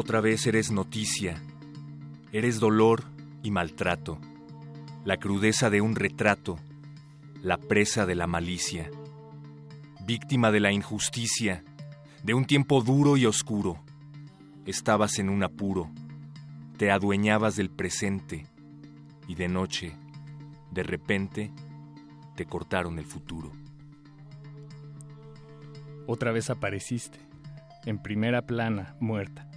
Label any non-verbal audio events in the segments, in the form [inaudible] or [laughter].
Otra vez eres noticia, eres dolor y maltrato, la crudeza de un retrato, la presa de la malicia, víctima de la injusticia, de un tiempo duro y oscuro. Estabas en un apuro, te adueñabas del presente. Y de noche, de repente, te cortaron el futuro. Otra vez apareciste, en primera plana, muerta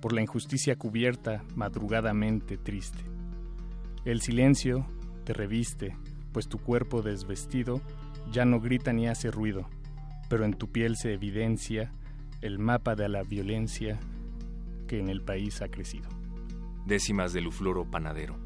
por la injusticia cubierta madrugadamente triste. El silencio te reviste, pues tu cuerpo desvestido ya no grita ni hace ruido, pero en tu piel se evidencia el mapa de la violencia que en el país ha crecido. Décimas del ufloro panadero.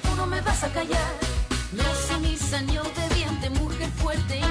tú no me vas a callar. No sumisa ni obediente, mujer fuerte, insurgente,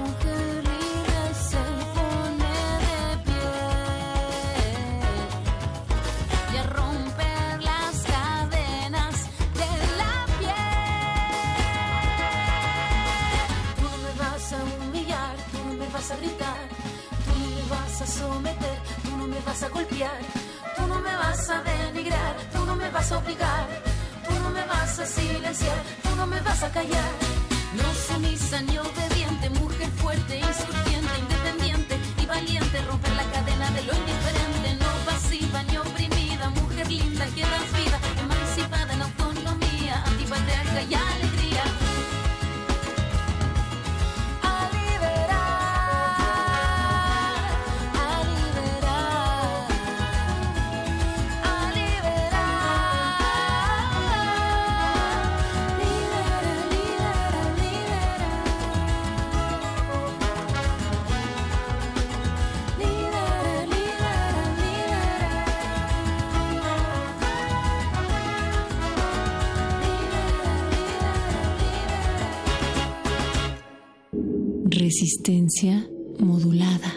modulada.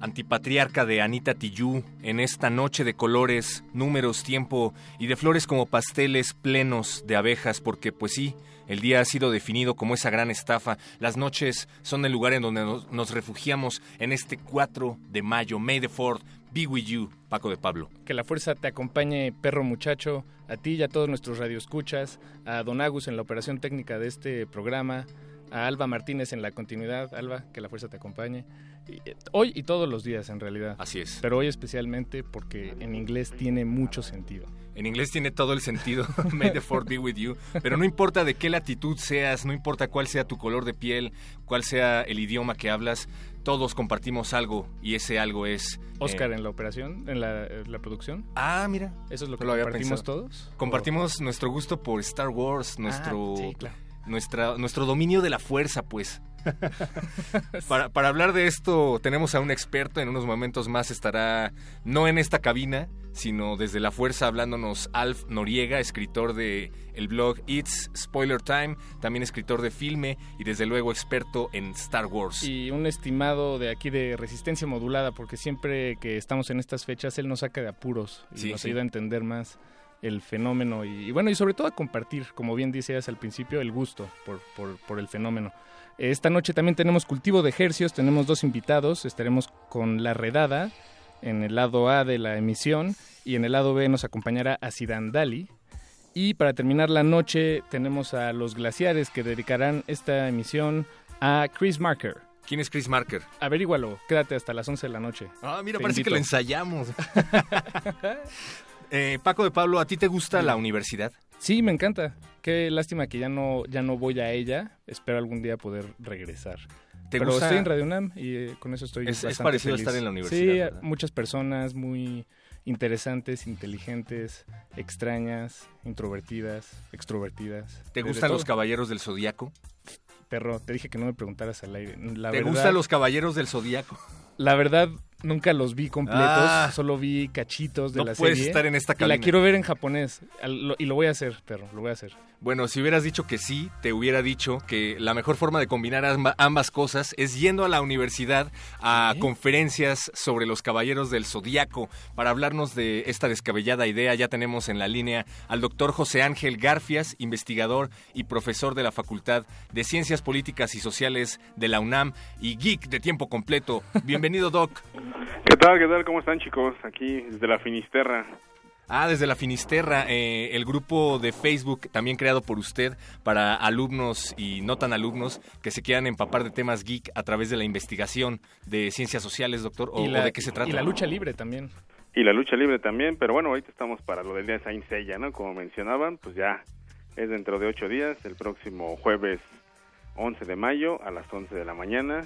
Antipatriarca de Anita Tijoux en esta noche de colores, números, tiempo y de flores como pasteles plenos de abejas, porque pues sí, el día ha sido definido como esa gran estafa. Las noches son el lugar en donde nos, refugiamos en este 4 de mayo. May the Fourth be with you, Paco de Pablo. Que la fuerza te acompañe, perro muchacho, a ti y a todos nuestros radioescuchas, a Don Agus en la operación técnica de este programa, a Alba Martínez en la continuidad. Alba, que la fuerza te acompañe. Eh, hoy y todos los días, en realidad. Así es. Pero hoy especialmente porque en inglés tiene mucho sentido. En inglés tiene todo el sentido. [laughs] May the fourth be with you. Pero no importa de qué latitud seas, no importa cuál sea tu color de piel, cuál sea el idioma que hablas, todos compartimos algo y ese algo es... Oscar eh, en la operación, en la, producción. Ah, mira. ¿Eso es lo que compartimos todos? Compartimos nuestro gusto por Star Wars, ah, nuestro... nuestra, nuestro dominio de la fuerza, pues. [laughs] para, para, hablar de esto tenemos a un experto, en unos momentos más estará no en esta cabina, sino desde la fuerza hablándonos Alf Noriega, escritor de el blog It's Spoiler Time, también escritor de filme y desde luego experto en Star Wars. Y un estimado de aquí de resistencia modulada, porque siempre que estamos en estas fechas él nos saca de apuros y nos ayuda a entender más el fenómeno y, bueno, y sobre todo a compartir, como bien decías al principio, el gusto por, por, por el fenómeno. Esta noche también tenemos cultivo de ejercios, tenemos dos invitados, estaremos con La Redada en el lado A de la emisión y en el lado B nos acompañará Asidan Dali. Y para terminar la noche tenemos a Los Glaciares que dedicarán esta emisión a Chris Marker. ¿Quién es Chris Marker? Averígualo, quédate hasta las 11 de la noche. Ah, mira, parece que lo ensayamos. [laughs] Eh, Paco de Pablo, ¿a ti te gusta la universidad? Sí, me encanta. Qué lástima que ya no, ya no voy a ella. Espero algún día poder regresar. ¿Te Pero estoy en Radio UNAM y eh, con eso estoy Es, es parecido estar en la universidad. Sí, muchas personas muy interesantes, inteligentes, extrañas, introvertidas, extrovertidas. ¿Te gustan los caballeros del zodiaco? Perro, te dije que no me preguntaras al aire. ¿Te gustan los caballeros del zodiaco? La verdad, nunca los vi completos, ah. solo vi cachitos de la serie. No puedes estar en esta cabina. Y la quiero ver en japonés y lo voy a hacer, perro, lo voy a hacer. Bueno, si hubieras dicho que sí, te hubiera dicho que la mejor forma de combinar ambas cosas es yendo a la universidad a conferencias sobre los caballeros del zodiaco. Para hablarnos de esta descabellada idea, ya tenemos en la línea al doctor José Ángel Garfias, investigador y profesor de la Facultad de Ciencias Políticas y Sociales de la UNAM y geek de tiempo completo. Bienvenido, Doc. [laughs] ¿Qué tal? ¿Qué tal? ¿Cómo están, chicos? Aquí desde la Finisterra. Ah, desde la Finisterra, eh, el grupo de Facebook también creado por usted para alumnos y no tan alumnos que se quieran empapar de temas geek a través de la investigación de ciencias sociales, doctor, o, de qué se trata. Y la lucha libre también. Y la lucha libre también, pero bueno, ahorita estamos para lo del día de Saint Seiya, ¿no? Como mencionaban, pues ya es dentro de ocho días, el próximo jueves 11 de mayo a las 11 de la mañana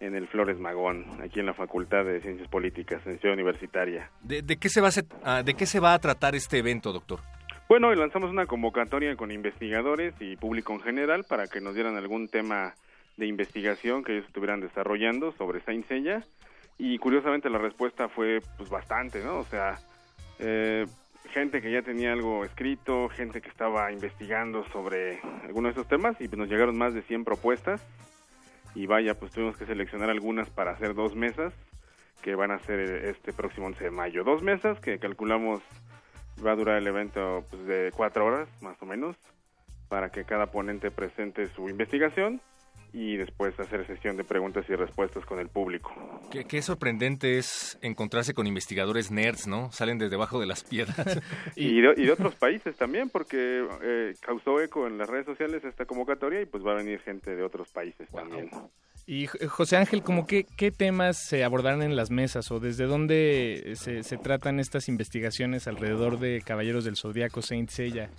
en el Flores Magón, aquí en la Facultad de Ciencias Políticas, en Ciudad Universitaria. ¿De, qué, se va a, ah, ¿De qué se va a tratar este evento, doctor? Bueno, hoy lanzamos una convocatoria con investigadores y público en general para que nos dieran algún tema de investigación que ellos estuvieran desarrollando sobre Saint Seiya y curiosamente la respuesta fue pues bastante, ¿no? O sea, eh, gente que ya tenía algo escrito, gente que estaba investigando sobre algunos de esos temas y nos llegaron más de 100 propuestas y vaya, pues tuvimos que seleccionar algunas para hacer dos mesas que van a ser este próximo 11 de mayo. Dos mesas que calculamos va a durar el evento pues, de cuatro horas más o menos para que cada ponente presente su investigación y después hacer sesión de preguntas y respuestas con el público. Qué, sorprendente es encontrarse con investigadores nerds, ¿no? Salen de debajo de las piedras. [laughs] y, de, otros países también, porque eh, causó eco en las redes sociales esta convocatoria y pues va a venir gente de otros países también. Y José Ángel, ¿cómo qué, qué temas se abordarán en las mesas o desde dónde se, se tratan estas investigaciones alrededor de Caballeros del Zodíaco, Saint Seiya?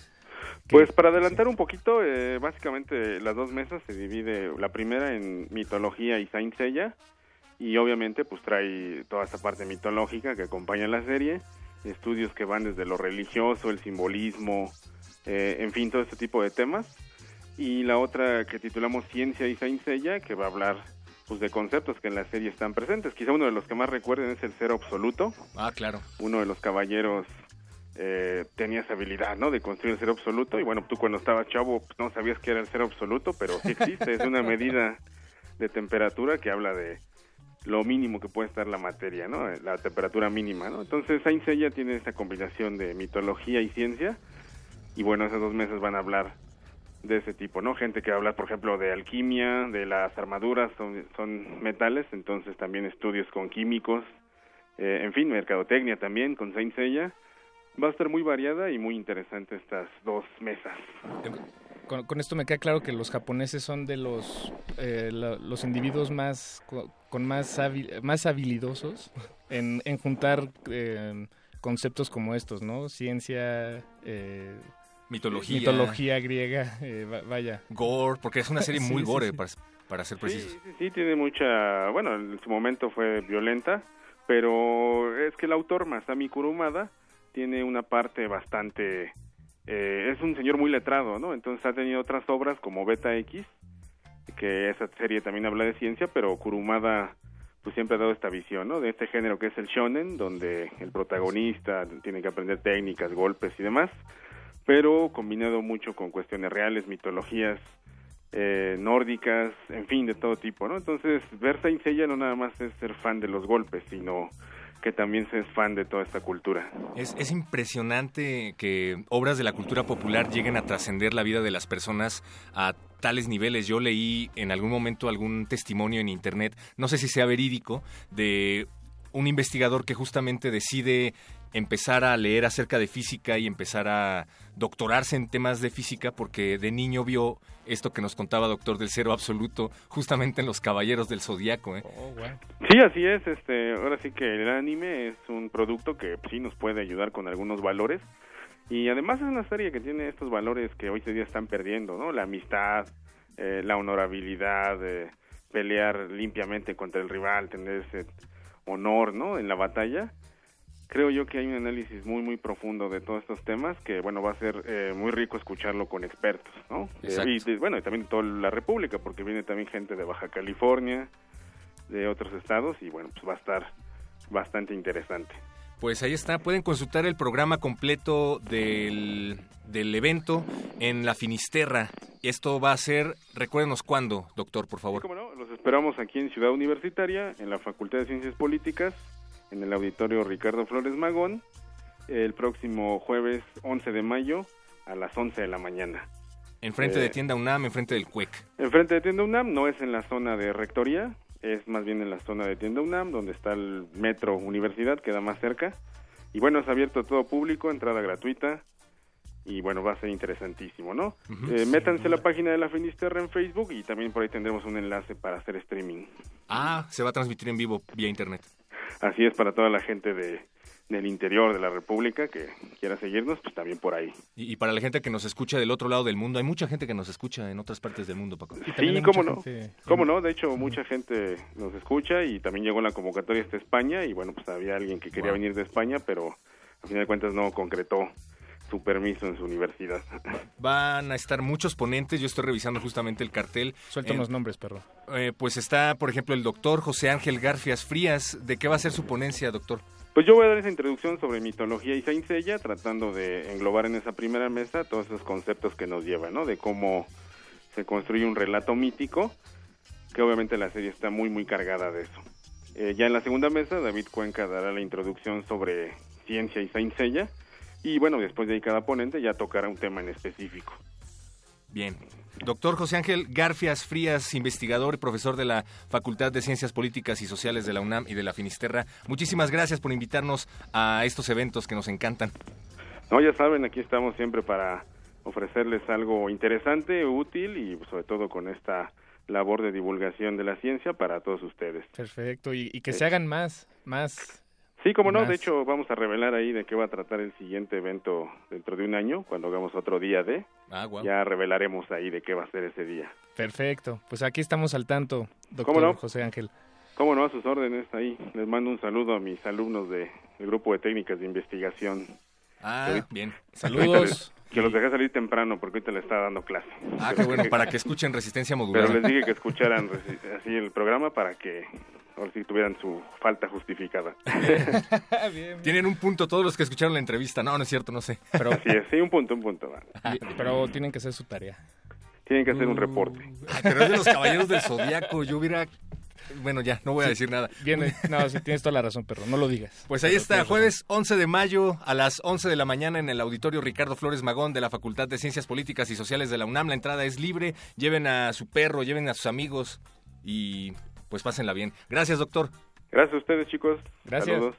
Pues para adelantar un poquito, eh, básicamente las dos mesas se divide, la primera en mitología y Saint Seiya, y obviamente pues trae toda esta parte mitológica que acompaña la serie, estudios que van desde lo religioso, el simbolismo, eh, en fin, todo este tipo de temas. Y la otra que titulamos Ciencia y Saint Seiya, que va a hablar pues de conceptos que en la serie están presentes. Quizá uno de los que más recuerden es el cero absoluto. Ah, claro. Uno de los caballeros eh, tenía esa habilidad, ¿no? De construir el cero absoluto. Y bueno, tú cuando estabas chavo pues, no sabías que era el cero absoluto, pero sí existe. es una medida de temperatura que habla de lo mínimo que puede estar la materia, ¿no? La temperatura mínima, ¿no? Entonces Saint Seiya tiene esta combinación de mitología y ciencia y bueno, esos dos meses van a hablar de ese tipo, ¿no? Gente que va a hablar, por ejemplo, de alquimia, de las armaduras, son, son metales, entonces también estudios con químicos, eh, en fin, mercadotecnia también con Saint Seiya. Va a estar muy variada y muy interesante estas dos mesas. Con, esto me queda claro que los japoneses son de los, eh, los individuos más con más, más habilidosos en, en juntar eh, conceptos como estos, ¿no? Ciencia, eh, mitología, mitología griega, vaya. Gore, porque es una serie [laughs] muy gore, Para, para, ser precisos. Sí, sí, tiene mucha, bueno, en su momento fue violenta, pero es que el autor Masami Kurumada tiene una parte bastante eh, es un señor muy letrado, ¿no? Entonces ha tenido otras obras como Beta X, que esa serie también habla de ciencia, pero Kurumada pues siempre ha dado esta visión, ¿no? De este género que es el shonen, donde el protagonista tiene que aprender técnicas, golpes y demás, pero combinado mucho con cuestiones reales, mitologías eh, nórdicas, en fin, de todo tipo, ¿no? Entonces, ver Saint Seiya no nada más es ser fan de los golpes, sino que también se es fan de toda esta cultura. Es, es impresionante que obras de la cultura popular lleguen a trascender la vida de las personas a tales niveles. Yo leí en algún momento algún testimonio en internet, no sé si sea verídico, de un investigador que justamente decide empezar a leer acerca de física y empezar a doctorarse en temas de física porque de niño vio esto que nos contaba doctor del cero absoluto justamente en los caballeros del zodiaco ¿eh? oh, sí así es este ahora sí que el anime es un producto que sí nos puede ayudar con algunos valores. Y además es una serie que tiene estos valores que hoy en día están perdiendo no la amistad eh, la honorabilidad eh, pelear limpiamente contra el rival tener ese honor no en la batalla creo yo que hay un análisis muy muy profundo de todos estos temas que bueno va a ser eh, muy rico escucharlo con expertos no eh, y bueno y también toda la república porque viene también gente de Baja California de otros estados y bueno pues va a estar bastante interesante pues ahí está, pueden consultar el programa completo del, del evento en la Finisterra. Esto va a ser, recuérdenos cuándo, doctor, por favor. Sí, no, los esperamos aquí en Ciudad Universitaria, en la Facultad de Ciencias Políticas, en el auditorio Ricardo Flores Magón el próximo jueves 11 de mayo a las 11 de la mañana. Enfrente de eh, Tienda UNAM, enfrente del CUEC. Enfrente de Tienda UNAM, no es en la zona de Rectoría, es más bien en la zona de Tienda UNAM, donde está el Metro Universidad, queda más cerca. Y bueno, es abierto a todo público, entrada gratuita. Y bueno, va a ser interesantísimo, ¿no? Eh, métanse a la página de la Finisterra en Facebook y también por ahí tendremos un enlace para hacer streaming. Ah, se va a transmitir en vivo vía internet. Así es para toda la gente de, del interior de la República que quiera seguirnos, pues también por ahí. Y, para la gente que nos escucha del otro lado del mundo, hay mucha gente que nos escucha en otras partes del mundo, Paco. Sí, cómo no, cómo no, de hecho mucha gente nos escucha y también llegó la convocatoria hasta España y bueno, pues había alguien que quería venir de España, pero a final de cuentas no concretó su permiso en su universidad. Van a estar muchos ponentes, yo estoy revisando justamente el cartel. Suelta los nombres, perro. Eh, pues está, por ejemplo, el doctor José Ángel Garfias Frías. ¿De qué va a ser su ponencia, doctor? Pues yo voy a dar esa introducción sobre mitología y Saint tratando de englobar en esa primera mesa todos esos conceptos que nos llevan, ¿no? De cómo se construye un relato mítico, que obviamente la serie está muy, muy cargada de eso. Eh, ya en la segunda mesa, David Cuenca dará la introducción sobre ciencia y Saint y bueno, después de ahí cada ponente ya tocará un tema en específico. Bien. Doctor José Ángel Garfias Frías, investigador y profesor de la Facultad de Ciencias Políticas y Sociales de la UNAM y de la Finisterra, muchísimas gracias por invitarnos a estos eventos que nos encantan. No, ya saben, aquí estamos siempre para ofrecerles algo interesante, útil y sobre todo con esta labor de divulgación de la ciencia para todos ustedes. Perfecto, y, que se hagan más, más Sí, como no, de hecho vamos a revelar ahí de qué va a tratar el siguiente evento dentro de un año, cuando hagamos otro día de. Ah, Ya revelaremos ahí de qué va a ser ese día. Perfecto, pues aquí estamos al tanto, doctor José Ángel. Cómo no, a sus órdenes ahí. Les mando un saludo a mis alumnos del grupo de técnicas de investigación. Ah, bien. [laughs] Saludos. Que los dejé salir temprano porque ahorita le estaba dando clase. Ah, qué bueno, [laughs] para que escuchen Resistencia Modular. Pero les dije que escucharan así el programa para que o si tuvieran su falta justificada. [laughs] Tienen un punto todos los que escucharon la entrevista. No, no es cierto, no sé. Pero sí, un punto, un punto. Pero tienen que hacer su tarea. Tienen que hacer un reporte. pero es de los caballeros del zodiaco. Yo hubiera Bueno, ya, no voy a decir nada. Viene, no, sí, tienes toda la razón, perro, no lo digas. Pues ahí está, jueves 11 de mayo a las 11 de la mañana en el auditorio Ricardo Flores Magón de la Facultad de Ciencias Políticas y Sociales de la UNAM. La entrada es libre, lleven a su perro, lleven a sus amigos y pues pásenla bien. Gracias, doctor. Gracias a ustedes, chicos. Gracias. Saludos.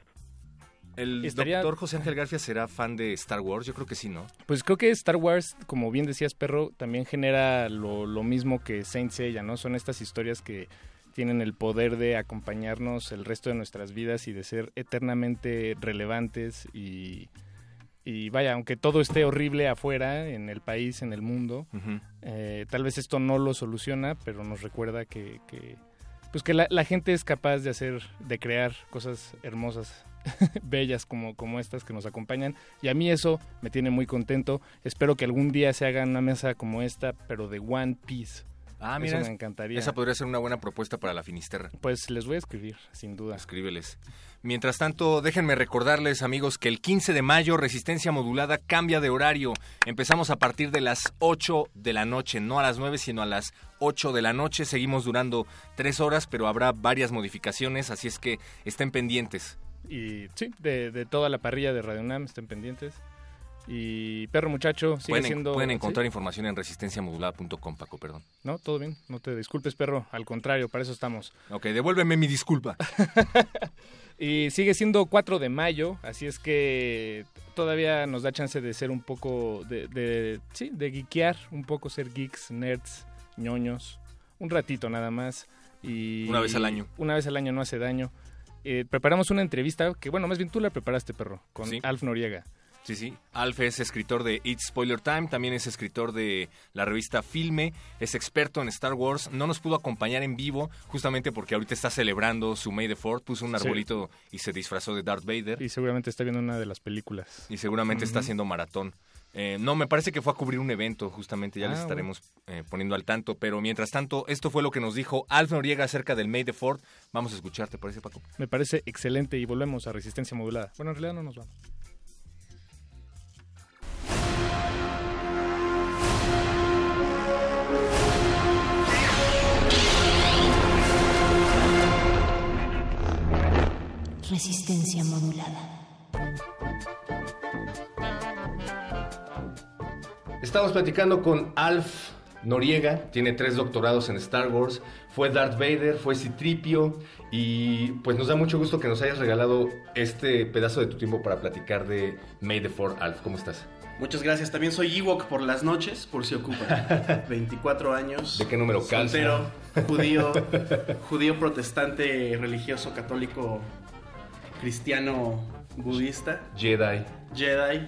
¿El Estaría- doctor José Ángel García será fan de Star Wars? Yo creo que sí, ¿no? Pues creo que Star Wars, como bien decías, perro, también genera lo, lo mismo que Saint Seiya, ¿no? Son estas historias que tienen el poder de acompañarnos el resto de nuestras vidas y de ser eternamente relevantes y, y vaya, aunque todo esté horrible afuera, en el país, en el mundo, eh, tal vez esto no lo soluciona, pero nos recuerda que, que, pues que la, gente es capaz de hacer, de crear cosas hermosas, [laughs] bellas como, como estas que nos acompañan. Y a mí eso me tiene muy contento. Espero que algún día se haga una mesa como esta, pero de One Piece. Ah, eso mira, me encantaría. esa podría ser una buena propuesta para la Finisterra. Pues les voy a escribir, sin duda. Escríbeles. Mientras tanto, déjenme recordarles, amigos, que el 15 de mayo Resistencia Modulada cambia de horario. Empezamos a partir de las 8 de la noche, no a las 9, sino a las 8 de la noche. Seguimos durando 3 horas, pero habrá varias modificaciones, así es que estén pendientes. Y sí, de, de toda la parrilla de Radio Nam, estén pendientes. Y perro muchacho, sigue Pueden, siendo... pueden ¿sí? encontrar información en resistenciamodulada.com, Paco, perdón. No, todo bien, no te disculpes, perro. Al contrario, para eso estamos. Ok, devuélveme mi disculpa. [laughs] Y sigue siendo 4 de mayo, así es que todavía nos da chance de ser un poco, de, de sí, de geekear, un poco ser geeks, nerds, ñoños, un ratito nada más. Y Una vez al año. Una vez al año no hace daño. Eh, preparamos una entrevista, que bueno, más bien tú la preparaste, perro, con Sí. Alf Noriega. Sí, sí. Alf es escritor de It's Spoiler Time, también es escritor de la revista Filme, es experto en Star Wars. No nos pudo acompañar en vivo, justamente porque ahorita está celebrando su May the Fourth, puso un Sí. arbolito y se disfrazó de Darth Vader. Y seguramente está viendo una de las películas. Y seguramente está haciendo maratón. Eh, no, me parece que fue a cubrir un evento, justamente, ya Ah, les estaremos eh, poniendo al tanto. Pero mientras tanto, esto fue lo que nos dijo Alf Noriega acerca del May the Fourth. Vamos a escuchar, ¿te parece, Paco? Me parece excelente y volvemos a Resistencia Modulada. Bueno, en realidad no nos vamos. Resistencia modulada. Estamos platicando con Alf Noriega, tiene tres doctorados en Star Wars, fue Darth Vader, fue Citripio y pues nos da mucho gusto que nos hayas regalado este pedazo de tu tiempo para platicar de May the Fourth, Alf. ¿Cómo estás? Muchas gracias. También soy Ewok por las noches, por si ocupa. 24 [laughs] años. ¿De qué número calza? Soltero, judío, [laughs] judío protestante, religioso, católico, cristiano, budista, Jedi. Jedi.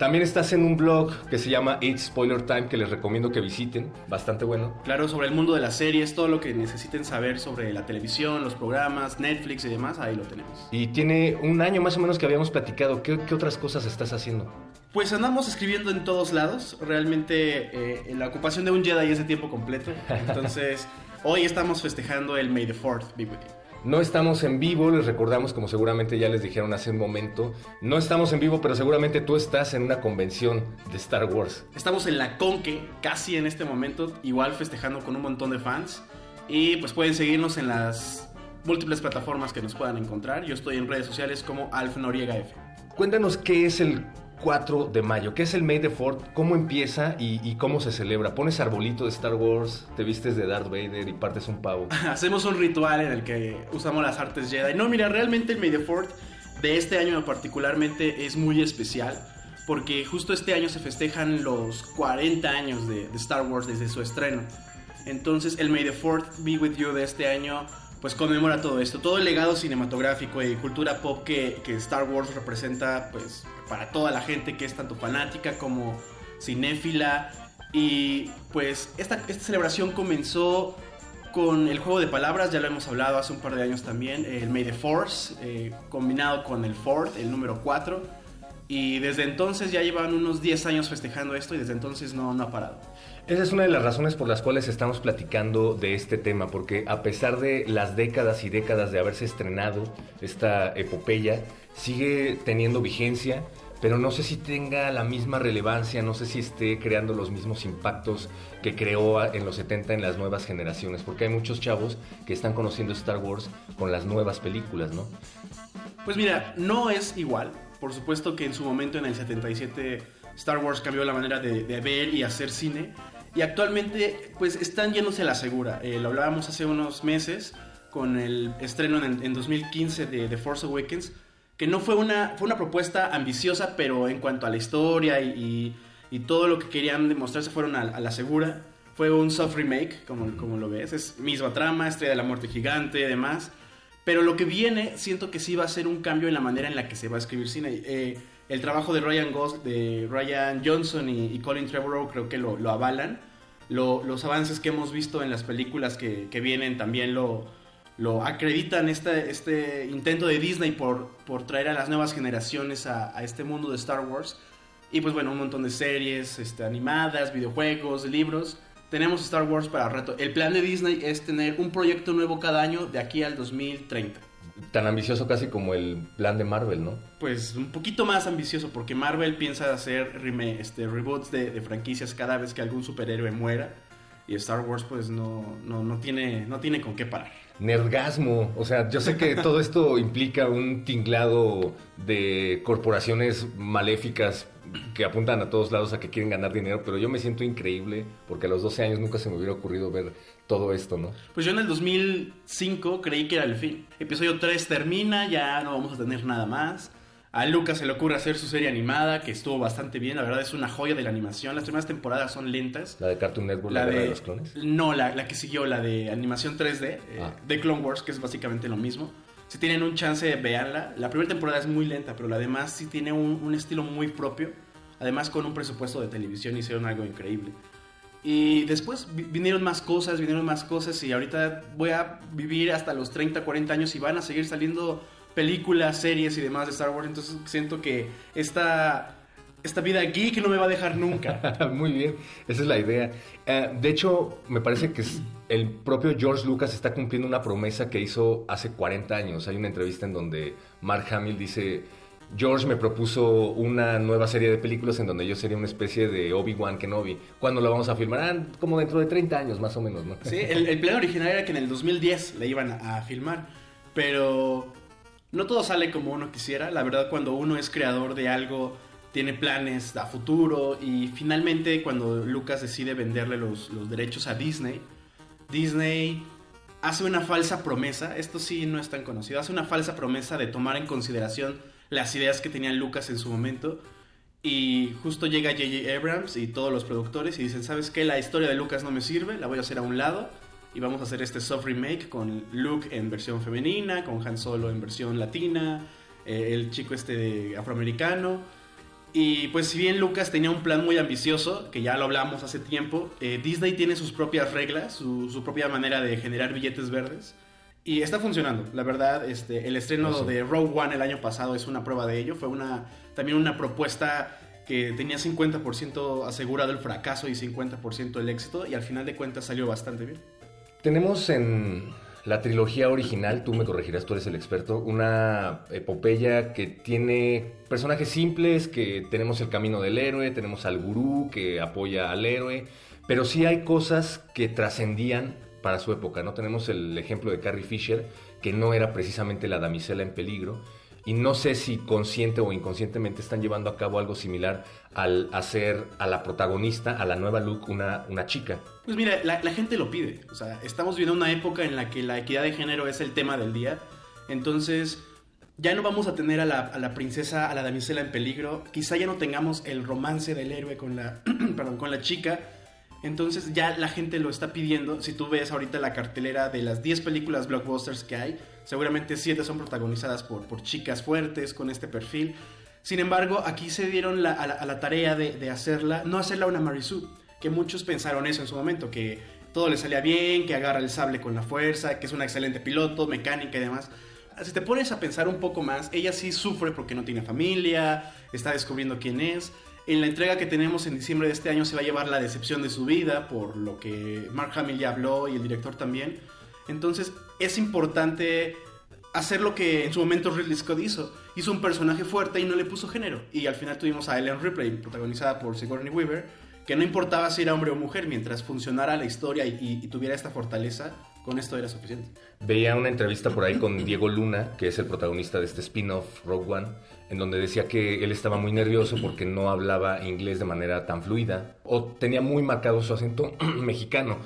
También estás en un blog que se llama It's Spoiler Time que les recomiendo que visiten, bastante bueno. Claro, sobre el mundo de las series, todo lo que necesiten saber sobre la televisión, los programas, Netflix y demás, ahí lo tenemos. Y tiene un año más o menos que habíamos platicado. ¿Qué, qué otras cosas estás haciendo? Pues andamos escribiendo en todos lados. Realmente eh, la ocupación de un Jedi es de tiempo completo. [laughs] Entonces, hoy estamos festejando el May the 4th be with you. No estamos en vivo, les recordamos, como seguramente ya les dijeron hace un momento, no estamos en vivo, pero seguramente tú estás en una convención de Star Wars. Estamos en la Conque, casi en este momento, igual festejando con un montón de fans. Y pues pueden seguirnos en las múltiples plataformas que nos puedan encontrar. Yo estoy en redes sociales como Alf Noriega F. Cuéntanos qué es el 4 de mayo, qué es el May the Fourth, cómo empieza y, cómo se celebra. Pones arbolito de Star Wars, te vistes de Darth Vader y partes un pavo. [laughs] Hacemos un ritual en el que usamos las artes Jedi. No, mira, realmente el May the 4th de este año particularmente es muy especial. Porque justo este año se festejan los 40 años de, Star Wars desde su estreno. Entonces el May the 4th Be With You de este año pues conmemora todo esto, todo el legado cinematográfico y cultura pop que, que Star Wars representa pues para toda la gente que es tanto fanática como cinéfila y pues esta, celebración comenzó con el juego de palabras, ya lo hemos hablado hace un par de años también, el May the Force, eh, combinado con el Fourth, el número 4. Y desde entonces ya llevan unos 10 años festejando esto y desde entonces no, no ha parado. Esa es una de las razones por las cuales estamos platicando de este tema, porque a pesar de las décadas y décadas de haberse estrenado esta epopeya, sigue teniendo vigencia. pero no sé si tenga la misma relevancia, no sé si esté creando los mismos impactos que creó en los 70 en las nuevas generaciones, porque hay muchos chavos que están conociendo Star Wars con las nuevas películas, ¿no? Pues mira, no es igual. Por supuesto que en su momento, en el 77, Star Wars cambió la manera de, ver y hacer cine. Y actualmente, pues están yéndose a la segura. Eh, lo hablábamos hace unos meses con el estreno en, 2015 de The Force Awakens, que no fue una, fue una propuesta ambiciosa, pero en cuanto a la historia y, todo lo que querían demostrarse fueron a, la segura. Fue un soft remake, como, como lo ves. Es misma trama, Estrella de la Muerte Gigante y demás. Pero lo que viene, siento que sí va a ser un cambio en la manera en la que se va a escribir cine. Eh, el trabajo de Ryan Ghost, de Ryan Johnson y, Colin Trevorrow creo que lo, avalan. los avances que hemos visto en las películas que, vienen también lo, lo acreditan este, este intento de Disney por, por traer a las nuevas generaciones a, este mundo de Star Wars. Y pues bueno, un montón de series este, animadas, videojuegos, libros tenemos Star Wars para reto. El plan de Disney es tener un proyecto nuevo cada año de aquí al 2030. Tan ambicioso casi como el plan de Marvel, ¿no? Pues un poquito más ambicioso porque Marvel piensa hacer este, reboots de, franquicias cada vez que algún superhéroe muera y Star Wars pues no, no, no, tiene, no tiene con qué parar. Nerdgasmo, o sea, yo sé que todo esto implica un tinglado de corporaciones maléficas que apuntan a todos lados a que quieren ganar dinero, pero yo me siento increíble porque a los 12 años nunca se me hubiera ocurrido ver todo esto, ¿no? Pues yo en el 2005 creí que era el fin. Episodio 3 termina, ya no vamos a tener nada más. A Lucas se le ocurre hacer su serie animada, que estuvo bastante bien. La verdad es una joya de la animación. Las primeras temporadas son lentas. ¿La de Cartoon Network, la, de, los clones? No, la, que siguió, la de animación 3D, eh, ah. de Clone Wars, que es básicamente lo mismo. Si tienen un chance, véanla. La primera temporada es muy lenta, pero la demás sí tiene un, estilo muy propio. Además, con un presupuesto de televisión hicieron algo increíble. Y después vinieron más cosas, vinieron más cosas y ahorita voy a vivir hasta los 30, 40 años y van a seguir saliendo películas, series y demás de Star Wars. Entonces siento que esta, esta vida geek no me va a dejar nunca. [laughs] Muy bien, esa es la idea. Eh, de hecho, me parece que el propio George Lucas está cumpliendo una promesa que hizo hace 40 años. Hay una entrevista en donde Mark Hamill dice, George me propuso una nueva serie de películas en donde yo sería una especie de Obi-Wan Kenobi. ¿Cuándo lo vamos a filmar? Ah, como dentro de 30 años más o menos, ¿no? Sí, el, el plan original era que en el 2010 la iban a filmar, pero no todo sale como uno quisiera. La verdad, cuando uno es creador de algo, tiene planes a futuro y finalmente cuando Lucas decide venderle los, derechos a Disney, Disney hace una falsa promesa, esto sí no es tan conocido, hace una falsa promesa de tomar en consideración las ideas que tenía Lucas en su momento. Y justo llega JJ Abrams y todos los productores y dicen, ¿sabes qué? La historia de Lucas no me sirve, la voy a hacer a un lado y vamos a hacer este soft remake con Luke en versión femenina, con Han Solo en versión latina, eh, el chico este afroamericano. Y pues si bien Lucas tenía un plan muy ambicioso, que ya lo hablamos hace tiempo, eh, Disney tiene sus propias reglas, su, propia manera de generar billetes verdes. Y está funcionando, la verdad, este, el estreno ah, de Rogue One el año pasado es una prueba de ello, fue una, también una propuesta que tenía 50% asegurado el fracaso y 50% el éxito, y al final de cuentas salió bastante bien. Tenemos en la trilogía original, tú me corregirás, tú eres el experto, una epopeya que tiene personajes simples, que tenemos el camino del héroe, tenemos al gurú que apoya al héroe, pero sí hay cosas que trascendían para su época, ¿no? Tenemos el ejemplo de Carrie Fisher, que no era precisamente la damisela en peligro, y no sé si consciente o inconscientemente están llevando a cabo algo similar al hacer a la protagonista, a la nueva Luke, una, una chica. Pues mira, la, gente lo pide. O sea, estamos viviendo una época en la que la equidad de género es el tema del día. Entonces, ya no vamos a tener a la, a la princesa, a la damisela en peligro. Quizá ya no tengamos el romance del héroe con la, [clears throat] con la chica. Entonces ya la gente lo está pidiendo. Si tú ves ahorita la cartelera de las 10 películas blockbusters que hay, Seguramente siete son protagonizadas por, por chicas fuertes con este perfil. Sin embargo, aquí se dieron a, la, tarea de, hacerla, no hacerla una Marisú, que muchos pensaron eso en su momento, que todo le salía bien, que agarra el sable con la fuerza, que es una excelente piloto, mecánica y demás. Si te pones a pensar un poco más, ella sí sufre porque no tiene familia, está descubriendo quién es. En la entrega que tenemos en diciembre de este año se va a llevar la decepción de su vida, por lo que Mark Hamill ya habló y el director también. Entonces es importante hacer lo que en su momento Ridley Scott hizo. Hizo un personaje fuerte y no le puso género. Y al final tuvimos a Ellen Ripley, protagonizada por Sigourney Weaver, que no importaba si era hombre o mujer, mientras funcionara la historia y, tuviera esta fortaleza, con esto era suficiente. Veía una entrevista por ahí con Diego Luna, que es el protagonista de este spin-off Rogue One, en donde decía que él estaba muy nervioso porque no hablaba inglés de manera tan fluida o tenía muy marcado su acento [clears throat] mexicano.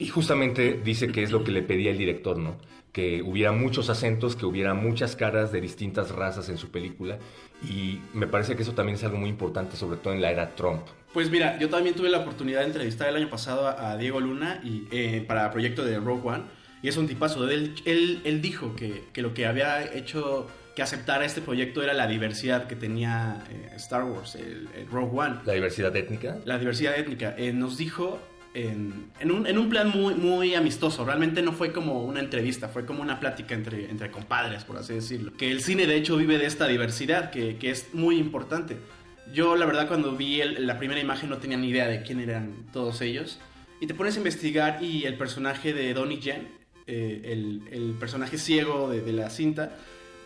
Y justamente dice que es lo que le pedía el director, ¿no? Que hubiera muchos acentos, que hubiera muchas caras de distintas razas en su película. Y me parece que eso también es algo muy importante, sobre todo en la era Trump. Pues mira, yo también tuve la oportunidad de entrevistar el año pasado a, Diego Luna y, eh, para el proyecto de Rogue One. Y es un tipazo. Él, él, él dijo que, que, lo que había hecho que aceptara este proyecto era la diversidad que tenía eh, Star Wars, el, Rogue One. ¿La diversidad étnica? La diversidad étnica. Eh, nos dijo en, en, un, en, un, plan muy, muy amistoso. Realmente no fue como una entrevista, fue como una plática entre, entre compadres, por así decirlo. Que el cine, de hecho, vive de esta diversidad, que, que es muy importante. Yo, la verdad, cuando vi la primera imagen no tenía ni idea de quién eran todos ellos. Y te pones a investigar y el personaje de Donnie Yen, eh, el, el, personaje ciego de, de, la cinta,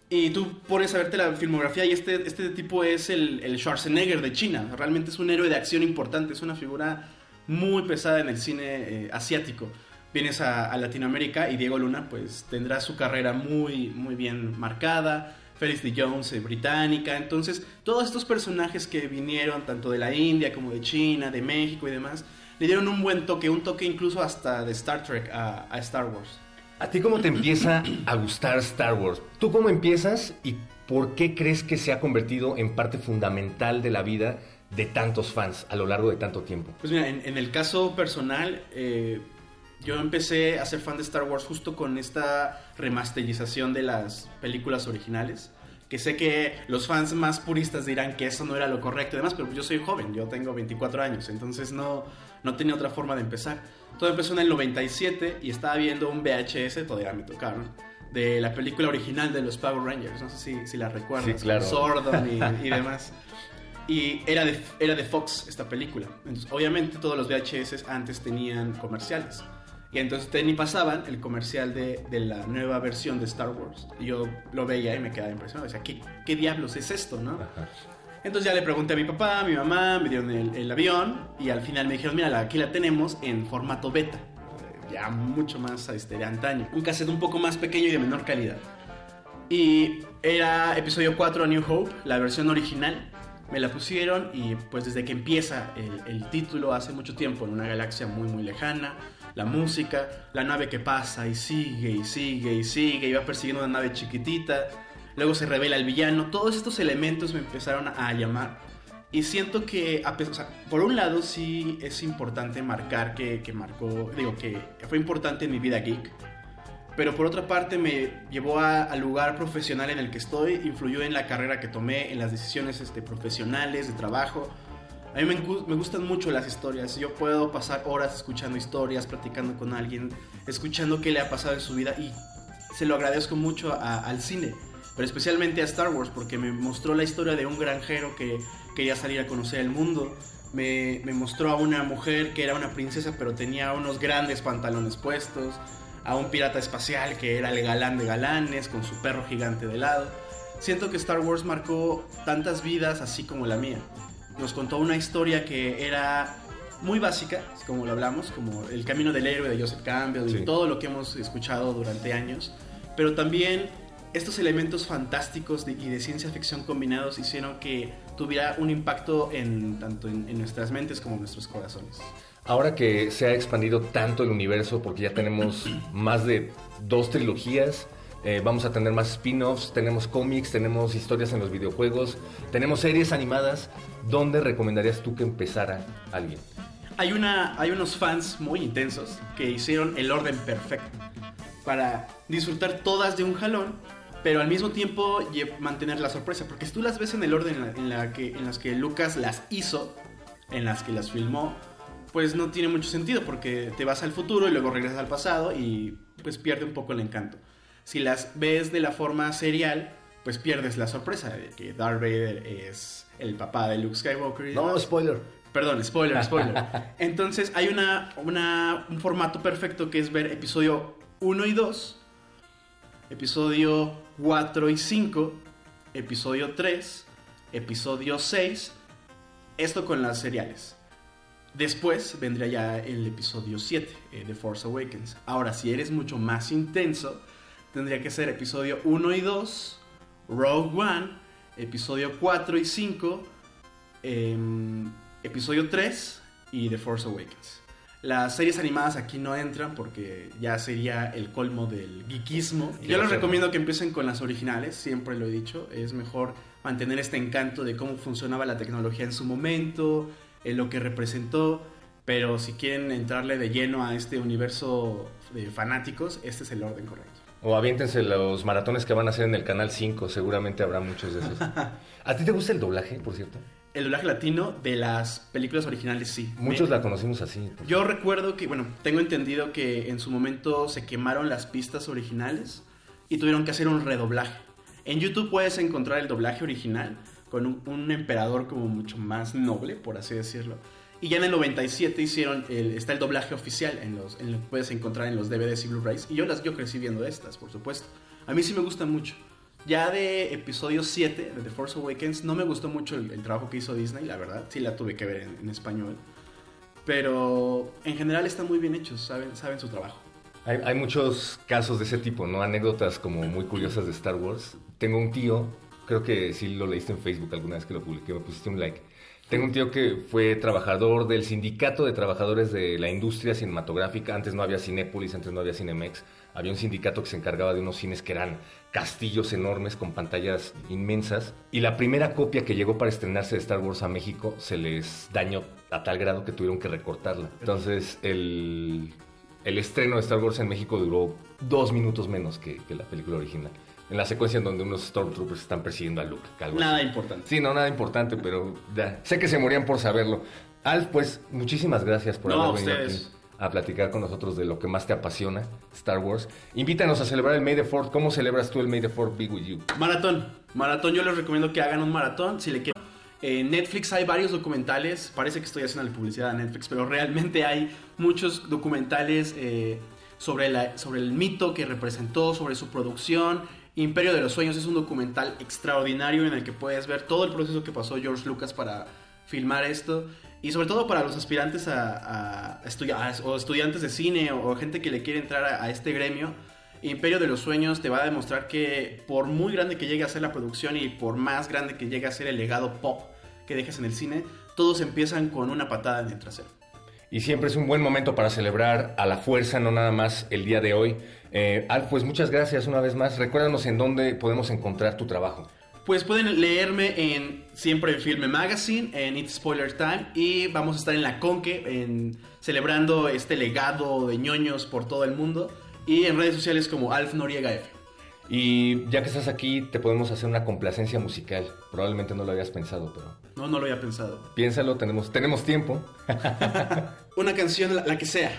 y tú pones a verte la filmografía y este, este tipo es el, el Schwarzenegger de China. Realmente es un héroe de acción importante, es una figura muy pesada en el cine eh, asiático. Vienes a, Latinoamérica y Diego Luna pues tendrá su carrera muy, muy bien marcada. Felix de Jones, eh, británica. Entonces, todos estos personajes que vinieron tanto de la India como de China, de México y demás, le dieron un buen toque, un toque incluso hasta de Star Trek a, a Star Wars. ¿A ti cómo te empieza a gustar Star Wars? ¿Tú cómo empiezas y por qué crees que se ha convertido en parte fundamental de la vida de tantos fans a lo largo de tanto tiempo? Pues mira, en, en el caso personal, eh, yo empecé a ser fan de Star Wars justo con esta remasterización de las películas originales. Que sé que los fans más puristas dirán que eso no era lo correcto y demás, pero yo soy joven, yo tengo 24 años, entonces no, no tenía otra forma de empezar. Todo empezó en el 97 y estaba viendo un VHS, todavía me tocaron, de la película original de los Power Rangers. No sé si, si la recuerdas. Sí, claro. Sordon y, y [laughs] demás. Y era de, era de Fox esta película. Entonces, obviamente todos los VHS antes tenían comerciales. Y entonces ni pasaban el comercial de, de, la nueva versión de Star Wars. Y yo lo veía y me quedaba impresionado. Decía, ¿qué, qué diablos es esto, no? Ajá. Entonces ya le pregunté a mi papá, a mi mamá, me dieron el, el, avión y al final me dijeron, mira, aquí la tenemos en formato beta, ya mucho más este, de antaño. Un cassette un poco más pequeño y de menor calidad. Y era episodio 4 a New Hope, la versión original. Me la pusieron y pues desde que empieza el, título hace mucho tiempo, en una galaxia muy muy lejana, la música, la nave que pasa y sigue y sigue y sigue y va persiguiendo una nave chiquitita luego se revela el villano, todos estos elementos me empezaron a llamar. Y siento que, a pesar, o sea, por un lado sí es importante marcar que, que, marcó, digo, que fue importante en mi vida geek, pero por otra parte me llevó al lugar profesional en el que estoy, influyó en la carrera que tomé, en las decisiones este, profesionales, de trabajo. A mí me, gustan mucho las historias, yo puedo pasar horas escuchando historias, platicando con alguien, escuchando qué le ha pasado en su vida y se lo agradezco mucho al cine pero especialmente a Star Wars porque me mostró la historia de un granjero que quería salir a conocer el mundo. Me, mostró a una mujer que era una princesa pero tenía unos grandes pantalones puestos. A un pirata espacial que era el galán de galanes con su perro gigante de lado. Siento que Star Wars marcó tantas vidas así como la mía. Nos contó una historia que era muy básica, como lo hablamos, como el camino del héroe de Joseph Campbell y sí. todo lo que hemos escuchado durante años. Pero también estos elementos fantásticos de, y de ciencia ficción combinados hicieron que tuviera un impacto en, tanto en, en, nuestras mentes como en nuestros corazones. Ahora que se ha expandido tanto el universo, porque ya tenemos [clears throat] más de dos trilogías, eh, vamos a tener más spin-offs, tenemos cómics, tenemos historias en los videojuegos, tenemos series animadas, ¿dónde recomendarías tú que empezara alguien? Hay, una, hay unos fans muy intensos que hicieron el orden perfecto para disfrutar todas de un jalón pero al mismo tiempo mantener la sorpresa, porque si tú las ves en el orden en, la, en, la que, en las que Lucas las hizo, en las que las filmó, pues no tiene mucho sentido, porque te vas al futuro y luego regresas al pasado y pues pierde un poco el encanto. Si las ves de la forma serial, pues pierdes la sorpresa de que Darth Vader es el papá de Luke Skywalker. no, spoiler. Perdón, spoiler, [laughs] spoiler. Entonces hay una, una, un formato perfecto que es ver episodio 1 y 2 episodio 4 y 5, episodio 3, episodio 6, esto con las seriales. Después vendría ya el episodio 7, eh, The Force Awakens. Ahora, si eres mucho más intenso, tendría que ser episodio 1 y 2, Rogue One, episodio 4 y 5, em, episodio 3 y The Force Awakens. Las series animadas aquí no entran porque ya sería el colmo del geekismo. Yo les recomiendo que empiecen con las originales, siempre lo he dicho. Es mejor mantener este encanto de cómo funcionaba la tecnología en su momento, en lo que representó. Pero si quieren entrarle de lleno a este universo de fanáticos, este es el orden correcto. O aviéntense los maratones que van a hacer en el Canal 5, seguramente habrá muchos de esos. [laughs] ¿A ti te gusta el doblaje, por cierto? El doblaje latino de las películas originales sí. Muchos la conocimos así. Yo recuerdo que, bueno, tengo entendido que en su momento se quemaron las pistas originales y tuvieron que hacer un redoblaje. En YouTube puedes encontrar el doblaje original con un, emperador como mucho más noble, por así decirlo. Y ya en el 97 hicieron el, está el doblaje oficial en los en lo que puedes encontrar en los DVDs y Blu-rays y yo las yo crecí viendo estas, por supuesto. A mí sí me gustan mucho. Ya de episodio 7 de The Force Awakens no me gustó mucho el, trabajo que hizo Disney, la verdad. Sí la tuve que ver en, español. Pero en general están muy bien hechos, saben, saben su trabajo. Hay, hay, muchos casos de ese tipo, ¿no? Anécdotas como muy curiosas de Star Wars. Tengo un tío, creo que sí lo leíste en Facebook alguna vez que lo publiqué, me pusiste un like. Tengo un tío que fue trabajador del sindicato de trabajadores de la industria cinematográfica. Antes no había Cinépolis, antes no había Cinemex había un sindicato que se encargaba de unos cines que eran castillos enormes con pantallas inmensas. Y la primera copia que llegó para estrenarse de Star Wars a México se les dañó a tal grado que tuvieron que recortarla. Entonces el, el estreno de Star Wars en México duró dos minutos menos que, la película original. En la secuencia en donde unos Stormtroopers están persiguiendo a Luke. Nada importante. Sí, no, nada importante, pero sé que se morían por saberlo. Alf, pues muchísimas gracias por haber venido aquí a platicar con nosotros de lo que más te apasiona, Star Wars. Invítanos a celebrar el May the 4 ¿Cómo celebras tú el May the 4 Be With You? Maratón. Maratón, yo les recomiendo que hagan un maratón si le quieren. En Netflix hay varios documentales, parece que estoy haciendo la publicidad a Netflix, pero realmente hay muchos documentales eh, sobre, la, sobre el mito que representó, sobre su producción. Imperio de los Sueños es un documental extraordinario en el que puedes ver todo el proceso que pasó George Lucas para filmar esto. Y sobre todo para los aspirantes a, a, o estudiantes de cine o, gente que le quiere entrar a, este gremio, Imperio de los Sueños te va a demostrar que por muy grande que llegue a ser la producción y por más grande que llegue a ser el legado pop que dejes en el cine, todos empiezan con una patada en el trasero. Y siempre es un buen momento para celebrar a la fuerza, no nada más el día de hoy. Eh, Al, pues muchas gracias una vez más. Recuérdanos en dónde podemos encontrar tu trabajo. Pues pueden leerme en siempre en Filme Magazine, en It's Spoiler Time y vamos a estar en la Conque en, celebrando este legado de ñoños por todo el mundo y en redes sociales como Alf Noriega F. Y ya que estás aquí, te podemos hacer una complacencia musical. Probablemente no lo habías pensado, pero... No, no lo había pensado. Piénsalo, tenemos, tenemos tiempo. [laughs] una canción, la, que sea.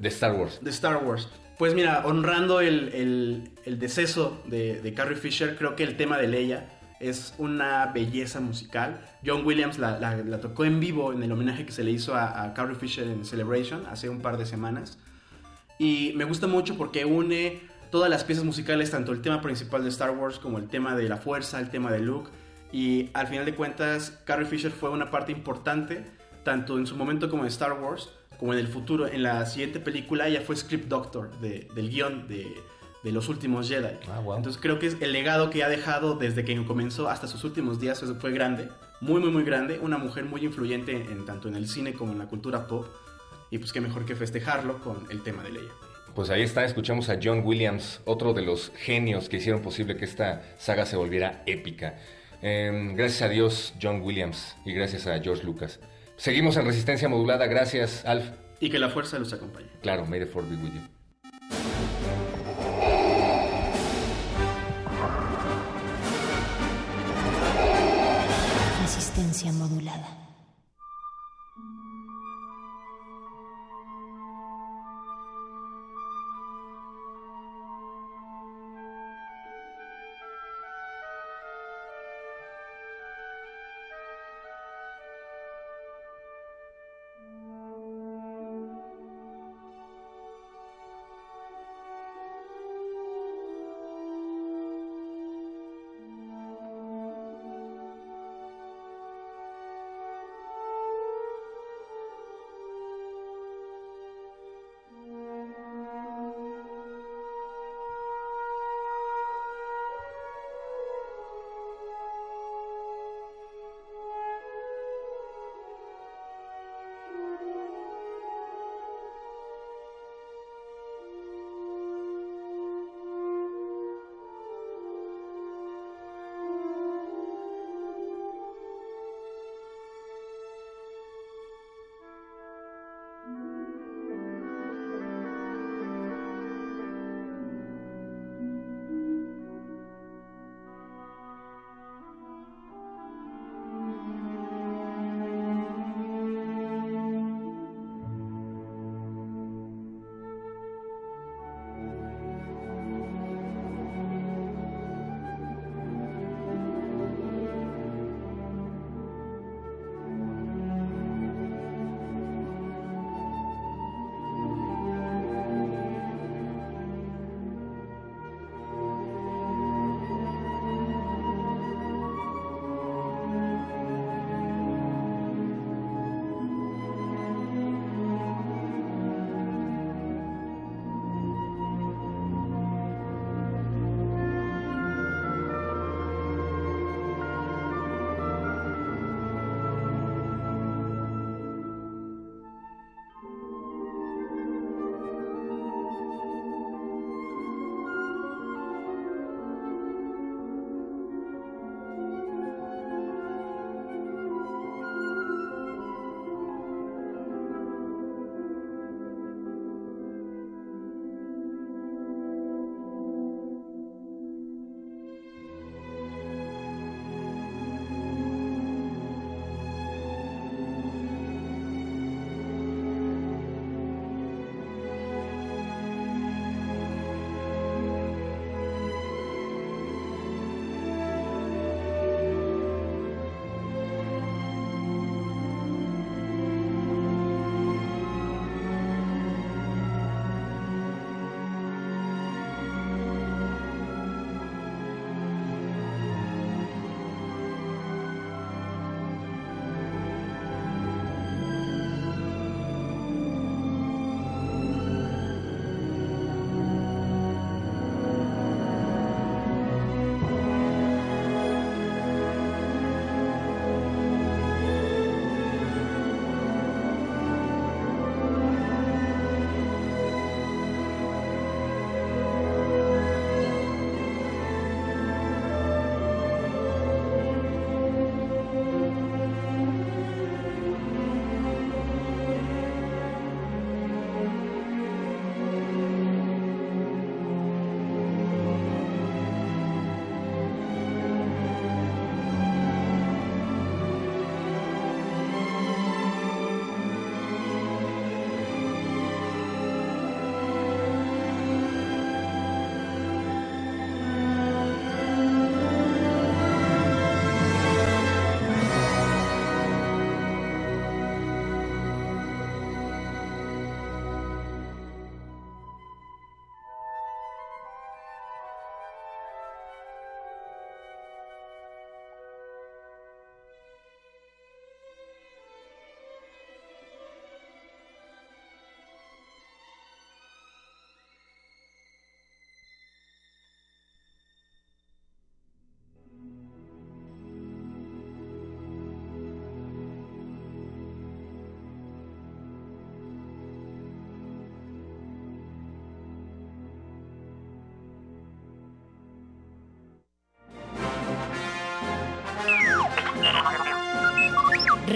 De Star Wars. De Star Wars. Pues mira, honrando el, deceso de, de Carrie Fisher, creo que el tema de Leia es una belleza musical. John Williams la, tocó en vivo en el homenaje que se le hizo a, Carrie Fisher en Celebration hace un par de semanas. Y me gusta mucho porque une todas las piezas musicales, tanto el tema principal de Star Wars como el tema de la fuerza, el tema de Luke. Y al final de cuentas, Carrie Fisher fue una parte importante, tanto en su momento como en Star Wars, como en el futuro. En la siguiente película ella fue script doctor del guion de de los últimos Jedi. Ah, Entonces creo que es el legado que ha dejado desde que comenzó hasta sus últimos días fue grande, muy muy muy grande, una mujer muy influyente en, tanto en el cine como en la cultura pop y pues qué mejor que festejarlo con el tema de Leia. Pues ahí está, escuchamos a John Williams, otro de los genios que hicieron posible que esta saga se volviera épica. Em, gracias a Dios, John Williams, y gracias a George Lucas. Seguimos en resistencia modulada, gracias, Alf. Y que la fuerza los acompañe. Claro, may the force be with you. modulada.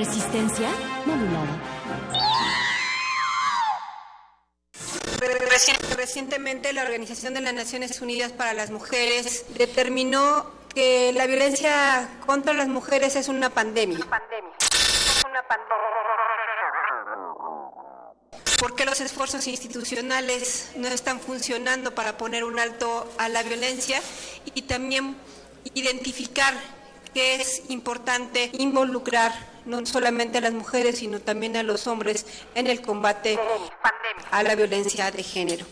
Resistencia modulada. Recientemente la Organización de las Naciones Unidas para las Mujeres determinó que la violencia contra las mujeres es una pandemia. ¿Por qué los esfuerzos institucionales no están funcionando para poner un alto a la violencia y también identificar que es importante involucrar no solamente a las mujeres, sino también a los hombres en el combate a la violencia de género.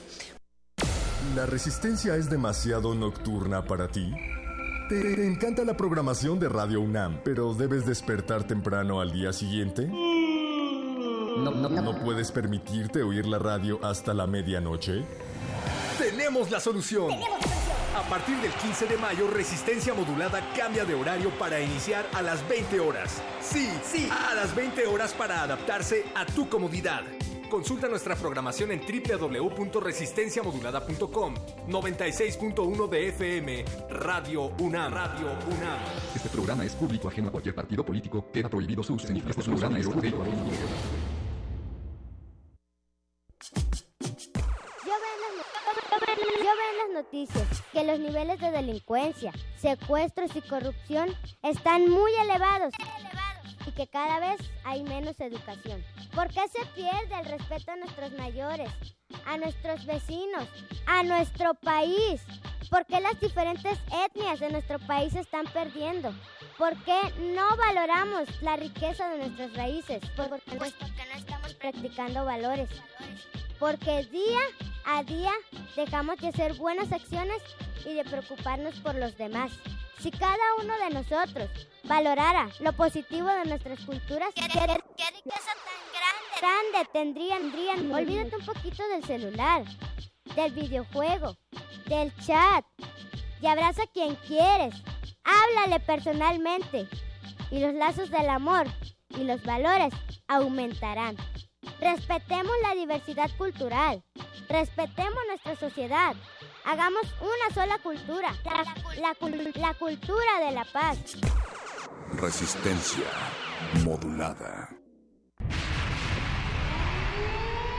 ¿La resistencia es demasiado nocturna para ti? ¿Te encanta la programación de Radio UNAM, pero debes despertar temprano al día siguiente? No, no, ¿No puedes permitirte oír la radio hasta la medianoche? Tenemos la solución. A partir del 15 de mayo, Resistencia Modulada cambia de horario para iniciar a las 20 horas. Sí, sí, a las 20 horas para adaptarse a tu comodidad. Consulta nuestra programación en www.resistenciamodulada.com 96.1 de FM Radio UNAM. Radio UNAM. Este programa es público ajeno a cualquier partido político. Queda prohibido su uso. Este programa es público. Las, yo veo en las noticias que los niveles de delincuencia, secuestros y corrupción están muy elevados y que cada vez hay menos educación. ¿Por qué se pierde el respeto a nuestros mayores, a nuestros vecinos, a nuestro país? ¿Por qué las diferentes etnias de nuestro país están perdiendo? ¿Por qué no valoramos la riqueza de nuestras raíces? Porque no estamos practicando valores. Porque día a día dejamos de hacer buenas acciones y de preocuparnos por los demás. Si cada uno de nosotros valorara lo positivo de nuestras culturas, ¿qué, riqueza tan grande, grande tendrían, tendrían? Olvídate un poquito del celular, del videojuego, del chat y abraza a quien quieres. Háblale personalmente y los lazos del amor y los valores aumentarán. Respetemos la diversidad cultural. Respetemos nuestra sociedad. Hagamos una sola cultura, la, la, cultura de la paz. Resistencia modulada.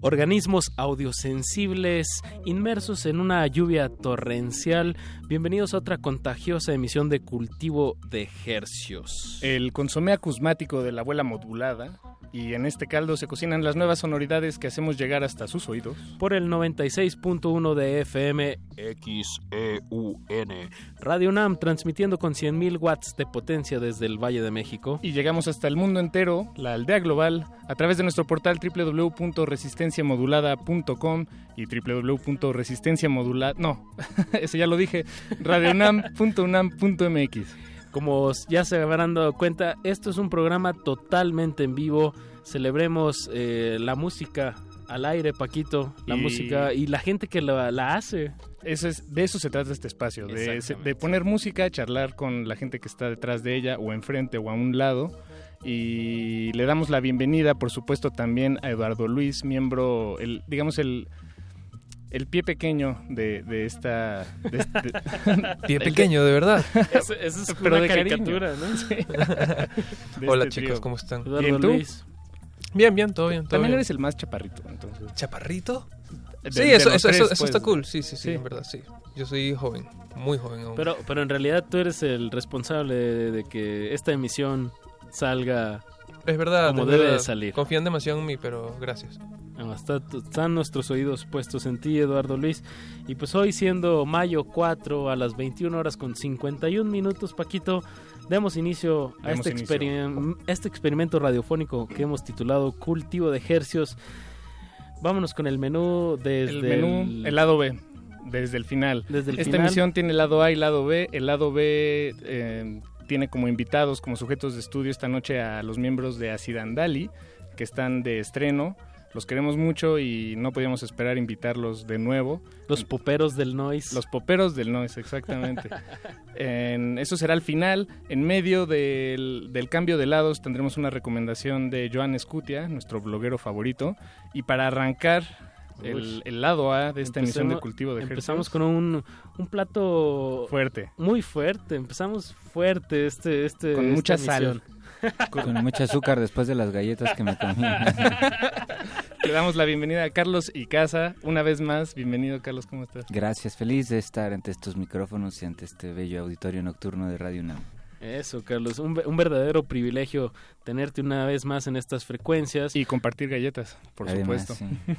Organismos audiosensibles inmersos en una lluvia torrencial. Bienvenidos a otra contagiosa emisión de Cultivo de Hercios. El consomé acusmático de la abuela modulada y en este caldo se cocinan las nuevas sonoridades que hacemos llegar hasta sus oídos. Por el 96.1 de FM XEUN. Radio UNAM transmitiendo con 100.000 watts de potencia desde el Valle de México. Y llegamos hasta el mundo entero, la aldea global, a través de nuestro portal www.resistenciamodulada.com y www.resistenciamodulada... No, [laughs] eso ya lo dije, [laughs] radiounam.unam.mx. Como ya se habrán dado cuenta, esto es un programa totalmente en vivo. Celebremos eh, la música al aire, Paquito, la Y- música y la gente que la, la hace. Eso es, de eso se trata este espacio, de, de poner música, charlar con la gente que está detrás de ella o enfrente o a un lado. Y le damos la bienvenida, por supuesto, también a Eduardo Luis, miembro, el, digamos, el, el pie pequeño de, de esta... de este- [laughs] Pie pequeño, de verdad. Eso- eso es [laughs] Pero una de cariño. caricatura, ¿no? Sí. [laughs] De Hola este chicos. ¿cómo están? Bien, ¿tú? Luis. Bien, bien, todo bien. Todo También bien. eres el más chaparrito, entonces. ¿Chaparrito? De- sí, de eso, eso, tres, eso, eso pues. está cool. Sí, sí, sí, Sí. en verdad, sí. Yo soy joven, muy joven aún. Pero, pero en realidad tú eres el responsable de, de que esta emisión salga es verdad. como es debe de verdad. salir. Confían demasiado en mí, pero gracias. Está- están nuestros oídos puestos en ti, Eduardo Luis. Y pues hoy siendo mayo 4 a las 21 horas con 51 minutos, Paquito, demos inicio a Demos este, inicio. experim- este experimento radiofónico que hemos titulado Cultivo de Hercios. Vámonos con el menú desde El menú, el lado B Desde el final. Desde el Esta final. emisión tiene el lado A y el lado B. El lado B eh, tiene como invitados, como sujetos de estudio esta noche a los miembros de Acidandali, que están de estreno. Los queremos mucho y no podíamos esperar invitarlos de nuevo. Los poperos del noise. Los poperos del noise, exactamente. [laughs] En- eso será el final. En medio del, del cambio de lados tendremos una recomendación de Joan Escutia, nuestro bloguero favorito. Y para arrancar el, Uy. el lado A de esta emisión de Cultivo de Empezamos con un, un plato Fuerte. Muy fuerte. Empezamos fuerte este este Con mucha sal. emisión. [laughs] Con mucho azúcar después de las galletas que me comí. [laughs] Le damos la bienvenida a Carlos y Casa. Una vez más, bienvenido Carlos, ¿cómo estás? Gracias, feliz de estar ante estos micrófonos y ante este bello auditorio nocturno de Radio UNAM. Eso, Carlos, un, ve- un verdadero privilegio tenerte una vez más en estas frecuencias. Y compartir galletas, por Además, supuesto. sí.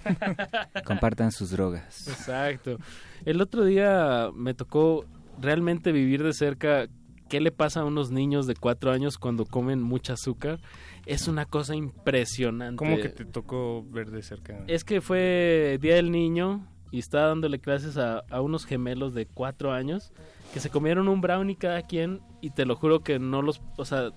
[laughs] Compartan sus drogas. Exacto. El otro día me tocó realmente vivir de cerca qué le pasa a unos niños de cuatro años cuando comen mucha azúcar. Es una cosa impresionante. ¿Cómo que te tocó ver de cerca? Es que fue Día del Niño y estaba dándole clases a, a unos gemelos de cuatro años que se comieron un brownie cada quien y te lo juro que no los, o sea,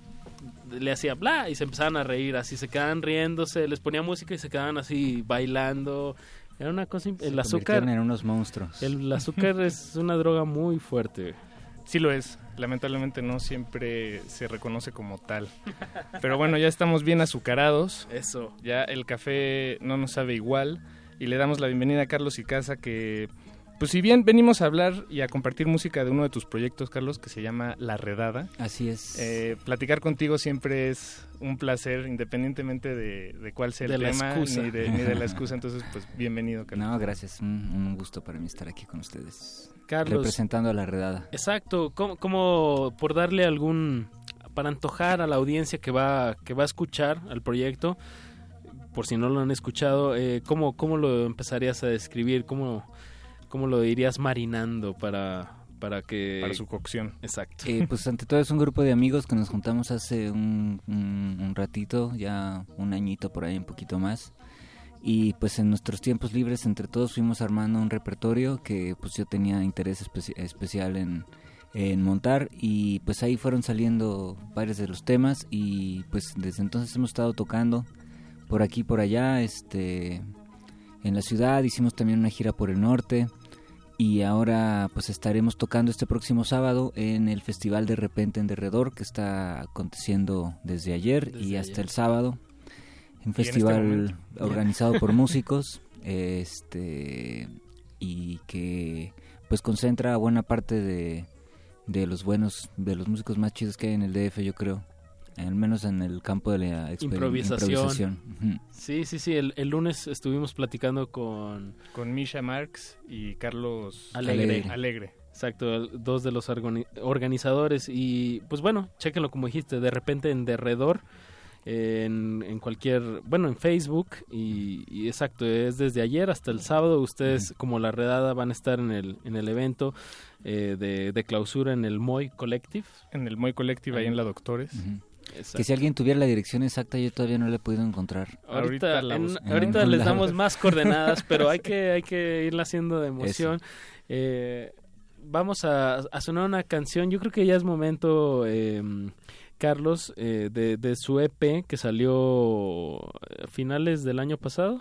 le hacía bla y se empezaban a reír, así se quedaban riéndose, les ponía música y se quedaban así bailando. Era una cosa, Se el azúcar, en unos monstruos. el azúcar es [laughs] una droga muy fuerte. Sí lo es. Lamentablemente no siempre se reconoce como tal. Pero bueno, ya estamos bien azucarados. Eso. Ya el café no nos sabe igual. Y le damos la bienvenida a Carlos y Casa que... Pues si bien venimos a hablar y a compartir música de uno de tus proyectos, Carlos, que se llama La Redada. Así es. Eh, platicar contigo siempre es un placer, independientemente de, de cuál sea el De la tema, excusa. ni de, ni de la excusa. [laughs] Entonces, pues bienvenido, Carlos. No, gracias. Un, un gusto para mí estar aquí con ustedes. Carlos. Representando a la redada. Exacto, como, como por darle algún para antojar a la audiencia que va que va a escuchar al proyecto, por si no lo han escuchado, eh, ¿cómo, ¿cómo lo empezarías a describir? ¿Cómo, cómo lo irías marinando para, para que... Para su cocción. Exacto. Eh, pues ante todo es un grupo de amigos que nos juntamos hace un, un- un ratito, ya un añito por ahí, un poquito más. Y pues en nuestros tiempos libres entre todos fuimos armando un repertorio que pues yo tenía interés especi- especial en, en montar y pues ahí fueron saliendo varios de los temas y pues desde entonces hemos estado tocando por aquí por allá, este en la ciudad, hicimos también una gira por el norte y ahora pues estaremos tocando este próximo sábado en el Festival de Repente en Derredor que está aconteciendo desde ayer y hasta ayer. el sábado. Un este festival organizado por [laughs] músicos este y que pues concentra a buena parte de, de los buenos de los músicos más chidos que hay en el DF yo creo al menos en el campo de la Improvisación. Sí, sí, sí, el, el lunes estuvimos platicando con... Con Misha Marx y Carlos Alegre. Alegre. Exacto, dos de los organi- organizadores y pues bueno, chéquenlo como dijiste, de repente en derredor, en, en cualquier, bueno, en Facebook y, y exacto, es desde ayer hasta el sábado, ustedes como la redada van a estar en el, en el evento eh, de, de clausura en el Moy Collective. En el Moy Collective, ahí en la Doctores. Ujú. Exacto. Que si alguien tuviera la dirección exacta, yo todavía no la he podido encontrar. Ahorita, en- les damos más coordenadas, [laughs] pero hay que, hay que irla haciendo de emoción. Eh, vamos a, a sonar una canción, yo creo que ya es momento, eh, Carlos, eh, de, de su EP que salió a finales del año pasado.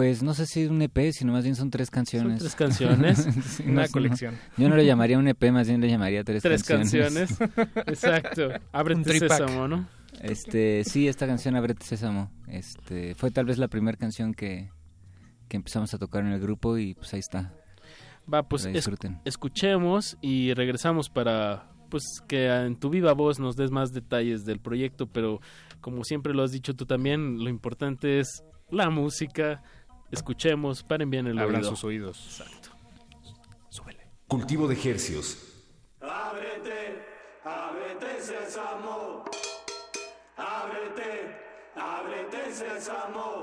Pues no sé si es un EP, sino más bien son tres canciones. tres canciones. [laughs] Sí, Una no colección. no- yo no le llamaría un EP, más bien le llamaría tres, Tres canciones. [laughs] Exacto. Un Ábrete tripack. sésamo, ¿no? Este, sí, esta canción Abrete Sésamo, este, fue tal vez la primera canción que, que empezamos a tocar en el grupo y pues ahí está. Va, pues es- disfruten. escuchemos y regresamos para pues que en tu viva voz nos des más detalles del proyecto, pero como siempre lo has dicho tú también, lo importante es la música. Escuchemos, paren bien el Abran oído. sus oídos. Exacto. Cultivo de hercios. Ábrete, ábrete sésamo. Ábrete, ábrete sésamo.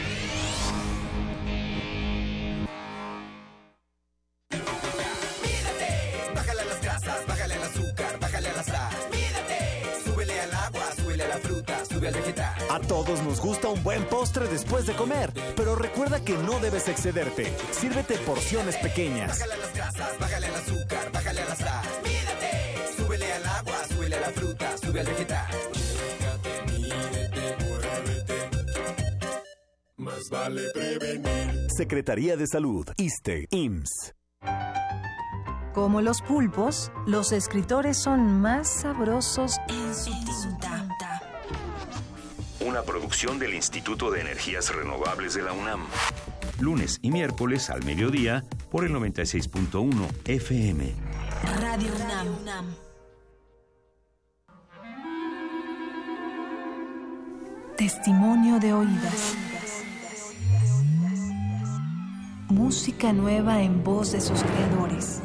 Un buen postre después de comer, pero recuerda que no debes excederte. Sírvete porciones pequeñas. Bájale a las grasas, bájale al azúcar, bájale a la sal. Mídate, súbele al agua, súbele a la fruta, sube al vegetal. Más vale prevenir. Secretaría de Salud, ISTE, IMSS. Como los pulpos, los escritores son más sabrosos en su. Una producción del Instituto de Energías Renovables de la UNAM. Lunes y miércoles al mediodía por el 96.1 FM. Radio UNAM. Testimonio de oídas. música nueva en voz de sus creadores.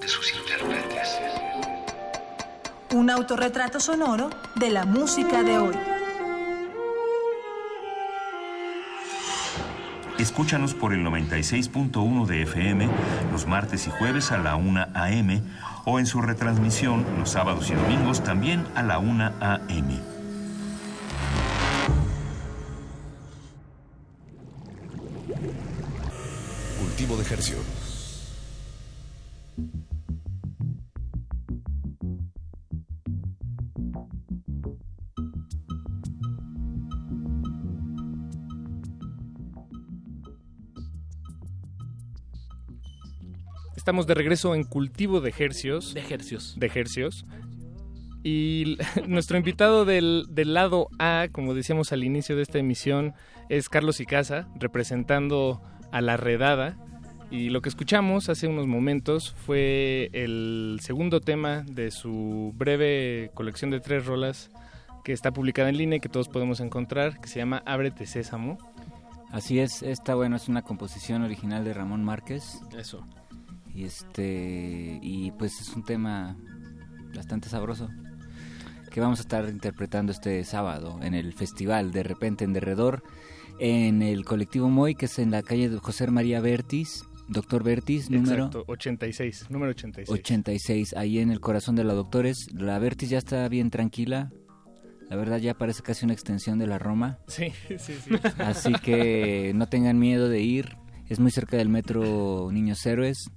De sus. Un autorretrato sonoro de la música de hoy. Escúchanos por el 96.1 de FM los martes y jueves a la 1 a.m. o en su retransmisión los sábados y domingos también a la 1 a.m. Cultivo de Hercio. Estamos de regreso en Cultivo de Hercios. De Hercios. De Hercios. Y [laughs] nuestro invitado del, del lado A, como decíamos al inicio de esta emisión, es Carlos Icaza, representando a La Redada. Y lo que escuchamos hace unos momentos fue el segundo tema de su breve colección de tres rolas que está publicada en línea y que todos podemos encontrar, que se llama Ábrete Sésamo. Así es, esta bueno es una composición original de Ramón Márquez. Eso. Y este y pues es un tema bastante sabroso que vamos a estar interpretando este sábado en el festival de repente en derredor en el colectivo Moy que es en la calle de José María Bertis, Doctor Bertis, número Exacto, 86, número 86. 86, ahí en el corazón de la Doctores. La Bertis ya está bien tranquila. La verdad ya parece casi una extensión de la Roma. Sí, sí, sí. Así que no tengan miedo de ir. Es muy cerca del metro Niños Héroes.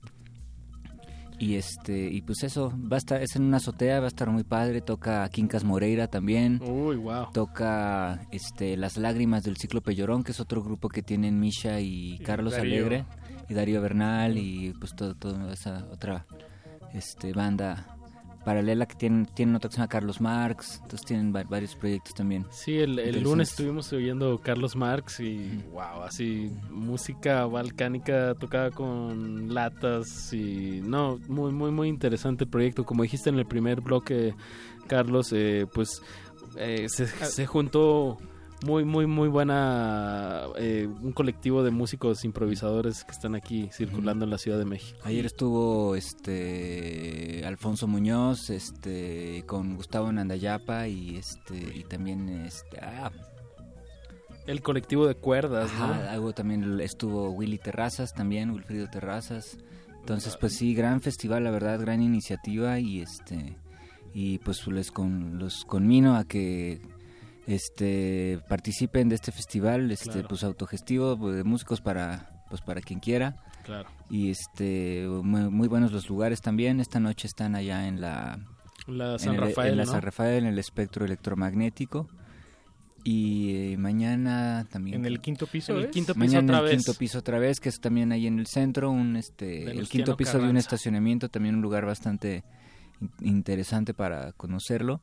Y este y pues eso, va a estar, es en una azotea, va a estar muy padre, toca Quincas Moreira también. Uy, wow. Toca este Las Lágrimas del Cíclope Llorón, que es otro grupo que tienen Misha y Carlos Darío. Alegre y Darío Bernal y pues todo, toda esa otra este banda paralela que tienen, tienen otra que se llama Carlos Marx, entonces tienen va- varios proyectos también. Sí, el, el lunes estuvimos oyendo Carlos Marx y wow, así música balcánica tocada con latas y no, muy muy muy interesante el proyecto. Como dijiste en el primer bloque, Carlos, eh, pues eh, se, se juntó muy muy muy buena eh, un colectivo de músicos improvisadores que están aquí circulando en la Ciudad de México. Ayer estuvo este Alfonso Muñoz, este con Gustavo Nandayapa y este y también este ah, El colectivo de cuerdas, ¿no? Ajá, algo también estuvo Willy Terrazas también, Wilfrido Terrazas. Entonces, pues sí, gran festival, la verdad, gran iniciativa y este y pues les con los conmino a que este participen de este festival, este Claro. pues autogestivo pues, de músicos para pues para quien quiera. Claro. Y este muy, muy buenos los lugares también. Esta noche están allá en la La en San el- Rafael, en la ¿no? San Rafael en el espectro electromagnético. Y eh, mañana también En el quinto piso, En el quinto piso mañana otra en el vez. quinto piso otra vez, que es también ahí en el centro, un este el quinto piso de un estacionamiento, también un lugar bastante in- interesante para conocerlo.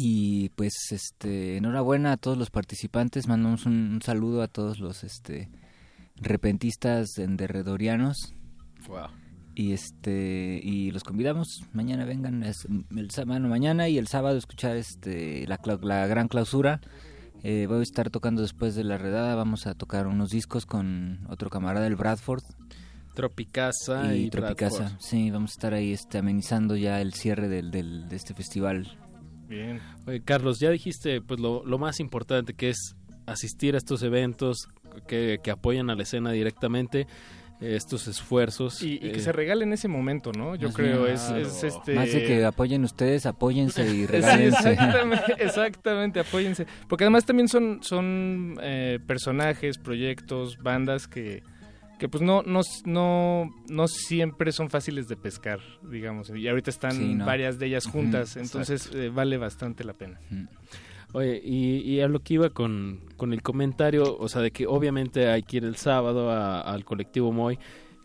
Y pues este enhorabuena a todos los participantes, mandamos un, un saludo a todos los este repentistas derredorianos. Wow. Y este y los convidamos mañana vengan es- el bueno, mañana y el sábado a escuchar este la, la gran clausura. Eh, voy a estar tocando después de la redada, vamos a tocar unos discos con otro camarada del Bradford Tropicasa y, y Tropicasa. Sí, vamos a estar ahí este amenizando ya el cierre del, del- de este festival. Bien. Oye, Carlos, ya dijiste pues lo, lo más importante que es asistir a estos eventos que, que apoyan a la escena directamente, estos esfuerzos. Y, y que eh, se regale en ese momento, ¿no? Yo creo bien, es, claro. es este... Más de que apoyen ustedes, apóyense y [laughs] regálense. exactamente, exactamente, apóyense. Porque además también son, son eh, personajes, proyectos, bandas que, que pues no, no, no, no siempre son fáciles de pescar, digamos. Y ahorita están Sí, no. varias de ellas juntas, entonces eh, vale bastante la pena. Oye, y, y a lo que iba con, con el comentario, o sea, de que obviamente hay que ir el sábado a- al colectivo Moy,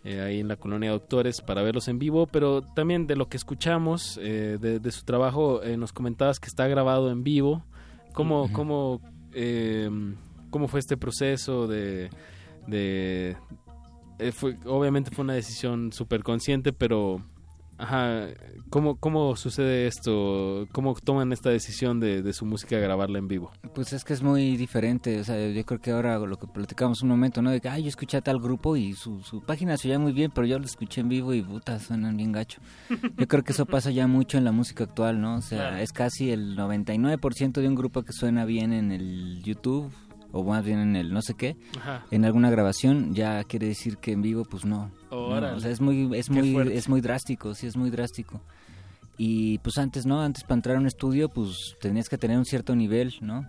eh, ahí en la colonia Doctores, para verlos en vivo, pero también de lo que escuchamos eh, de, de su trabajo, eh, nos comentabas que está grabado en vivo. ¿Cómo, cómo, cómo fue este proceso de... de eh, fue, obviamente fue una decisión súper consciente, pero Ajá, ¿cómo, ¿cómo sucede esto? ¿Cómo toman esta decisión de, de su música grabarla en vivo? Pues es que es muy diferente, o sea, yo creo que ahora lo que platicamos un momento, ¿no? De que, ay, yo escuché a tal grupo y su, su página se oía muy bien, pero yo lo escuché en vivo y puta, suenan bien gacho. Yo creo que eso pasa ya mucho en la música actual, ¿no? O sea, es casi el 99% de un grupo que suena bien en el YouTube o más bien en el no sé qué, Ajá. en alguna grabación, ya quiere decir que en vivo pues no. O sea, es muy es Qué muy fuerte. es muy drástico, sí es muy drástico. Y pues antes, ¿no? Antes para entrar a un estudio, pues tenías que tener un cierto nivel, ¿no?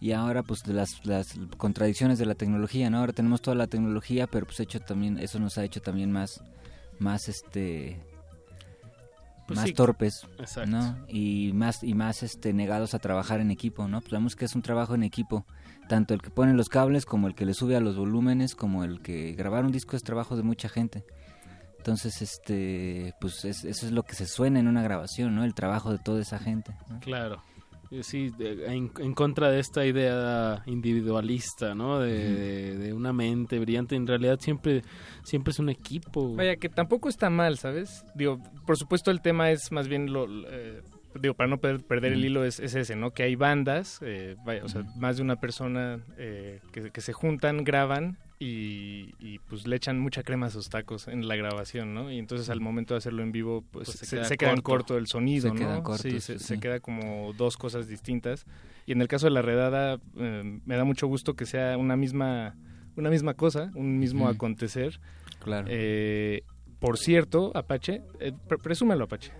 Y ahora, pues, las, las contradicciones de la tecnología, ¿no? Ahora tenemos toda la tecnología, pero pues hecho también, eso nos ha hecho también más, más, este, Pues más sí, torpes, exacto. ¿no? Y más, y más, este, negados a trabajar en equipo, ¿no? Pues la música es un trabajo en equipo. Tanto el que pone los cables, como el que le sube a los volúmenes, como el que grabar un disco es trabajo de mucha gente. Entonces, este, pues es- eso es lo que se suena en una grabación, ¿no? El trabajo de toda esa gente. ¿no? Claro. Eh, Sí, de- en, en contra de esta idea individualista, ¿no? De, de- de una mente brillante. En realidad siempre, siempre es un equipo. Vaya, que tampoco está mal, ¿sabes? Digo, por supuesto el tema es más bien lo... eh, digo, para no per- perder el hilo es, es ese, ¿no? Que hay bandas, eh, vaya, o sea, más de una persona eh, que, que se juntan, graban y, y, pues le echan mucha crema a sus tacos en la grabación, ¿no? Y entonces al momento de hacerlo en vivo, pues, Pues se se, queda se corto. corto el sonido, Se ¿no? cortos, sí, se, sí, se queda como dos cosas distintas. Y en el caso de la redada, eh, me da mucho gusto que sea una misma, una misma cosa, un mismo acontecer. Claro. Eh, por cierto, Apache, eh, pre- presúmelo, Apache.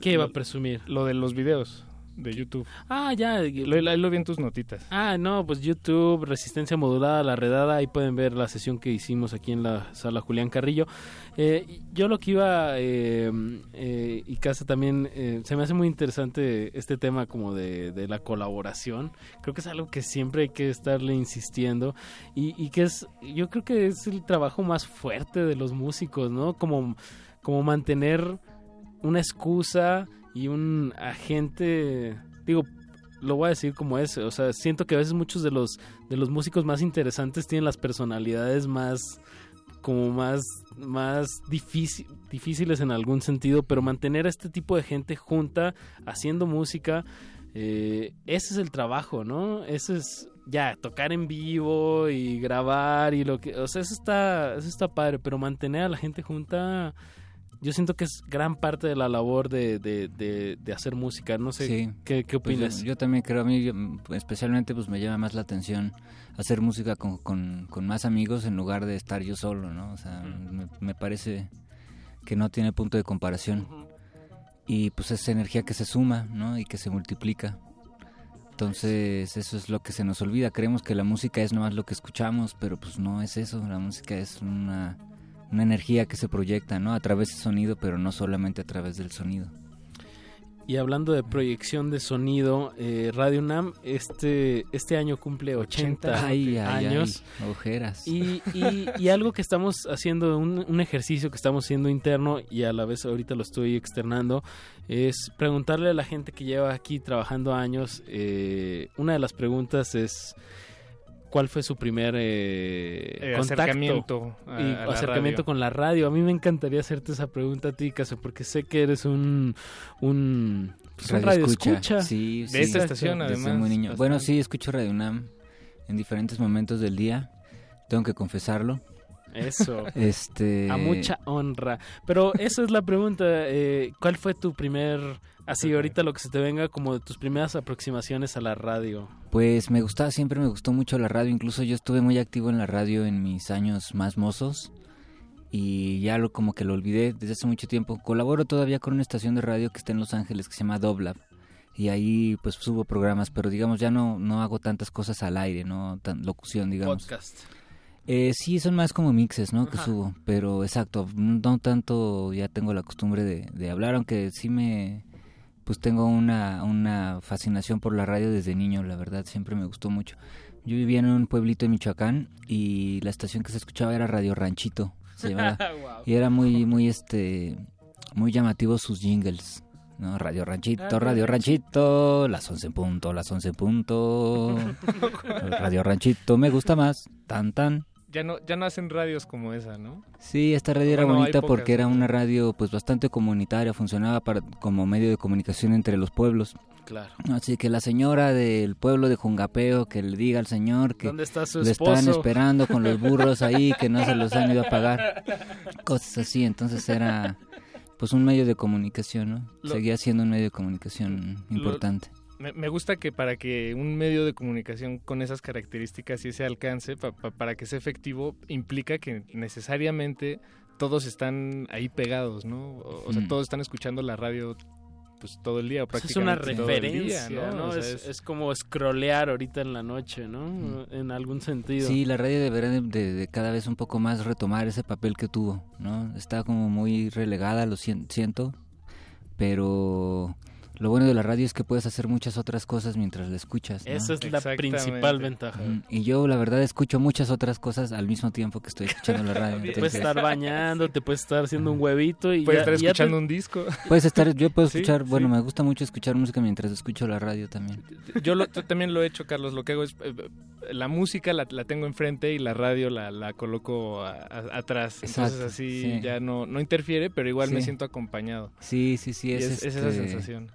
¿Qué iba a presumir? Lo de los videos de YouTube. Ah, ya. Lo, ahí lo vi en tus notitas. Ah, no, pues YouTube, Resistencia Modulada, La Redada, ahí pueden ver la sesión que hicimos aquí en la sala Julián Carrillo. Eh, yo lo que iba, eh, eh, y Casa también, eh, se me hace muy interesante este tema como de, de la colaboración. Creo que es algo que siempre hay que estarle insistiendo y, y que es, yo creo que es el trabajo más fuerte de los músicos, ¿no? Como, como mantener una excusa y un agente, digo, lo voy a decir como es, o sea, siento que a veces muchos de los de los músicos más interesantes tienen las personalidades más como más más difícil- difíciles en algún sentido, pero mantener a este tipo de gente junta haciendo música eh, ese es el trabajo, ¿no? Ese es ya tocar en vivo y grabar y lo que, o sea, eso está eso está padre, pero mantener a la gente junta yo siento que es gran parte de la labor de, de, de, de hacer música. No sé, Sí. ¿qué, qué Pues opinas? yo, yo también creo, a mí mm, especialmente pues me llama más la atención hacer música con, con, con más amigos en lugar de estar yo solo, ¿no? O sea, me, me parece que no tiene punto de comparación. Y pues es energía que se suma, ¿no? Y que se multiplica. Entonces eso es lo que se nos olvida. Creemos que la música es nomás lo que escuchamos, pero pues no es eso. La música es una, una energía que se proyecta, ¿no? A través del sonido, pero no solamente a través del sonido. Y hablando de proyección de sonido, eh, Radio UNAM este, este año cumple 80 Ay, ay, años. ay, ojeras. Y, y, y algo que estamos haciendo, un, un ejercicio que estamos haciendo interno y a la vez ahorita lo estoy externando, es preguntarle a la gente que lleva aquí trabajando años, eh, una de las preguntas es... ¿Cuál fue su primer eh, Eh, contacto acercamiento a- y a la acercamiento radio? con la radio? A mí me encantaría hacerte esa pregunta a ti, Caso, porque sé que eres un un, pues, un radio escucha. Sí, De sí. esta estación, Desde además, muy niño. Bueno, sí, escucho Radio UNAM en diferentes momentos del día. Tengo que confesarlo. Eso. [laughs] Este. A mucha honra. Pero esa es la pregunta. eh, ¿Cuál fue tu primer, así ahorita lo que se te venga, como de tus primeras aproximaciones a la radio? Pues me gustaba, siempre me gustó mucho la radio. Incluso yo estuve muy activo en la radio en mis años más mozos. Y ya lo como que lo olvidé desde hace mucho tiempo. Colaboro todavía con una estación de radio que está en Los Ángeles que se llama Doblab. Y ahí pues subo programas, pero digamos ya no, no hago tantas cosas al aire, no tan locución, digamos. Podcast. Eh, sí, son más como mixes, ¿no? Que subo, pero exacto, no tanto ya tengo la costumbre de, de hablar, aunque sí me, pues tengo una, una fascinación por la radio desde niño, la verdad, siempre me gustó mucho. Yo vivía en un pueblito de Michoacán y la estación que se escuchaba era Radio Ranchito, se llamaba, [laughs] Wow. y era muy, muy, este, muy llamativo sus jingles. ¿no? Radio Ranchito, Ah, Radio Ranchito, las 11 en punto, las 11 en punto. [laughs] Radio Ranchito me gusta más, tan tan, ya no, ya no hacen radios como esa, ¿no? Sí, esta radio era Bueno, bonita pocas, porque era una radio pues bastante comunitaria, funcionaba para, como medio de comunicación entre los pueblos. Claro. Así que la señora del pueblo de Jungapeo que le diga al señor que ¿Dónde está su lo están esperando con los burros ahí, que no se los han ido a pagar. [laughs] Cosas así, entonces era pues un medio de comunicación, ¿no? Lo- Seguía siendo un medio de comunicación Lo- importante. Me, me gusta que para que un medio de comunicación con esas características y ese alcance, pa- pa- para que sea efectivo, implica que necesariamente todos están ahí pegados, ¿no? O, o sea, Mm. todos están escuchando la radio pues todo el día o Pues es una prácticamente todo el día, referencia, ¿no? O sea, es, es como scrollear ahorita en la noche, ¿no? En algún sentido. Sí, la radio debería de, de- de cada vez un poco más retomar ese papel que tuvo, ¿no? Está como muy relegada, lo sien- siento, pero lo bueno de la radio es que puedes hacer muchas otras cosas mientras la escuchas. ¿no? Esa es la principal ventaja. Y yo la verdad escucho muchas otras cosas al mismo tiempo que estoy escuchando la radio. Te puedes estar bañando, te puedes estar haciendo un huevito y Puedes ya- estar y ya escuchando te- un disco. Puedes estar, yo puedo [laughs] Sí, escuchar, bueno, sí. me gusta mucho escuchar música mientras escucho la radio también. Yo, lo- yo también lo he hecho, Carlos. Lo que hago es eh, la música la, la tengo enfrente y la radio la, la coloco a- a- atrás. Entonces así sí. ya no, no interfiere, pero igual me siento acompañado. Sí, sí, sí, es, es esa este, sensación.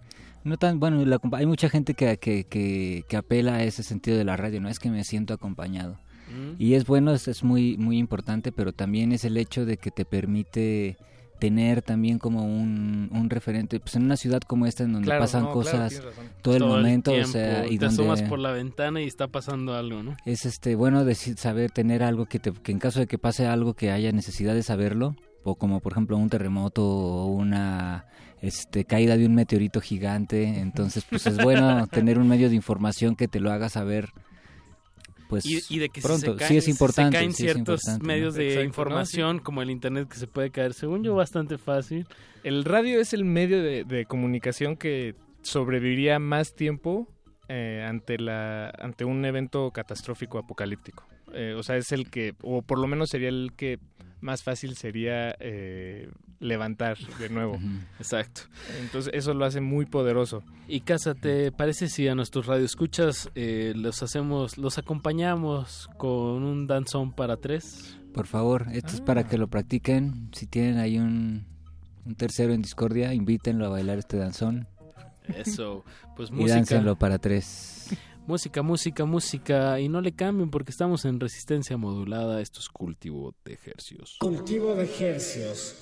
No tan, bueno, la hay mucha gente que, que, que, que apela a ese sentido de la radio, no es que me siento acompañado. Mm. Y es bueno, es, es muy, muy importante, pero también es el hecho de que te permite tener también como un, un referente, pues en una ciudad como esta en donde Claro, pasan no, cosas razón. todo el momento, o tiempo, sea, y te donde asomas por la ventana y está pasando algo, ¿no? es este bueno decir, saber tener algo que, te, que en caso de que pase algo que haya necesidad de saberlo, o como por ejemplo un terremoto o una este caída de un meteorito gigante, entonces pues es bueno [laughs] tener un medio de información que te lo haga saber pues y, y de que si pronto se caen, sí es si importante, se caen sí ciertos medios de Exacto, ¿no? información como el internet que se puede caer, según yo bastante fácil. El radio es el medio de, de comunicación que sobreviviría más tiempo eh, ante la ante un evento catastrófico apocalíptico. Eh, o sea, es el que, o por lo menos sería el que más fácil sería eh, levantar de nuevo. Exacto. Entonces eso lo hace muy poderoso. Y Casa, ¿te parece si a nuestros radioescuchas eh, los hacemos, los acompañamos con un danzón para tres? Por favor, esto es para que lo practiquen. Si tienen ahí un, un tercero en discordia, invítenlo a bailar este danzón. Eso, pues y música. dáncenlo para tres. Música, música, música. Y no le cambien porque estamos en resistencia modulada. Esto es cultivo de ejercicios. Cultivo de ejercios.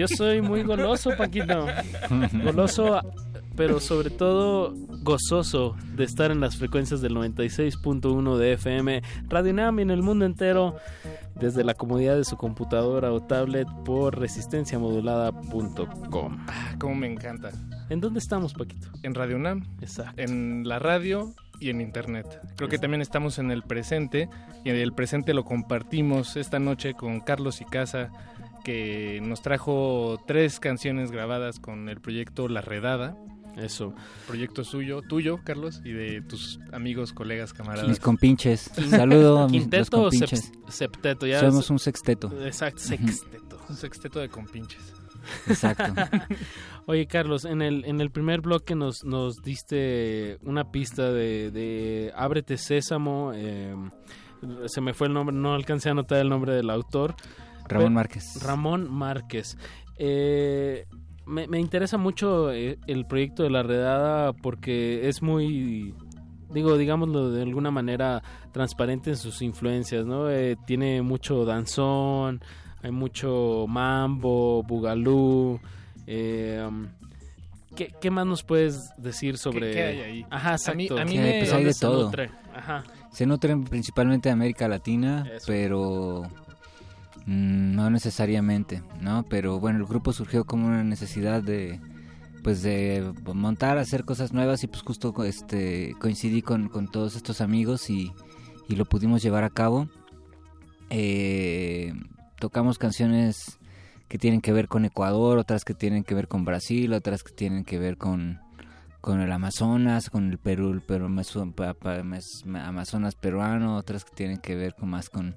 Yo soy muy goloso, Paquito. Goloso, pero sobre todo gozoso de estar en las frecuencias del 96.1 de FM, Radio Nam y en el mundo entero, desde la comodidad de su computadora o tablet por resistenciamodulada.com. Ah, cómo me encanta. ¿En dónde estamos, Paquito? En Radio UNAM, Exacto. en la radio y en internet. Creo que también estamos en el presente y el presente lo compartimos esta noche con Carlos Icaza que nos trajo tres canciones grabadas con el proyecto La Redada. Eso. Proyecto suyo, tuyo, Carlos, y de tus amigos, colegas, camaradas. Mis compinches. Saludo a mis los ¿Quinteto o compinches. sep- septeto? Ya Somos un sexteto. Exacto, sexteto. Un sexteto de compinches. Exacto. [laughs] Oye, Carlos, en el, en el primer bloque nos, nos diste una pista de, de Ábrete Sésamo. eh, se me fue el nombre, no alcancé a anotar el nombre del autor. Ramón Márquez. Ramón Márquez. Eh, me, me interesa mucho eh, el proyecto de la redada porque es muy, digo, digámoslo de alguna manera, transparente en sus influencias, ¿no? Eh, tiene mucho danzón, hay mucho mambo, bugalú. eh, um, ¿qué, qué más nos puedes decir sobre...? qué hay ahí? Ajá, A mí- exacto. a mí me- pues, hay ¿Dónde de se todo. nutre? Ajá. Se nutren principalmente de América Latina, Eso. pero mm, no necesariamente, ¿no? Pero bueno, el grupo surgió como una necesidad de pues de montar, hacer cosas nuevas y pues justo este coincidí con, con todos estos amigos y, y lo pudimos llevar a cabo. Eh, tocamos canciones que tienen que ver con Ecuador, otras que tienen que ver con Brasil, otras que tienen que ver con, con el Amazonas, con el Perú, el Perú Amazonas peruano, otras que tienen que ver con más con,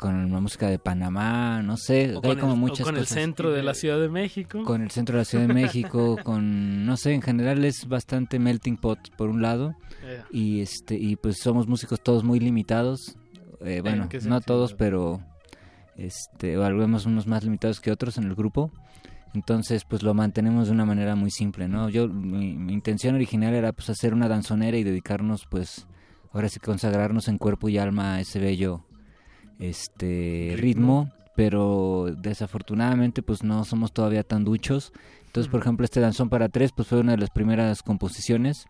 con la música de Panamá, no sé, O hay como el, o muchas con el cosas. centro de la Ciudad de México. Con el centro de la Ciudad de México, [laughs] con, no sé, en general es bastante melting pot por un lado Eh. y este y pues somos músicos todos muy limitados, eh, bueno, no todos, pero este, o algunos unos más limitados que otros en el grupo. Entonces, pues lo mantenemos de una manera muy simple, ¿no? Yo, mi, mi intención original era pues hacer una danzonera y dedicarnos, pues, ahora sí consagrarnos en cuerpo y alma a ese bello este Ritmo. ritmo, pero desafortunadamente pues no somos todavía tan duchos. Entonces, por ejemplo, este danzón para tres pues fue una de las primeras composiciones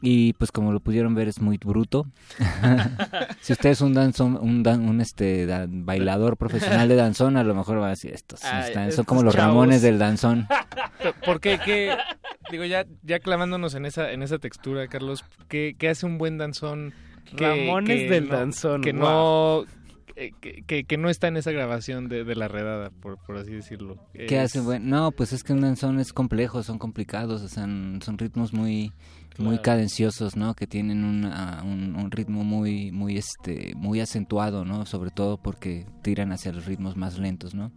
y pues como lo pudieron ver es muy bruto. [laughs] si usted es un danzón, un, dan- un este bailador profesional de danzón, a lo mejor va a decir estos Ay, están- son como los chavos. Ramones del danzón. ¿Por qué? ¿Qué- digo, ya, ya clavándonos en esa, en esa textura, Carlos, ¿qué, qué hace un buen danzón? que- Ramones que del no- danzón, Que wow. no... eh, Que, que- que no está en esa grabación de, de la redada, por, por así decirlo. ¿Qué Es- hace? Bueno, no, pues es que danzón es complejo, son complicados, o sea, son ritmos muy muy cadenciosos, ¿no? Que tienen una- un, un ritmo muy muy este muy acentuado, ¿no? Sobre todo porque tiran hacia los ritmos más lentos, ¿no?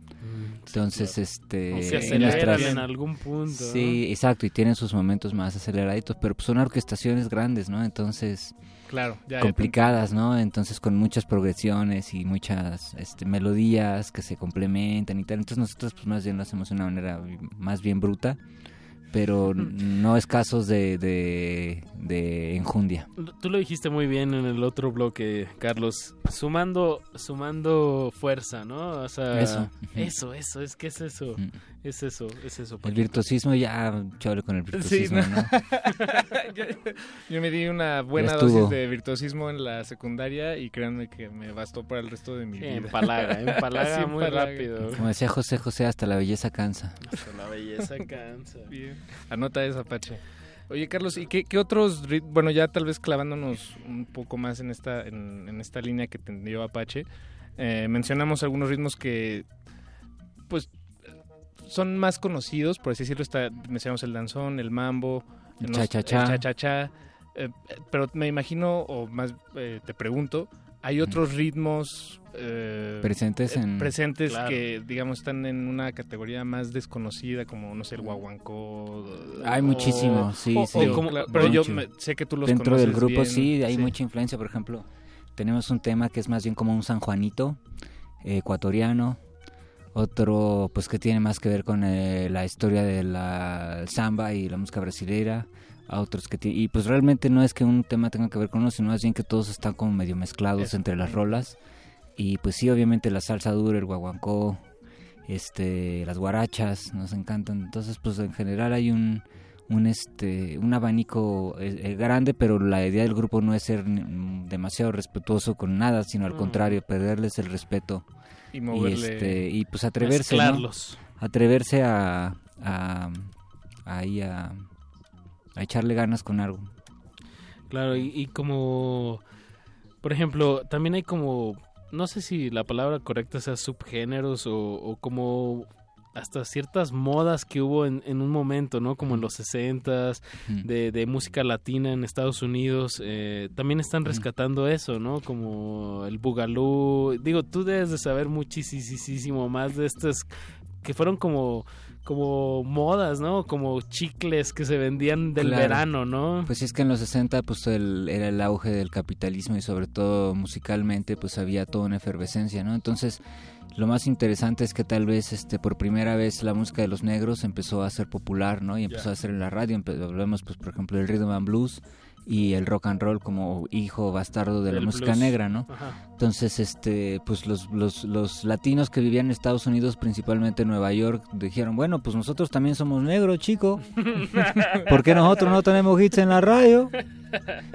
Entonces, este O se en aceleran nuestras- en algún punto. Sí, exacto, y tienen sus momentos más aceleraditos, pero pues son orquestaciones grandes, ¿no? Entonces, Claro, ya, ya te complicadas, ¿no? Entonces con muchas progresiones y muchas este, melodías que se complementan y tal. Entonces nosotros pues más bien lo hacemos de una manera más bien bruta, pero no escasos de, de, de enjundia. Tú lo dijiste muy bien en el otro bloque, Carlos. Sumando, sumando fuerza, ¿no? O sea, Eso. eso, eso, es que es eso, es eso, es eso. El virtuosismo ya, chole con el Sí, virtuosismo, no. ¿no? [laughs] yo, yo me di una buena dosis de virtuosismo en la secundaria y créanme que me bastó para el resto de mi Sí, vida. empalaga, [laughs] empalaga Sí, muy empalaga. rápido. Como decía José José, hasta la belleza cansa. Hasta la belleza cansa. [laughs] Bien. Anota esa, Pache. Oye, Carlos, ¿y qué, qué otros rit- Bueno, ya tal vez clavándonos un poco más en esta, en, en esta línea que tendió Apache, eh, mencionamos algunos ritmos que, pues, son más conocidos, por así decirlo. Está, mencionamos el danzón, el mambo, El cha-cha-cha. el cha-cha-cha, eh, pero me imagino, o más eh, te pregunto, ¿hay otros ritmos eh, Presentes en- presentes Claro. que, digamos, están en una categoría más desconocida, como, no sé, el guaguancó? Hay o- muchísimo, sí, o- sí. o como- Claro, pero yo me- sé que tú los Dentro del grupo bien. sí, hay mucha influencia, por ejemplo, tenemos un tema que es más bien como un San Juanito eh, ecuatoriano, otro pues que tiene más que ver con eh, la historia de la samba y la música brasileña, a otros que tiene, y pues realmente no es que un tema tenga que ver con uno, sino más bien que todos están como medio mezclados Eso. entre las rolas y pues sí, obviamente la salsa dura, el guaguancó, este, las guarachas nos encantan, entonces pues en general hay un un este un abanico eh, eh, grande pero la idea del grupo no es ser mm, demasiado respetuoso con nada sino al Mm. contrario perderles el respeto Y moverle- este, y pues atreverse ¿no? Atreverse a, a, ahí a, a echarle ganas con algo Claro, y, y como, por ejemplo, también hay como, no sé si la palabra correcta sea subgéneros o, o como hasta ciertas modas que hubo en, en un momento, ¿no? Como en los 60s, Mm. de, de música latina en Estados Unidos, eh, también están rescatando eso, ¿no? Como el bugalú. Digo, tú debes de saber muchísimo más de estas que fueron como como modas, ¿no? Como chicles que se vendían del Claro. verano, ¿no? Pues sí, es que en los 60 pues el- era el auge del capitalismo y sobre todo musicalmente pues había toda una efervescencia, ¿no? Entonces lo más interesante es que tal vez este por primera vez la música de los negros empezó a ser popular, ¿no? Y empezó a ser en la radio, hablamos pues por ejemplo del rhythm and blues y el rock and roll como hijo bastardo de la música blues. negra, ¿no? Ajá. Entonces, este, pues los, los, los latinos que vivían en Estados Unidos, principalmente en Nueva York, dijeron, bueno, pues nosotros también somos negros, chico. [laughs] ¿Por qué nosotros no tenemos hits en la radio?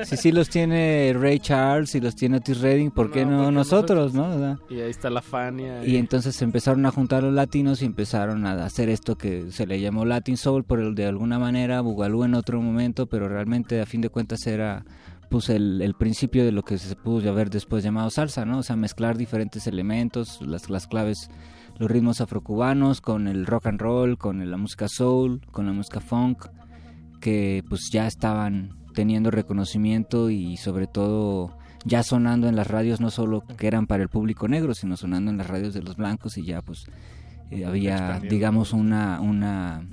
Si sí los tiene Ray Charles y los tiene Otis Redding, ¿por qué no, porque nosotros, no? O sea, Y ahí está la Fania. y entonces se empezaron a juntar los latinos y empezaron a hacer esto que se le llamó Latin Soul, por el, de alguna manera, Bugalú en otro momento, pero realmente a fin de cuentas era pues el, el principio de lo que se pudo haber después llamado salsa, ¿no? O sea, mezclar diferentes elementos, las, las claves, los ritmos afrocubanos con el rock and roll, con la música soul, con la música funk, que pues ya estaban teniendo reconocimiento y sobre todo ya sonando en las radios no solo que eran para el público negro, sino sonando en las radios de los blancos y ya pues eh, había digamos una una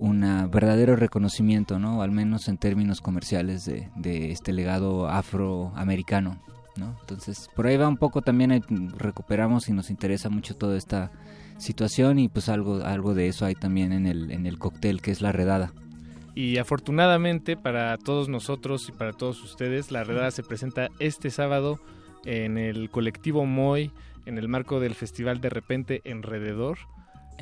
una verdadero reconocimiento, ¿no? Al menos en términos comerciales de, este legado afroamericano, ¿no? Entonces, por ahí va un poco también recuperamos y nos interesa mucho toda esta situación y pues algo algo de eso hay también en el en el cóctel que es la redada. Y afortunadamente para todos nosotros y para todos ustedes, la redada se presenta este sábado en el colectivo Moy, en el marco del festival de repente Enrededor.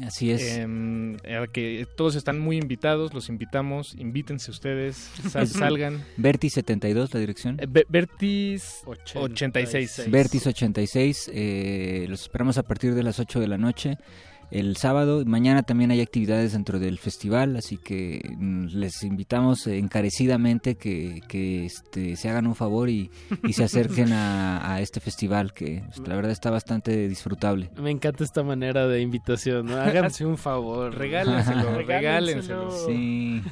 Así es. Em, al que todos están muy invitados, los invitamos, invítense ustedes, sal- [laughs] salgan. Vertis 72 la dirección. Eh, Vertis 86. Vertis 86, eh, los esperamos a partir de las 8 de la noche el sábado. Mañana también hay actividades dentro del festival, así que mm, les invitamos encarecidamente que, que, este, se hagan un favor y, y se acerquen a, a este festival que pues, la verdad está bastante disfrutable. Me encanta esta manera de invitación, ¿no? Háganse un favor. Regálenselo, regálenselo. Sí.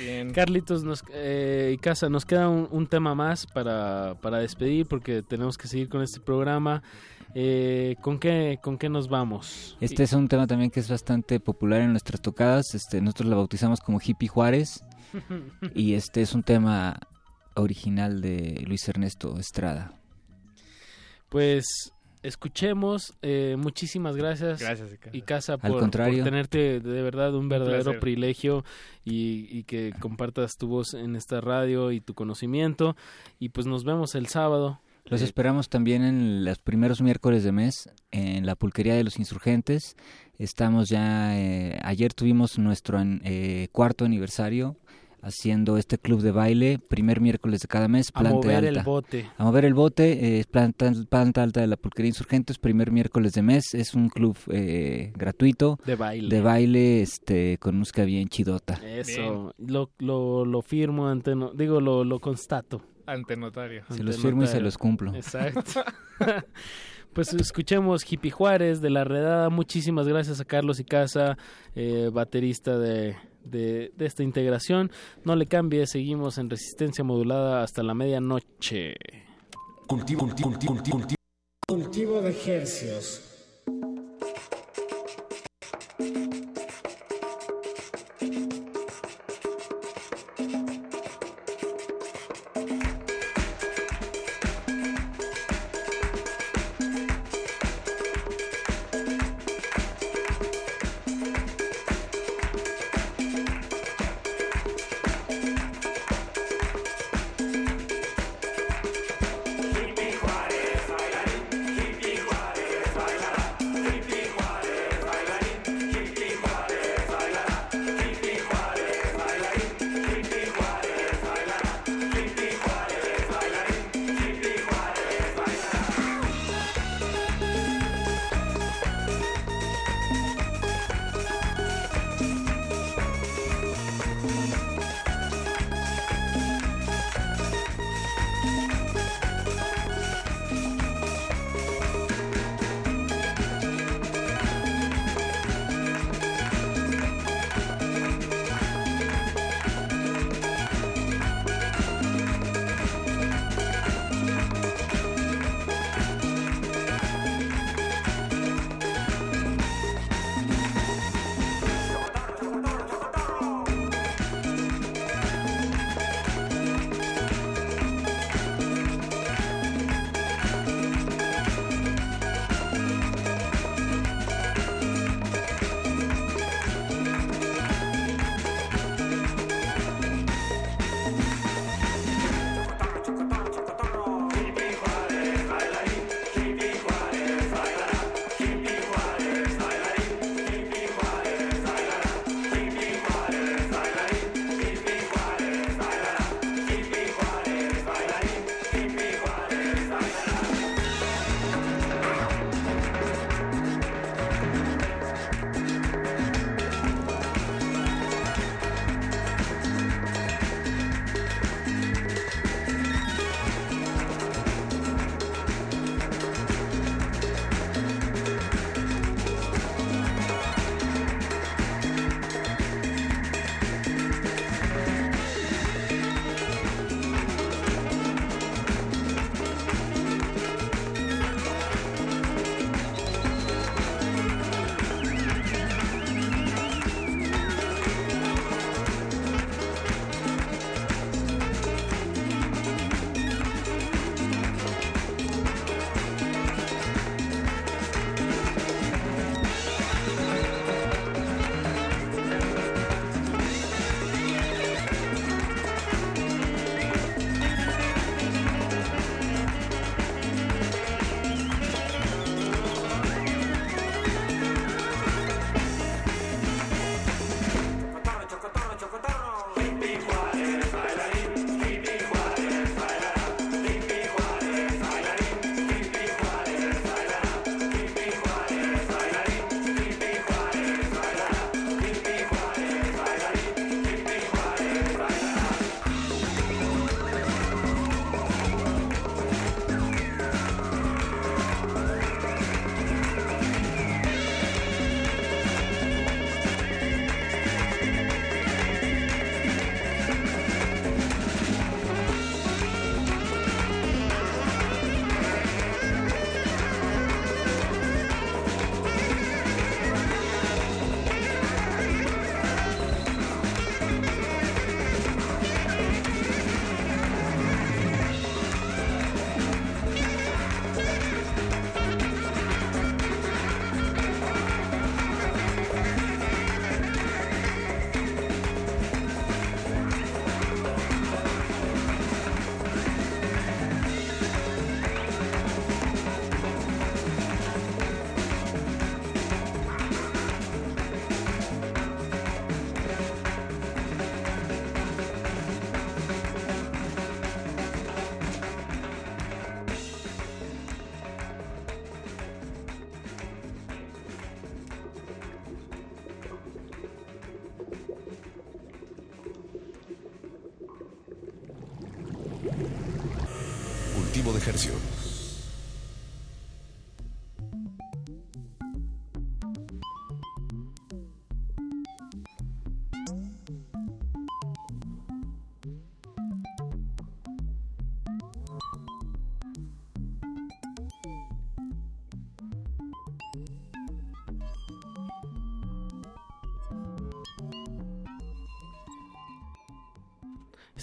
Bien. Carlitos nos, eh, y Casa, nos queda un, un tema más para, para despedir porque tenemos que seguir con este programa. Eh, ¿con, qué, ¿Con qué nos vamos? Este es un tema también que es bastante popular en nuestras tocadas. Este, nosotros lo bautizamos como Hippie Juárez. [laughs] y este es un tema original de Luis Ernesto Estrada. Pues escuchemos. eh, muchísimas gracias. Gracias, Ica. Y Casa Al por, contrario. por tenerte de verdad un verdadero privilegio y, y que compartas tu voz en esta radio y tu conocimiento. Y pues nos vemos el sábado. Los Eh, esperamos también en los primeros miércoles de mes en la pulquería de los insurgentes. Estamos ya, eh, ayer tuvimos nuestro eh, cuarto aniversario haciendo este club de baile, primer miércoles de cada mes, A planta mover alta. el bote. A mover el bote, eh, planta, planta alta de la pulquería insurgentes, primer miércoles de mes. Es un club eh, gratuito De baile. de baile este, con música bien chidota. Eso, lo, lo, lo firmo ante, no- digo, lo, lo constato. Ante notario. Se Ante los firmo y se los cumplo. Exacto. [laughs] [laughs] pues escuchemos Hippie Juárez de la redada. Muchísimas gracias a Carlos y Casa, eh, baterista de, de, de esta integración. No le cambie, seguimos en resistencia modulada hasta la medianoche. Cultivo, cultivo, cultivo, cultivo. Cultivo de ejercios.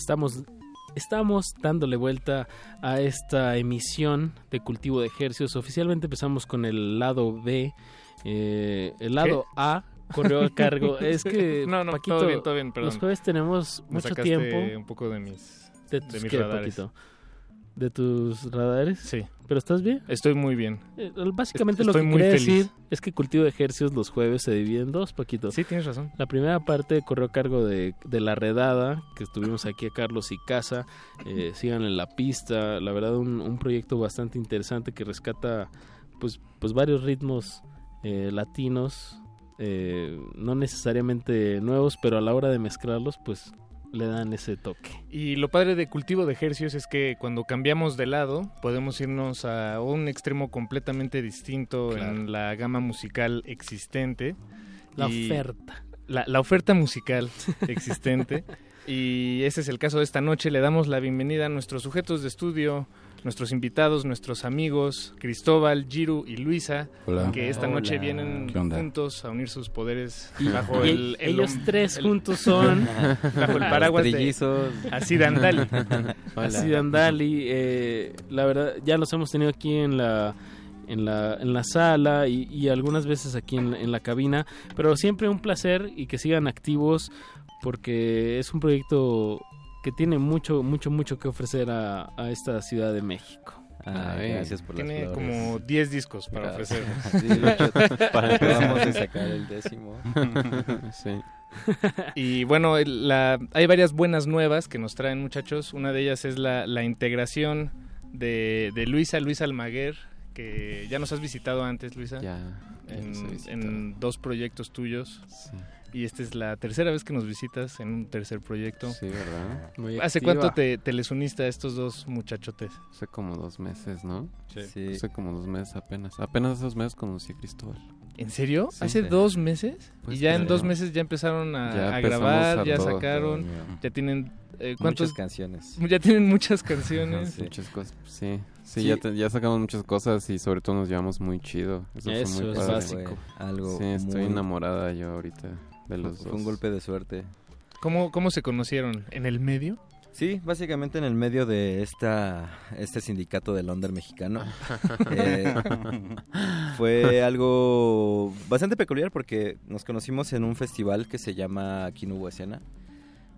Estamos, estamos dándole vuelta a esta emisión de cultivo de ejercicios. Oficialmente empezamos con el lado B. eh, el lado ¿Qué? A corrió a cargo. [laughs] es que, No, no, Paquito, todo bien, todo bien, perdón. los jueves tenemos Me mucho tiempo. un poco de mis, de, de tus mis qué, radares. Paquito? ¿De tus radares? Sí. ¿Pero estás bien? Estoy muy bien. Eh, Básicamente lo que quería decir es que cultivo de ejercicios los jueves se divide en dos, Paquito. Sí, tienes razón. La primera parte corrió a cargo de, de La Redada, que estuvimos aquí a Carlos y Casa. Eh, sigan en la pista. La verdad, un, un proyecto bastante interesante que rescata pues, pues varios ritmos eh, latinos. eh, no necesariamente nuevos, pero a la hora de mezclarlos, pues le dan ese toque. Y lo padre de cultivo de ejercicios es que cuando cambiamos de lado podemos irnos a un extremo completamente distinto en la gama musical existente. La oferta. La, la oferta musical [laughs] existente. y ese es el caso de esta noche. Le damos la bienvenida a nuestros sujetos de estudio, nuestros invitados, nuestros amigos, Cristóbal, Giru y Luisa, Hola. que esta Hola. noche vienen juntos a unir sus poderes bajo y el, el ellos tres el- juntos son [laughs] bajo el paraguas de. Acid Andali. [laughs] Así de Andali, eh, la verdad, ya los hemos tenido aquí en la en la, en la sala y, y algunas veces aquí en, en la cabina, pero siempre un placer y que sigan activos porque es un proyecto que tiene mucho, mucho, mucho que ofrecer a, a esta Ciudad de México. Ay, gracias por Tiene como 10 discos para ofrecer. [laughs] Sí, para- acabamos de sacar el décimo. [laughs] Sí. Y bueno, la, hay varias buenas nuevas que nos traen muchachos. Una de ellas es la, la integración de, de Luisa, Luisa Almaguer, que ya nos has visitado antes, Luisa. Ya, ya En, en dos proyectos tuyos. Y esta es la tercera vez que nos visitas en un tercer proyecto. Sí, ¿verdad? Muy ¿Hace activa. cuánto te, te les uniste a estos dos muchachotes? Hace como dos meses, ¿no? Sí. Hace como dos meses apenas. Apenas esos meses conocí a Cristóbal. ¿En serio? Sí. ¿Hace dos meses? Pues y ya en dos meses ya empezaron a, Ya a grabar, a ya todo, sacaron, todo, ya. tienen... eh. Muchas canciones. [laughs] Ya tienen muchas canciones. Muchas cosas, sí. Sí, Sí. Ya, te- ya sacamos muchas cosas y sobre todo nos llevamos muy chido. Eso, Eso fue muy es padre. básico. Algo Sí, estoy muy- enamorada yo ahorita de los Fue dos. un golpe de suerte. ¿Cómo, ¿Cómo se conocieron? ¿En el medio? Sí, básicamente en el medio de esta este sindicato del under mexicano. [laughs] Eh, fue algo bastante peculiar porque nos conocimos en un festival que se llama Aquí no hubo escena.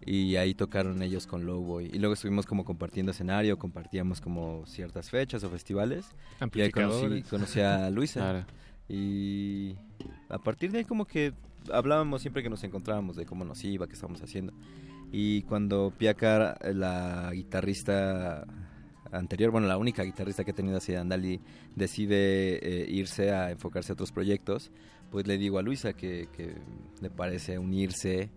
Y ahí tocaron ellos con Lowboy. Y luego estuvimos como compartiendo escenario, compartíamos como ciertas fechas o festivales. Y ahí conocí, a Luisa. Claro. Y a partir de ahí como que hablábamos siempre que nos encontrábamos de cómo nos iba, qué estábamos haciendo. Y cuando Piacar, la guitarrista anterior, bueno, la única guitarrista que ha tenido así de Andali, decide eh, irse a enfocarse a otros proyectos, pues le digo a Luisa que, que le parece unirse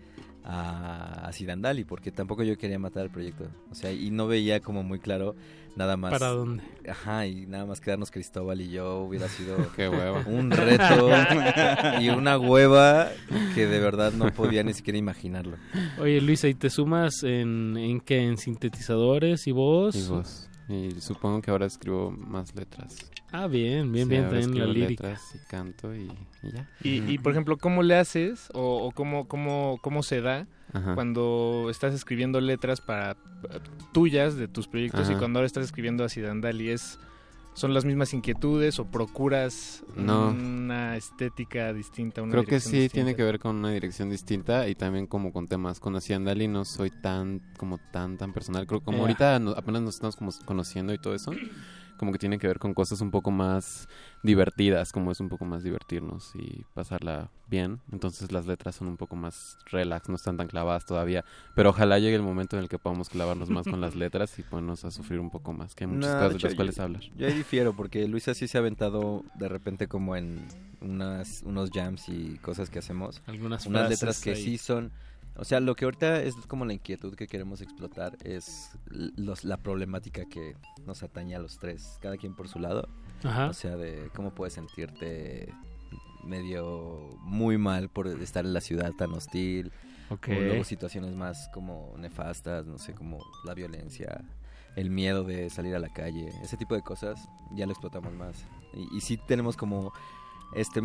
a, a Sidandali, porque tampoco yo quería matar el proyecto. O sea, y no veía como muy claro nada más. ¿Para dónde? Ajá, y nada más quedarnos Cristóbal y yo hubiera sido [laughs] Qué hueva. un reto [laughs] y una hueva que de verdad no podía ni siquiera imaginarlo. Oye, Luisa, ¿y te sumas en, en qué? ¿En sintetizadores y voz? Y voz. Y supongo que ahora escribo más letras. Ah, bien, bien, Sí, bien, también la lírica. letras y canto y, y ya. Y, y, por ejemplo, ¿cómo le haces o, o cómo, cómo, cómo se da Ajá. cuando estás escribiendo letras para eh, tuyas de tus proyectos y cuando ahora estás escribiendo a Sidandali? ¿Es, ¿Son las mismas inquietudes o procuras No. una estética distinta? Una Creo que sí distinta? tiene que ver con una dirección distinta y también como con temas. Con Andali no soy tan, como tan, tan personal. Creo que como ahorita no- apenas nos estamos como conociendo y todo eso, como que tiene que ver con cosas un poco más divertidas, como es un poco más divertirnos y pasarla bien. Entonces las letras son un poco más relax, no están tan clavadas todavía. Pero ojalá llegue el momento en el que podamos clavarnos más con las [laughs] letras y ponernos a sufrir un poco más, que hay muchas No, cosas de hecho, las cuales yo- hablar. Yo ahí difiero porque Luisa sí se ha aventado de repente como en unas, unos jams y cosas que hacemos. Algunas unas letras que ahí. sí son O sea, lo que ahorita es como la inquietud que queremos explotar es los, la problemática que nos atañe a los tres, cada quien por su lado. Ajá. O sea, de cómo puedes sentirte medio muy mal por estar en la ciudad tan hostil. Ok. O luego situaciones más como nefastas, no sé, como la violencia, el miedo de salir a la calle, ese tipo de cosas, ya lo explotamos más. Y, y sí tenemos como este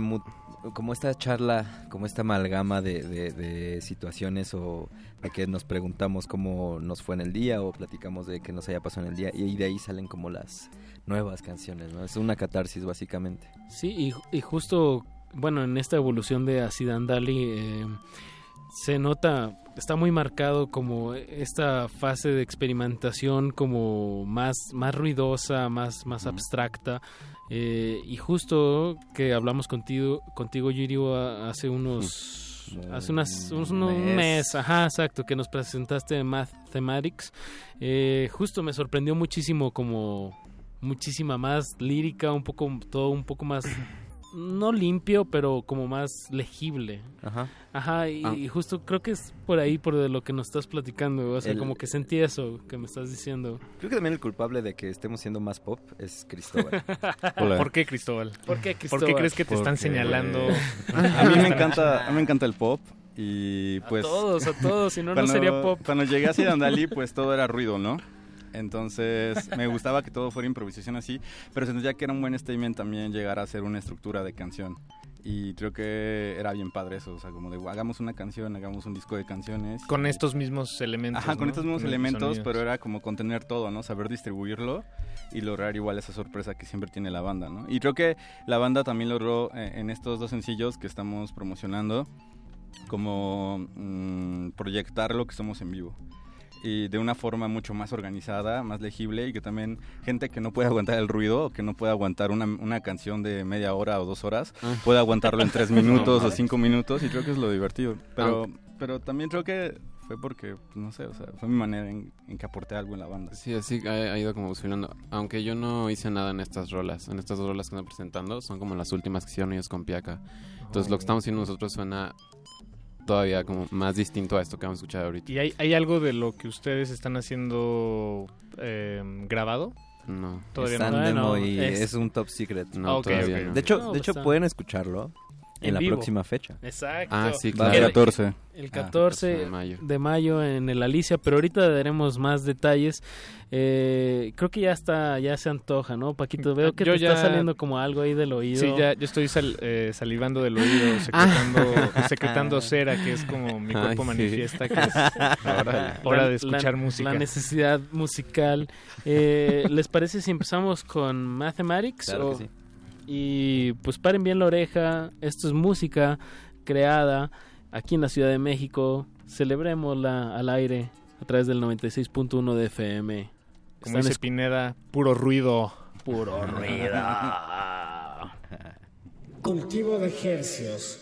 como esta charla, como esta amalgama de, de- de situaciones o de que nos preguntamos cómo nos fue en el día o platicamos de qué nos haya pasado en el día y de ahí salen como las nuevas canciones, ¿no? Es una catarsis básicamente. Sí, y, y justo, bueno, en esta evolución de Acid Andali eh, se nota, está muy marcado como esta fase de experimentación como más, más ruidosa, más, más abstracta. eh, y justo que hablamos contigo, contigo Yuri, a- hace unos... [laughs] Hace unas, unos, unos mes. mes, ajá, exacto, que nos presentaste Mathematics. Eh, justo me sorprendió muchísimo como muchísima más lírica, un poco todo un poco más [coughs] no limpio, pero como más legible. Ajá. Ajá, y, Ah. y justo creo que es por ahí por de lo que nos estás platicando, o sea, El- como que sentí eso que me estás diciendo. Creo que también el culpable de que estemos siendo más pop es Cristóbal. [laughs] ¿Por qué Cristóbal? ¿Por qué, ¿Por Cristóbal? qué crees que te están señalando? A mí me encanta, a mí me encanta el pop y pues... todos, a todos, si no, no sería pop. Cuando llegué a Andalí pues todo era ruido, ¿no? Entonces me gustaba que todo fuera improvisación así, pero sentía que era un buen statement también llegar a hacer una estructura de canción. Y creo que era bien padre eso, o sea, como de hagamos una canción, hagamos un disco de canciones. Con estos mismos elementos. Ajá, con ¿no? estos mismos Con elementos, sonidos. pero era como contener todo, ¿no? Saber distribuirlo y lograr igual esa sorpresa que siempre tiene la banda, ¿no? Y creo que la banda también logró eh, en estos dos sencillos que estamos promocionando como mm, proyectar lo que somos en vivo. Y de una forma mucho más organizada, más legible y que también gente que no puede aguantar el ruido o que no puede aguantar una, una canción de media hora o dos horas, Ah. puede aguantarlo en tres [laughs] minutos No. o cinco minutos y creo que es lo divertido. Pero, Aunque- pero también creo que fue porque, pues, no sé, o sea, fue mi manera en, en que aporté algo en la banda. Sí, así ha, ha ido como evolucionando. Aunque yo no hice nada en estas rolas. En estas dos rolas que están presentando son como las últimas que hicieron ellos con Piaca. Entonces lo que estamos haciendo nosotros suena todavía como más distinto a esto que vamos a escuchar ahorita. ¿Y hay, hay algo de lo que ustedes están haciendo eh, grabado? No. Todavía no. y es- es... un top secret. No, todavía no. De hecho, No, de hecho está- pueden escucharlo en, En la vivo. próxima fecha. Exacto. Ah, sí, claro. El El- 14. El Ah, 14 de mayo. de mayo en el Alicia, pero ahorita daremos más detalles. Eh, creo que ya está, ya se antoja, ¿no, Paquito? Veo que Yo te ya- está saliendo como algo ahí del oído. Sí, ya yo estoy sal- eh, salivando del oído, secretando, [laughs] secretando cera, que es como mi cuerpo Ay, sí. manifiesta que es hora, hora de escuchar la, música. La necesidad musical. Eh, ¿Les parece si empezamos con Mathematics? Claro O- que sí. Y pues paren bien la oreja. Esto es música creada aquí en la Ciudad de México. Celebrémosla al aire a través del 96.1 de FM. Como Están dice Pineda, puro ruido. Puro ruido. Cultivo de hercios.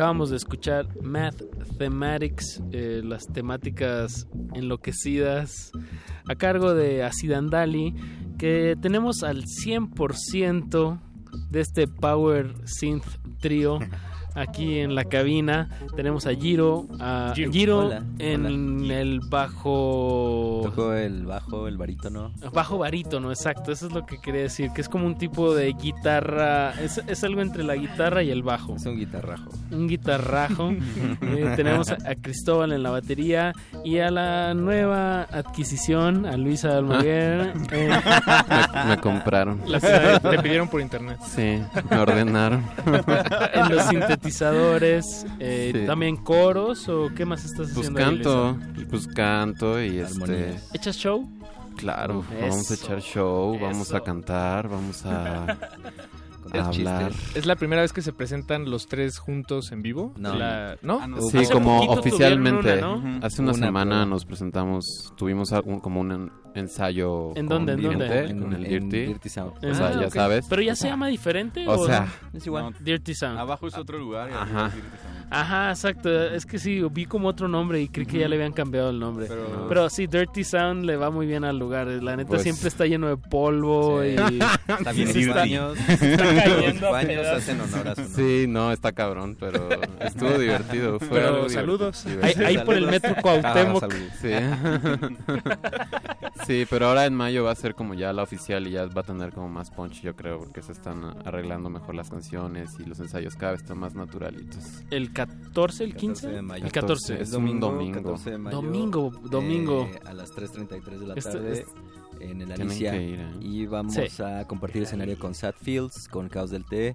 Acabamos de escuchar Math Thematics, eh, las temáticas enloquecidas, a cargo de Acidandali, que tenemos al 100% de este Power Synth Trio [laughs] aquí en la cabina. Tenemos a Giro, a Giro. Giro, Hola, en el bajo... Tocó el bajo, el barítono. Bajo barítono, exacto, eso es lo que quería decir, que es como un tipo de guitarra, es, es algo entre la guitarra y el bajo. Es un guitarrajo. Un guitarrajo. [laughs] Eh, tenemos a, a Cristóbal en la batería y a la nueva adquisición, a Luisa Almaguer. eh, Me, me compraron. La- Te pidieron por internet. Sí, me ordenaron. en los sintetizadores, eh, Sí. también coros o qué más estás Pues haciendo? ahí, canto, Luisa? pues canto y este... ¿Echas show? Claro, Uf, vamos a echar show, vamos a cantar, vamos a, [laughs] a hablar. chistes. ¿Es la primera vez que se presentan los tres juntos en vivo? No. La- ¿No? Ah, no. Sí, Hace como oficialmente. una, ¿no? Hace una, Una semana prueba. nos presentamos, tuvimos algún- como un en- ensayo. ¿En dónde, en dónde? En- el en Dirty. Dirty Sound. O sea, Ah, ya ok. sabes. ¿Pero ya se llama diferente? O sea, Es igual. Dirty Sound. Abajo es otro lugar. y Ajá. Ajá, exacto. Es que sí, vi como otro nombre y creí que ya le habían cambiado el nombre. Pero, Pero- sí, Dirty Sound le va muy bien al lugar. La neta Pues- siempre está lleno de polvo Sí. y... [laughs] Sí, está- baños. [laughs] está cayendo baños hacen honor a su nombre. Sí, no, está cabrón, pero estuvo [laughs] divertido. Fue Pero algo saludos. divertido. Ahí, ahí por el metro Ah, Cuauhtémoc. saludos. Sí. sí, pero ahora en mayo va a ser como ya la oficial y ya va a tener como más punch, yo creo, porque se están arreglando mejor las canciones y los ensayos cada vez están más naturalitos. ¿El 14, el 15? 14 de mayo. El 14. Es Es un domingo, domingo. 14 de mayo. Domingo, domingo. eh, a las 3.33 de la Esto- tarde es- en el Tienen Alicia. que ir, ¿eh? Y vamos Sí. a compartir escenario con Sad Fields, con Caos del Té,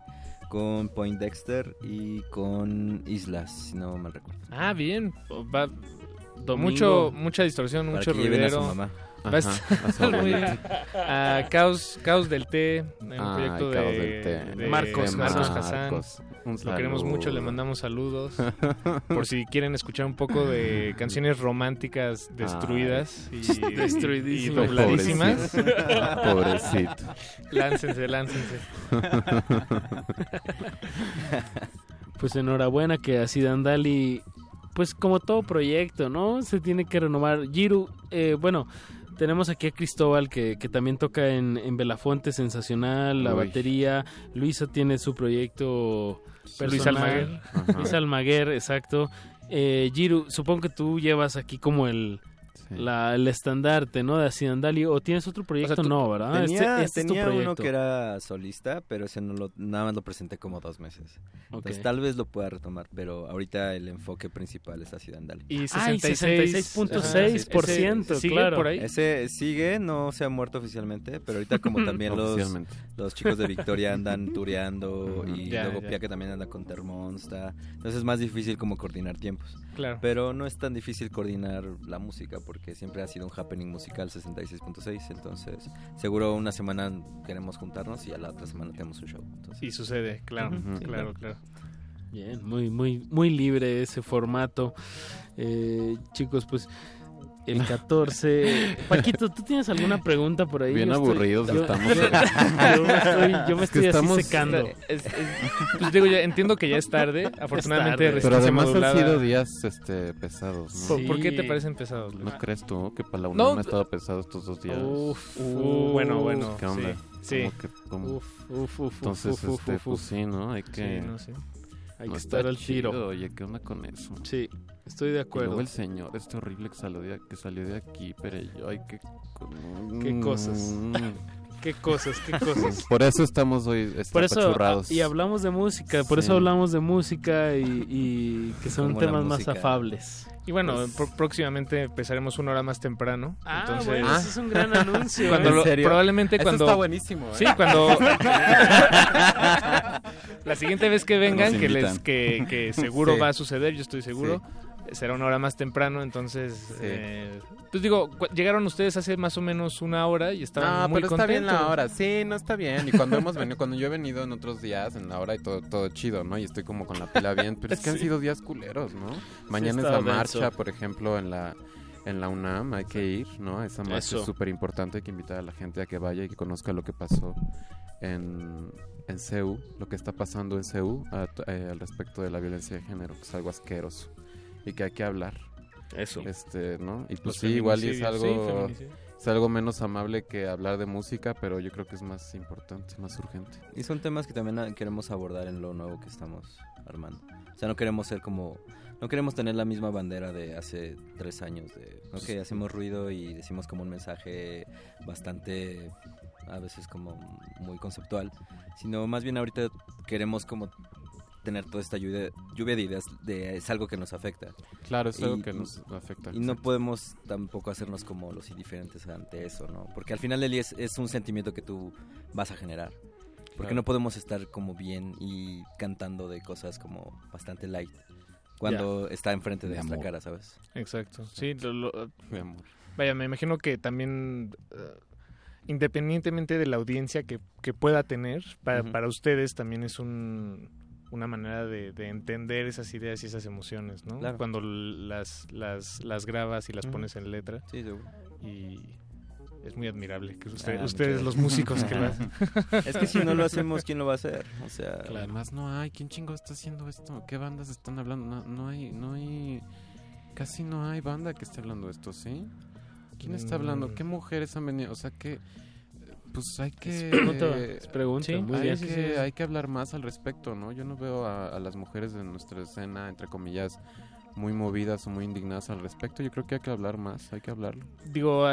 con Point Dexter y con Islas, si no mal recuerdo. Ah, bien. Va, mucho, mucha distorsión, Para mucho que lleven a su ruidero. Va a estar muy bien. Ah, Caos, Caos del Té, un Ay, proyecto de, Caos del Té. de Marcos, de Marcos. Hassan. Lo queremos mucho, le mandamos saludos. [laughs] Por si quieren escuchar un poco de canciones románticas destruidas y, y Destruidísimas. dobladísimas. Pobrecito. Pobrecito. láncense, láncense. [laughs] Pues enhorabuena que así Dandali, pues como todo proyecto, ¿no? Se tiene que renovar. Giru, eh, bueno, tenemos aquí a Cristóbal que, que también toca en, en Belafonte, sensacional, la Uy. batería. Luisa tiene su proyecto Luis personal. Almaguer. Ajá. Luis Almaguer, exacto. Eh, Giru, supongo que tú llevas aquí como el... Sí. La, el estandarte, ¿no? De Acidandali. ¿O tienes otro proyecto? tú- no, ¿verdad? Tenía, Este- este es tu tenía uno que era solista, pero ese no lo, nada más lo presenté como dos meses. Ok. Entonces tal vez lo pueda retomar, pero ahorita el enfoque principal es así Dandali. Y Ay, 66, 66.6%, Ese- ¿sigue claro. por ahí? Ese sigue, no se ha muerto oficialmente, pero ahorita como [laughs] también los, los chicos de Victoria andan [laughs] tureando y Ya, luego ya. Pia que también anda con Termonsta, entonces es más difícil como coordinar tiempos. Claro. Pero no es tan difícil coordinar la música porque siempre ha sido un happening musical 66.6, entonces seguro una semana queremos juntarnos y a la otra semana tenemos un show. Entonces, Y sucede, claro, claro, claro. Bien, muy, muy, muy libre ese formato. Eh, chicos, pues el 14. Paquito, ¿tú tienes alguna pregunta por ahí? Bien Yo estoy- aburridos yo- estamos. [laughs] yo me estoy, yo me Es estoy así estamos- secando. Es- es- pues digo, ya entiendo que ya es tarde. [laughs] Afortunadamente, tarde. Pero además Modulada- han sido días este, pesados, ¿no? ¿Por, por qué te Sí. parecen pesados, Luis? ¿No crees tú que para la No, UNAM ha estado pesado estos dos días? Uf, Uh, bueno, bueno. ¿Qué onda? Sí, sí. ¿Cómo que-? Uf, uf, uf, Entonces, uf, uf, este, uf, pues uf. sí, ¿no? Hay que... Sí, no sé. Hay no que estar al tiro. chido, Oye, ¿qué onda con eso? Sí, estoy de Y luego acuerdo. el señor este horrible que salió de, que salió de aquí, pero yo, ay, qué... Qué cosas. Qué cosas, qué cosas. Por eso estamos hoy Por eso, apachurrados. y hablamos de música, por eso hablamos de música y, y que son Como temas más afables. Y bueno, Pues- próximamente empezaremos una hora más temprano. Ah, entonces, bueno, ese es un gran [laughs] anuncio. cuando ¿eh? lo- ¿En serio? probablemente Eso cuando está buenísimo, ¿eh? Sí, cuando [laughs] la siguiente vez que vengan, que les que, que seguro Sí. va a suceder, yo estoy seguro. Será una hora más temprano, entonces Sí. eh, pues digo, llegaron ustedes hace más o menos una hora y estaban No, muy pero está bien la hora. Sí, no está bien. Y cuando hemos venido, cuando yo he venido en otros días, en la hora y todo, todo chido, ¿no? Y estoy como con la pila bien. Pero es que han [laughs] sido días culeros, ¿no? Mañana es la marcha, denso. por ejemplo, en la en la UNAM, hay que ir, ¿no? Esa marcha Eso. es súper importante, hay que invitar a la gente a que vaya y que conozca lo que pasó en, en CEU, lo que está pasando en CEU a- eh, al respecto de la violencia de género, que es algo asqueroso y que hay que hablar. Eso. Este, ¿no? Y Los pues sí, igual y es algo sí, es algo menos amable que hablar de música, pero yo creo que es más importante, más urgente. Y son temas que también ah, queremos abordar en lo nuevo que estamos armando. O sea, no queremos ser como... No queremos tener la misma bandera de hace tres años de... Ok, hacemos ruido y decimos como un mensaje bastante... A veces como muy conceptual. Sino más bien ahorita queremos como tener toda esta lluvia, lluvia de ideas de es algo que nos afecta. Claro, es algo que nos afecta, Y no podemos tampoco hacernos como los indiferentes ante eso, ¿no? Porque al final del día es, es un sentimiento que tú vas a generar. Porque Claro. no podemos estar como bien y cantando de cosas como bastante light cuando está enfrente de, De nuestra amor. cara, ¿sabes? Exacto. Sí, lo- lo- De amor. Vaya, me imagino que también, eh, independientemente de la audiencia que, que pueda tener, para ustedes también es un, una manera de, de entender esas ideas y esas emociones, ¿no? Claro. Cuando las, las, las grabas y las pones en letra. Sí, seguro. Y es muy admirable que usted- Ah, ustedes, los músicos que lo hacen. [laughs] Es que si no lo [laughs] hacemos, ¿quién lo va a hacer? O sea, Además no hay, ¿quién chingo está haciendo esto? ¿Qué bandas están hablando? No, no hay, no hay, casi no hay banda que esté hablando de esto, ¿sí? ¿Quién está hablando? Mm. ¿Qué mujeres han venido? O sea que, pues hay que... Es pregunta, es pregunta, Sí, muy hay, bien. que, Sí, sí, sí. hay que hablar más al respecto, ¿no? Yo no veo a, a las mujeres de nuestra escena, entre comillas, muy movidas o muy indignadas al respecto. Yo creo que hay que hablar más, hay que hablarlo. Digo,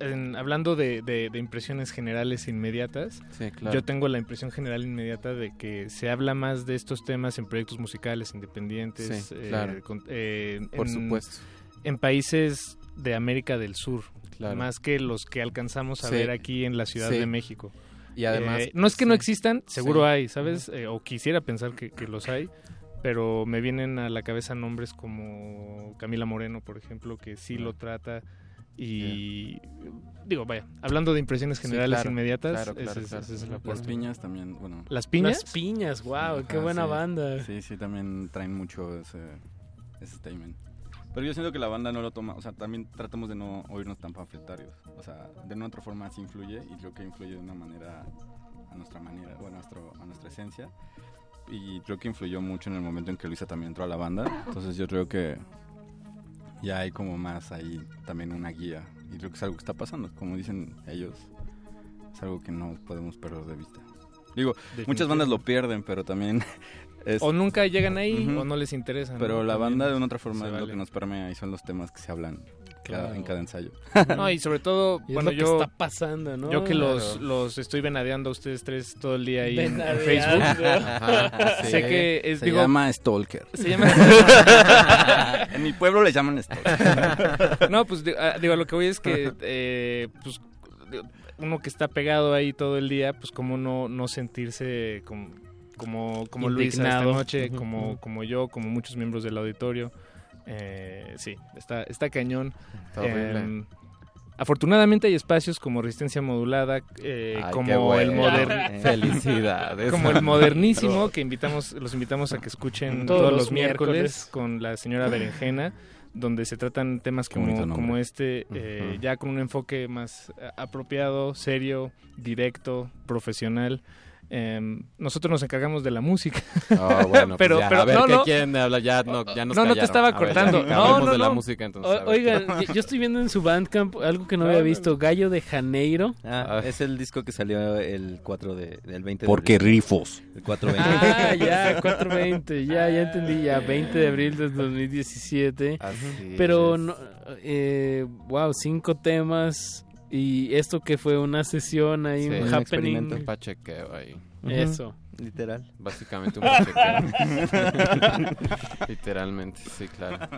en- hablando de, de- de impresiones generales inmediatas, Sí, claro. yo tengo la impresión general inmediata de que se habla más de estos temas en proyectos musicales independientes. Sí, claro. con- eh, Por en- supuesto. En países de América del Sur, Claro. más que los que alcanzamos a Sí. ver aquí en la Ciudad Sí. de México. Y además- Eh, no es que no sí. existan, seguro Sí. hay, ¿sabes? Eh, o quisiera pensar que, que los hay, pero me vienen a la cabeza nombres como Camila Moreno, por ejemplo, que sí lo trata. Y digo, vaya, hablando de impresiones Sí, generales claro, inmediatas, claro, claro, es- claro. esa es la Las piñas también, bueno. ¿Las piñas? Las piñas, wow, qué Ajá, buena sí. banda. Sí, sí, también traen mucho ese, ese statement. Pero yo siento que la banda no lo toma, o sea, también tratamos de no oírnos tan panfletarios. O sea, de una otra forma sí influye y creo que influye de una manera, a nuestra manera, o a, nuestro, a nuestra esencia. Y creo que influyó mucho en el momento en que Luisa también entró a la banda. Entonces yo creo que ya hay como más ahí también una guía. Y creo que es algo que está pasando, como dicen ellos. Es algo que no podemos perder de vista. Digo, muchas bandas lo pierden, pero también... es- O nunca llegan ahí o no les interesa. ¿no? Pero la También banda de una otra forma es lo que nos permea y son los temas que se hablan cada- Claro. en cada ensayo. [laughs] No, y sobre todo, Y es bueno, lo que yo... está pasando, ¿no? Yo que los, Claro. los estoy venadeando a ustedes tres todo el día ahí en. Facebook. [laughs] Ajá, sé que es, Se digo, llama Stalker. Se llama... [laughs] En mi pueblo le llaman Stalker. no, pues ah, digo, lo que voy es que eh, pues, uno que está pegado ahí todo el día, pues cómo no, no sentirse como, como, como Luisa esta noche, como, como yo, como muchos miembros del auditorio. Eh, sí, está, está cañón. Está. Em, afortunadamente hay espacios como Resistencia Modulada, eh, Ay, como el bueno. moder- [laughs] Felicidades. como el modernísimo [laughs] que invitamos, los invitamos a que escuchen Todos todos, los miércoles, miércoles. con la señora Berenjena, donde se tratan temas como, como este, eh, ya con un enfoque más eh, apropiado, serio, directo, profesional. Em, nosotros nos encargamos de la música. Ah, bueno, [laughs] pues pero, ya, pero a ver, no, ¿qué no. quieren hablar? Ya, no, ya nos No, no te estaba ver, cortando. que No, no, de la no. música, entonces. O- ver. oigan, [laughs] yo, estoy viendo en su Bandcamp algo que no había visto, Gallo de Janeiro. Ah, es el disco que salió el 4 de, del 20 de Porque abril. rifos. El 420. Ah, ya, 420, ya, ya entendí, ya, 20 de abril del 2017. Así Pero, es. no, eh, wow, cinco temas. Y esto que fue una sesión ahí, Sí, un un happening. experimento. Un pachequeo ahí. Eso. Literal. Básicamente un pachequeo. [laughs] Literalmente, sí, claro.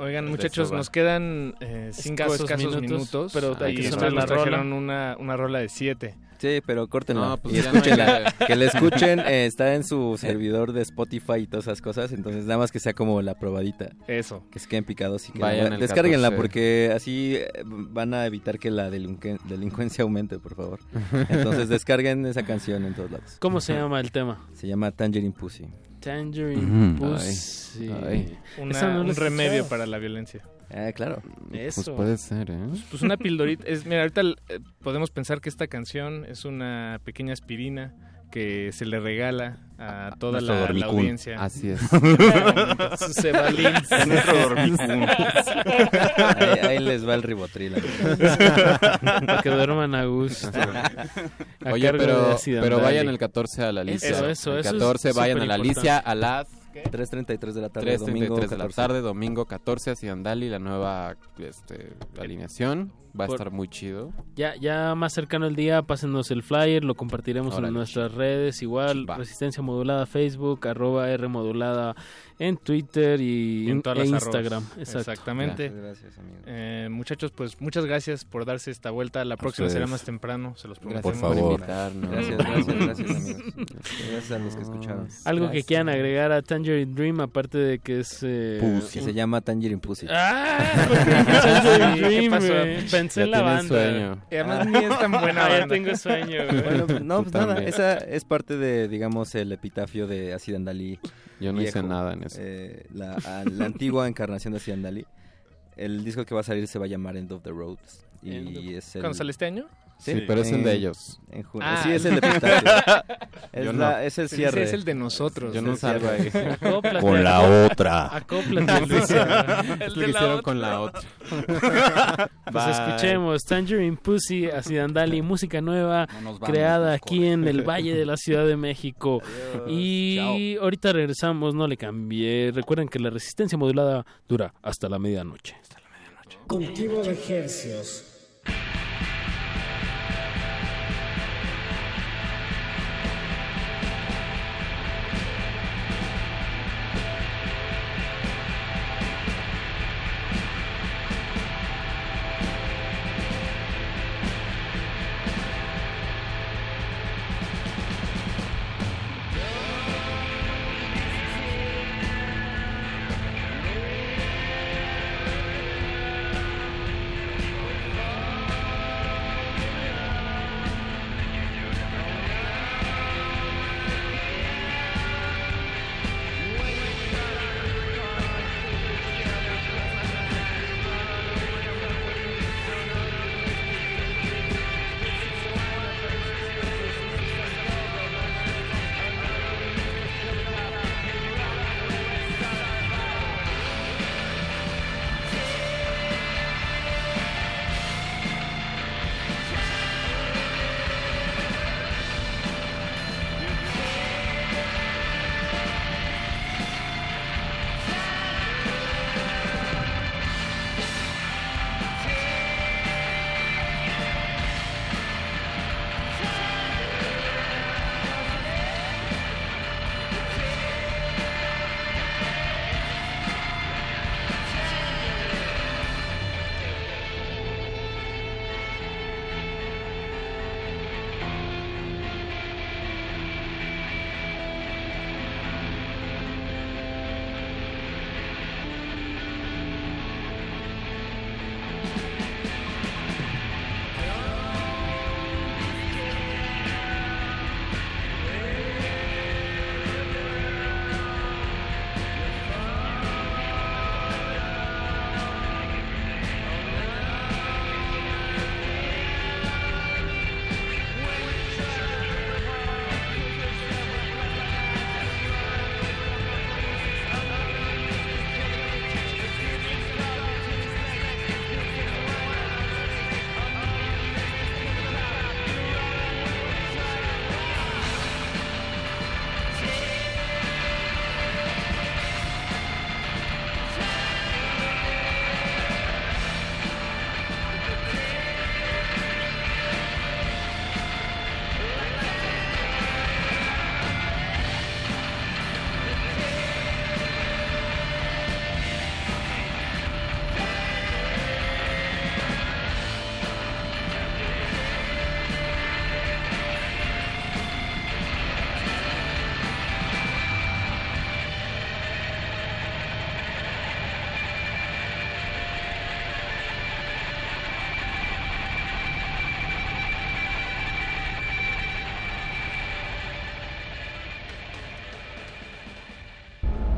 Oigan, muchachos, nos quedan eh, cinco Escasos escasos, minutos, minutos, pero sonar la nos trajeron una, una rola de siete. Sí, pero córtenla. No, pues y ya no que- la [laughs] escuchen. eh, está en su servidor de Spotify y todas esas cosas. Entonces, nada más que sea como la probadita. Eso. Que se queden picados y que Vayan descárguenla 14. porque así eh, van a evitar que la delinquen- delincuencia aumente, por favor. [laughs] Entonces, descarguen esa canción en todos lados. ¿Cómo se llama el tema? Se llama Tangerine Pussy. Tangerine Ujú. Pussy. Ay. Esa Una- no un remedio para la violencia. Ah, claro. Eso. Pues puede ser, ¿eh? Pues una pildorita. Es, mira, ahorita eh, podemos pensar que esta canción es una pequeña aspirina que se le regala a toda la, la audiencia. Así es. [laughs] Sus [laughs] cebalins. Nuestro dormicún. Ahí- ahí les va el ribotril. Para que duerman a gusto. A Oye, pero, pero vayan el 14 a la Alicia. Eso, eso, El eso es 14 vayan a la. Alicia a las 3.33 de la tarde, domingo 3.33 de la 14. tarde, domingo 14 a Ciandali, la nueva este, alineación. Va a Por- estar muy chido. Ya, ya más cercano el día, pásenos el flyer, lo compartiremos Órale. en nuestras redes, igual, Resistencia Modulada Facebook, arroba R Modulada en Twitter y, Y en todas e las Instagram. Exacto. Exactamente. Muchas gracias, amigos. Eh, muchas pues muchas gracias por darse esta vuelta. La próxima ustedes. será más temprano, se los Gracias prometemos. por invitarnos. Gracias, gracias, [laughs] gracias, amigos. Gracias a los que escucharon. Algo que quieran agregar a Tangerine Dream, aparte de que es... eh, Pussy. Se llama Tangerine Pussy. Ah, [laughs] ¿por qué Tangerine ¿Qué Dream, pasó? güey? Pensé Ya en la tienen banda. sueño. Y además ni es tan buena Ah, ya banda. tengo sueño, güey. Bueno, pues, no, pues nada, esa es parte de, digamos, el epitafio de Acid Andalí. Yo no hice nada en eso. Eh, la, a- la antigua encarnación de Acid Andalí. El disco que va a salir se va a llamar End of the Road. Y es el... ¿Cuándo sale este año? Sí, pero es el de ellos. en junio. Ah. sí, es el epitafio. [laughs] es, Yo la- no. es el Sí, cierre. es el de nosotros. Yo no salgo ahí. [laughs] Acóplate, Con la otra. Acóplate. Es lo que hicieron [laughs] con la otra. Pues Bye. escuchemos Tangerine Pussy, Acid Andali, música nueva No nos vamos, creada aquí en el Valle de la Ciudad de México. Y ahorita regresamos, no le cambié. Recuerden que la resistencia modulada dura hasta la medianoche. Cultivo de ejercios.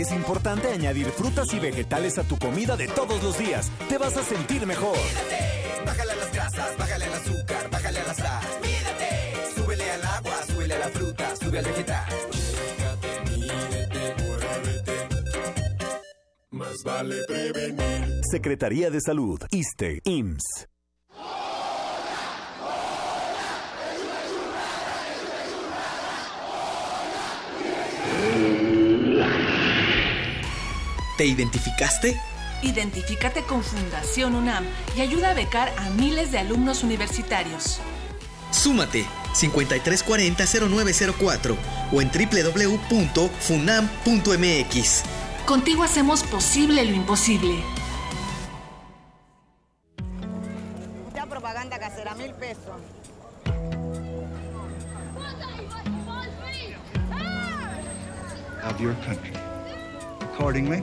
Que es importante añadir frutas y vegetales a tu comida de todos los días. Te vas a sentir mejor. Bájale a las grasas, bájale al azúcar, bájale a la sal. Mídate. Súbele al agua, súbele a la fruta, sube al vegetal. Más vale prevenir. Secretaría de Salud, ISTE, IMSS. ¿Te identificaste? Identifícate con Fundación UNAM y ayuda a becar a miles de alumnos universitarios. Súmate 5340-0904 o en www.funam.mx. Contigo hacemos posible lo imposible. Mucha propaganda casera, mil pesos. of your country. Accordingly,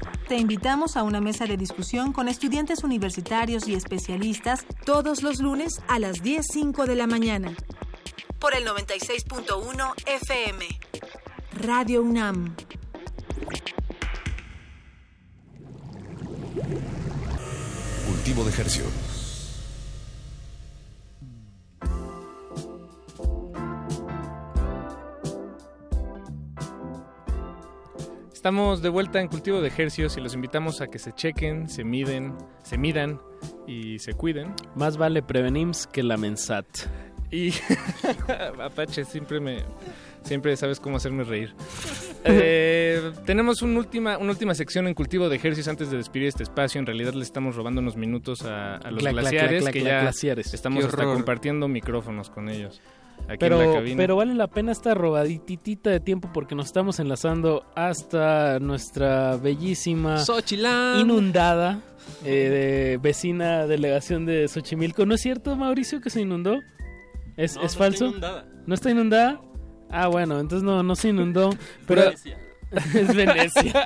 Te invitamos a una mesa de discusión con estudiantes universitarios y especialistas todos los lunes a las 10.05 de la mañana. Por el 96.1 FM. Radio UNAM. Cultivo de Hercio. Estamos de vuelta en Cultivo de Ejercios y los invitamos a que se chequen, se miden, se midan y se cuiden. Más vale prevenims que la mensat. Y [laughs] Apache, siempre me siempre sabes cómo hacerme reír. [laughs] Eh, tenemos una última, una última sección en cultivo de ejercicios antes de despedir este espacio. En realidad le estamos robando unos minutos a, a los glaciares, que ya glaciares. estamos hasta compartiendo micrófonos con ellos. Aquí en la Pero, cabina. pero vale la pena esta robaditita de tiempo porque nos estamos enlazando hasta nuestra bellísima Xochilán. inundada eh, de vecina delegación de Xochimilco. ¿No es cierto, Mauricio, que se inundó? ¿Es, No, es no falso? está inundada. ¿No está inundada? Ah, bueno, entonces no, no se inundó. [laughs] Pero Venecia. [laughs] es Venecia.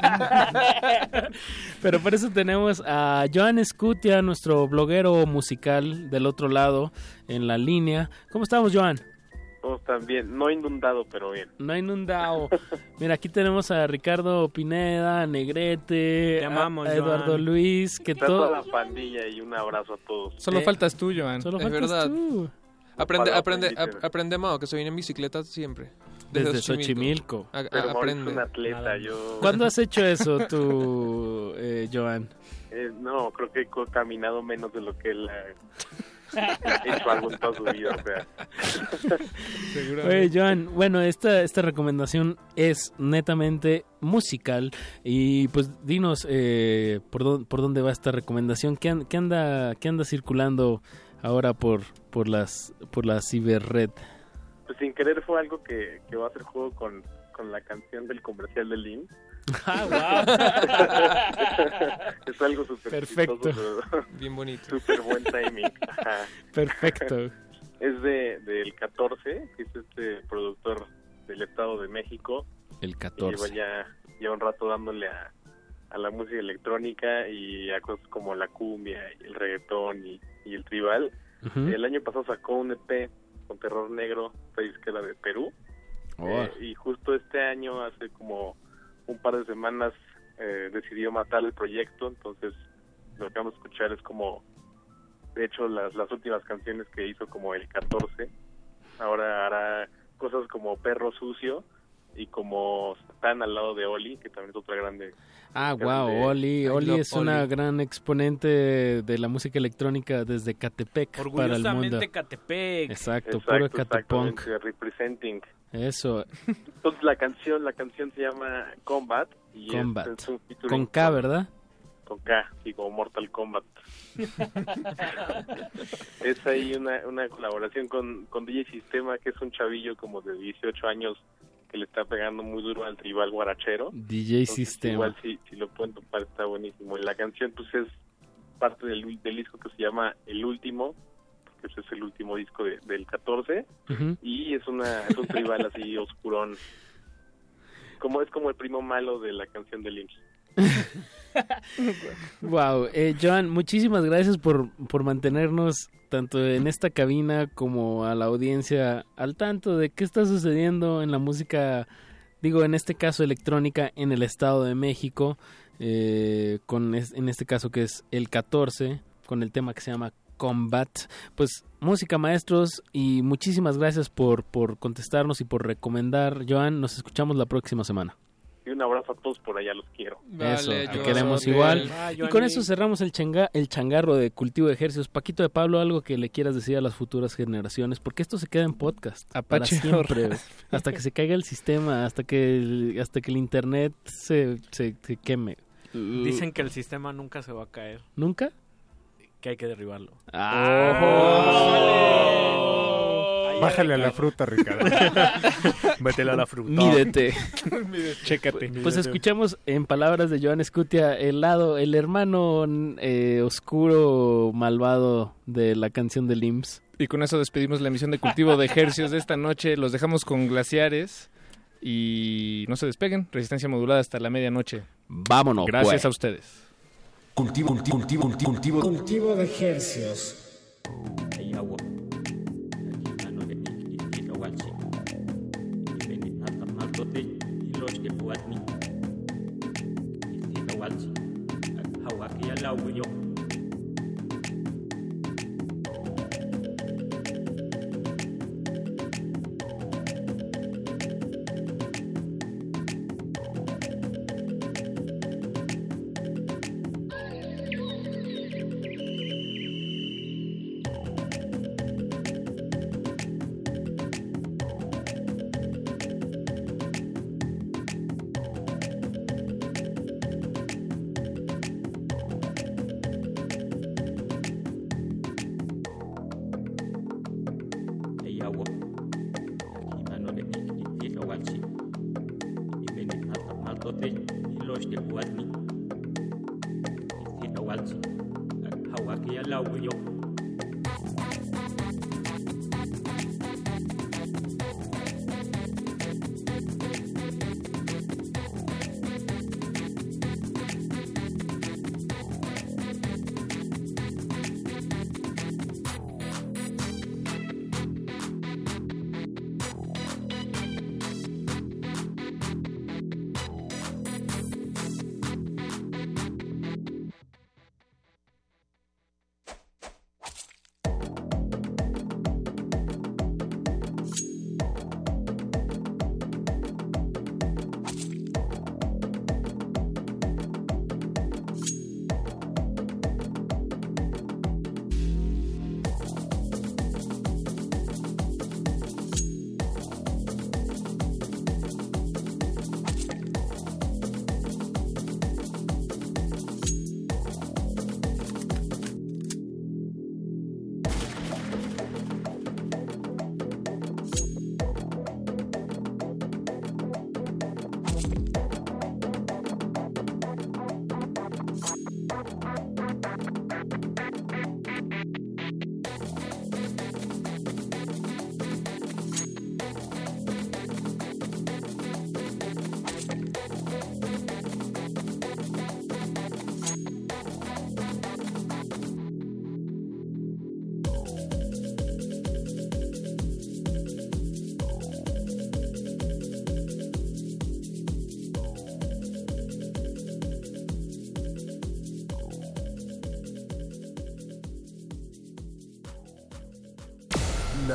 pero por eso tenemos a Joan Scutia, nuestro bloguero musical del otro lado, en la línea. ¿Cómo estamos, Joan? Todos también, no inundado, pero bien. No inundado. Mira, aquí tenemos a Ricardo Pineda, a Negrete, Te amamos, a Eduardo Joan. Luis, que Está toda todo... la pandilla y un abrazo a todos. Solo Eh, faltas tú, Joan. Solo es faltas verdad. tú. Aprende, aprende, aprende, Mao, que se viene en bicicleta siempre. Desde Xochimilco. A- a- Pero aprende. es un atleta, yo... ¿Cuándo has hecho eso tú, eh, Joan? [laughs] Eh, no, creo que he caminado menos de lo que él ha [laughs] hecho algo en toda su vida, o sea... [laughs] Oye, Joan, bueno, esta, esta recomendación es netamente musical y pues dinos eh, por, dónde, por dónde va esta recomendación, ¿Qué, an- qué anda, qué anda circulando ahora por, por, las, por la ciberred? Pues sin querer fue algo que, que va a hacer juego con, con la canción del comercial de [laughs] Lin. es algo súper Perfecto. chistoso, pero [laughs] Bien bonito. Súper buen timing. [laughs] Ajá. Perfecto. Es de del 14, que es este productor del Estado de México. El Y 14. lleva ya, ya un rato dándole a, a la música electrónica y a cosas como la cumbia y el reggaetón y, y el tribal. Ujú. El año pasado sacó un EP con Terror Negro, país que era de Perú. Oh. Eh, y justo este año, hace como un par de semanas, eh, decidió matar el proyecto. Entonces, lo que vamos a escuchar es como, de hecho, las, las últimas canciones que hizo como el 14. Ahora hará cosas como Perro Sucio, y como están al lado de Oli, que también es otra grande. Ah, wow, grande- Oli, Oli es una gran exponente de la música electrónica desde Catepec para el mundo. Orgullosamente Catepec. Exacto, puro Catepunk. representing. Eso, Entonces la canción, la canción se llama Combat y es- Combat. es un featuring Con K, ¿verdad? Con K, sí, como Mortal Kombat. [laughs] es ahí una, una colaboración con, con DJ Sistema, que es un chavillo como de 18 años que le está pegando muy duro al tribal guarachero. DJ Entonces, Sistema. Igual si, si lo pueden topar está buenísimo. Y la canción pues es parte del, del disco que se llama El Último, ese es el último disco de- del 14 Ujú. y es una es un tribal así [laughs] oscurón. Como es como el primo malo de la canción de Lynch. [laughs] Wow, eh, Joan, muchísimas gracias por, por mantenernos tanto en esta cabina como a la audiencia al tanto de qué está sucediendo en la música, digo, en este caso electrónica en el Estado de México, eh, con es- en este caso que es el 14, con el tema que se llama Combat. Pues música maestros y muchísimas gracias por, por contestarnos y por recomendar. Joan, nos escuchamos la próxima semana. Y un abrazo a todos por allá, los quiero. Eso, te queremos igual. y con eso cerramos el, changa, el changarro de cultivo de ejercicios. Paquito de Pablo, algo que le quieras decir a las futuras generaciones, porque esto se queda en podcast. para Apache siempre. ahora. hasta que se caiga el sistema, hasta que el, hasta que el internet se, se, se queme. Dicen que el sistema nunca se va a caer, ¿Nunca? Que hay que derribarlo. Bájale a la fruta, Ricardo. [laughs] Métele a la fruta. Mídete. Chécate. Pues escuchamos en palabras de Joan Scutia el lado, el hermano eh, oscuro, malvado de la canción de Limbs. Y con eso despedimos la emisión de Cultivo de Ejercios de esta noche. Los dejamos con glaciares. Y no se despeguen. Resistencia modulada hasta la medianoche. Vámonos. Gracias pues. a ustedes. Cultivo, cultivo, cultivo, cultivo, cultivo. Cultivo de ejercios.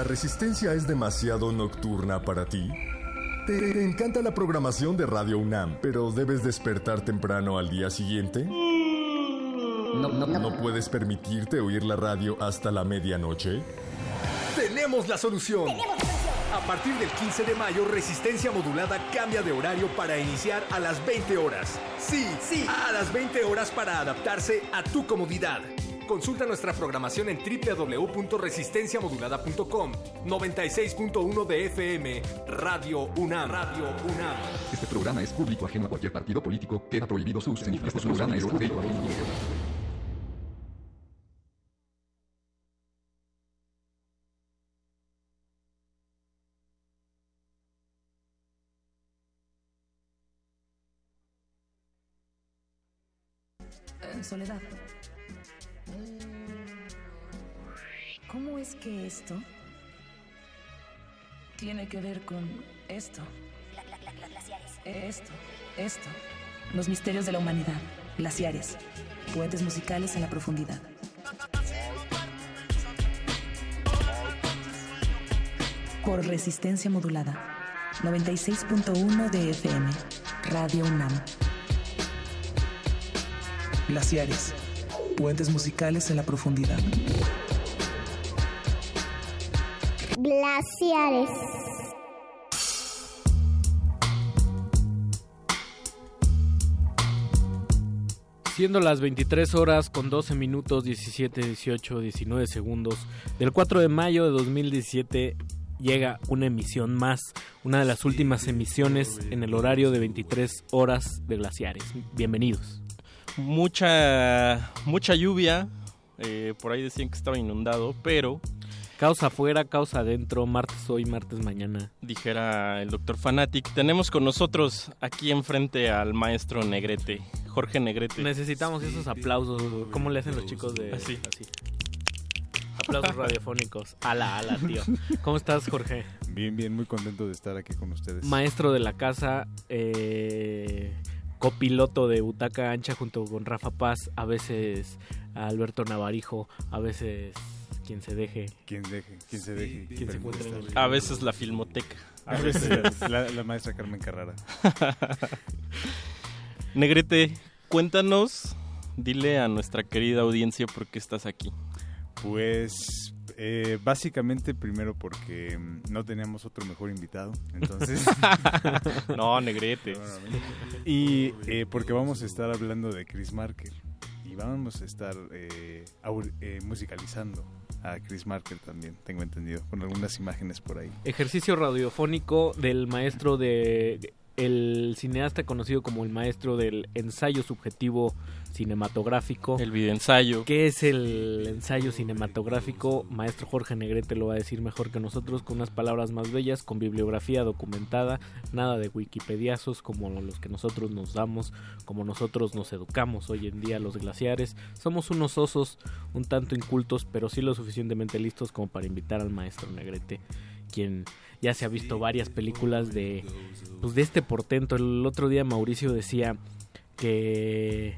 ¿La resistencia es demasiado nocturna para ti? ¿Te, encanta la programación de Radio UNAM, pero debes despertar temprano al día siguiente? ¿No puedes permitirte oír la radio hasta la medianoche? Tenemos la solución. A partir del 15 de mayo, Resistencia Modulada cambia de horario para iniciar a las 20 horas. Sí, sí, a las 20 horas para adaptarse a tu comodidad. Consulta nuestra programación en www.resistenciamodulada.com 96.1 de FM Radio UNAM. Radio UNAM. Este programa es público ajeno a cualquier partido político. Queda prohibido su uso. Este programa es de Eh, Soledad. ¿Cómo es que esto tiene que ver con esto? Esto, esto. Los misterios de la humanidad. Glaciares. Puentes musicales en la profundidad. Por resistencia modulada. 96.1 de FM. Radio UNAM. Glaciares. Puentes musicales en la profundidad. Glaciares. Siendo las 23 horas con 12 minutos 17, 18, 19 segundos del 4 de mayo de 2017 llega una emisión más, una de las últimas emisiones en el horario de 23 horas de Glaciares. Bienvenidos. Mucha, mucha lluvia, eh, por ahí decían que estaba inundado, pero... Causa afuera, causa adentro, martes hoy, martes mañana. Dijera el doctor Fanatic. Tenemos con nosotros aquí enfrente al maestro Negrete, Jorge Negrete. Necesitamos esos aplausos. ¿Cómo le hacen los chicos de Así. Aplausos radiofónicos. Ala, ala, tío. ¿Cómo estás, Jorge? Bien, bien, muy contento de estar aquí con ustedes. Maestro de la casa, eh, copiloto de Butaca Ancha junto con Rafa Paz, a veces Alberto Navarijo, a veces quien se deje. Quien deje, quien se deje. Quien se encuentre en el- A veces la filmoteca. A veces la, la maestra Carmen Carrara. [laughs] Negrete, cuéntanos, dile a nuestra querida audiencia por qué estás aquí. Pues eh, básicamente primero porque mm, no teníamos otro mejor invitado, entonces... [laughs] No, Negrete. [laughs] Y eh, porque vamos a estar hablando de Chris Marker y vamos a estar eh, aur- eh, musicalizando a Chris Marker también, tengo entendido, con algunas imágenes por ahí. Ejercicio radiofónico del maestro de el cineasta conocido como el maestro del ensayo subjetivo cinematográfico. El videoensayo. ¿Qué es el ensayo cinematográfico? Maestro Jorge Negrete lo va a decir mejor que nosotros con unas palabras más bellas, con bibliografía documentada, nada de wikipediazos como los que nosotros nos damos, como nosotros nos educamos hoy en día los glaciares. Somos unos osos un tanto incultos, pero sí lo suficientemente listos como para invitar al maestro Negrete, quien ya se ha visto varias películas de pues de este portento. El otro día Mauricio decía que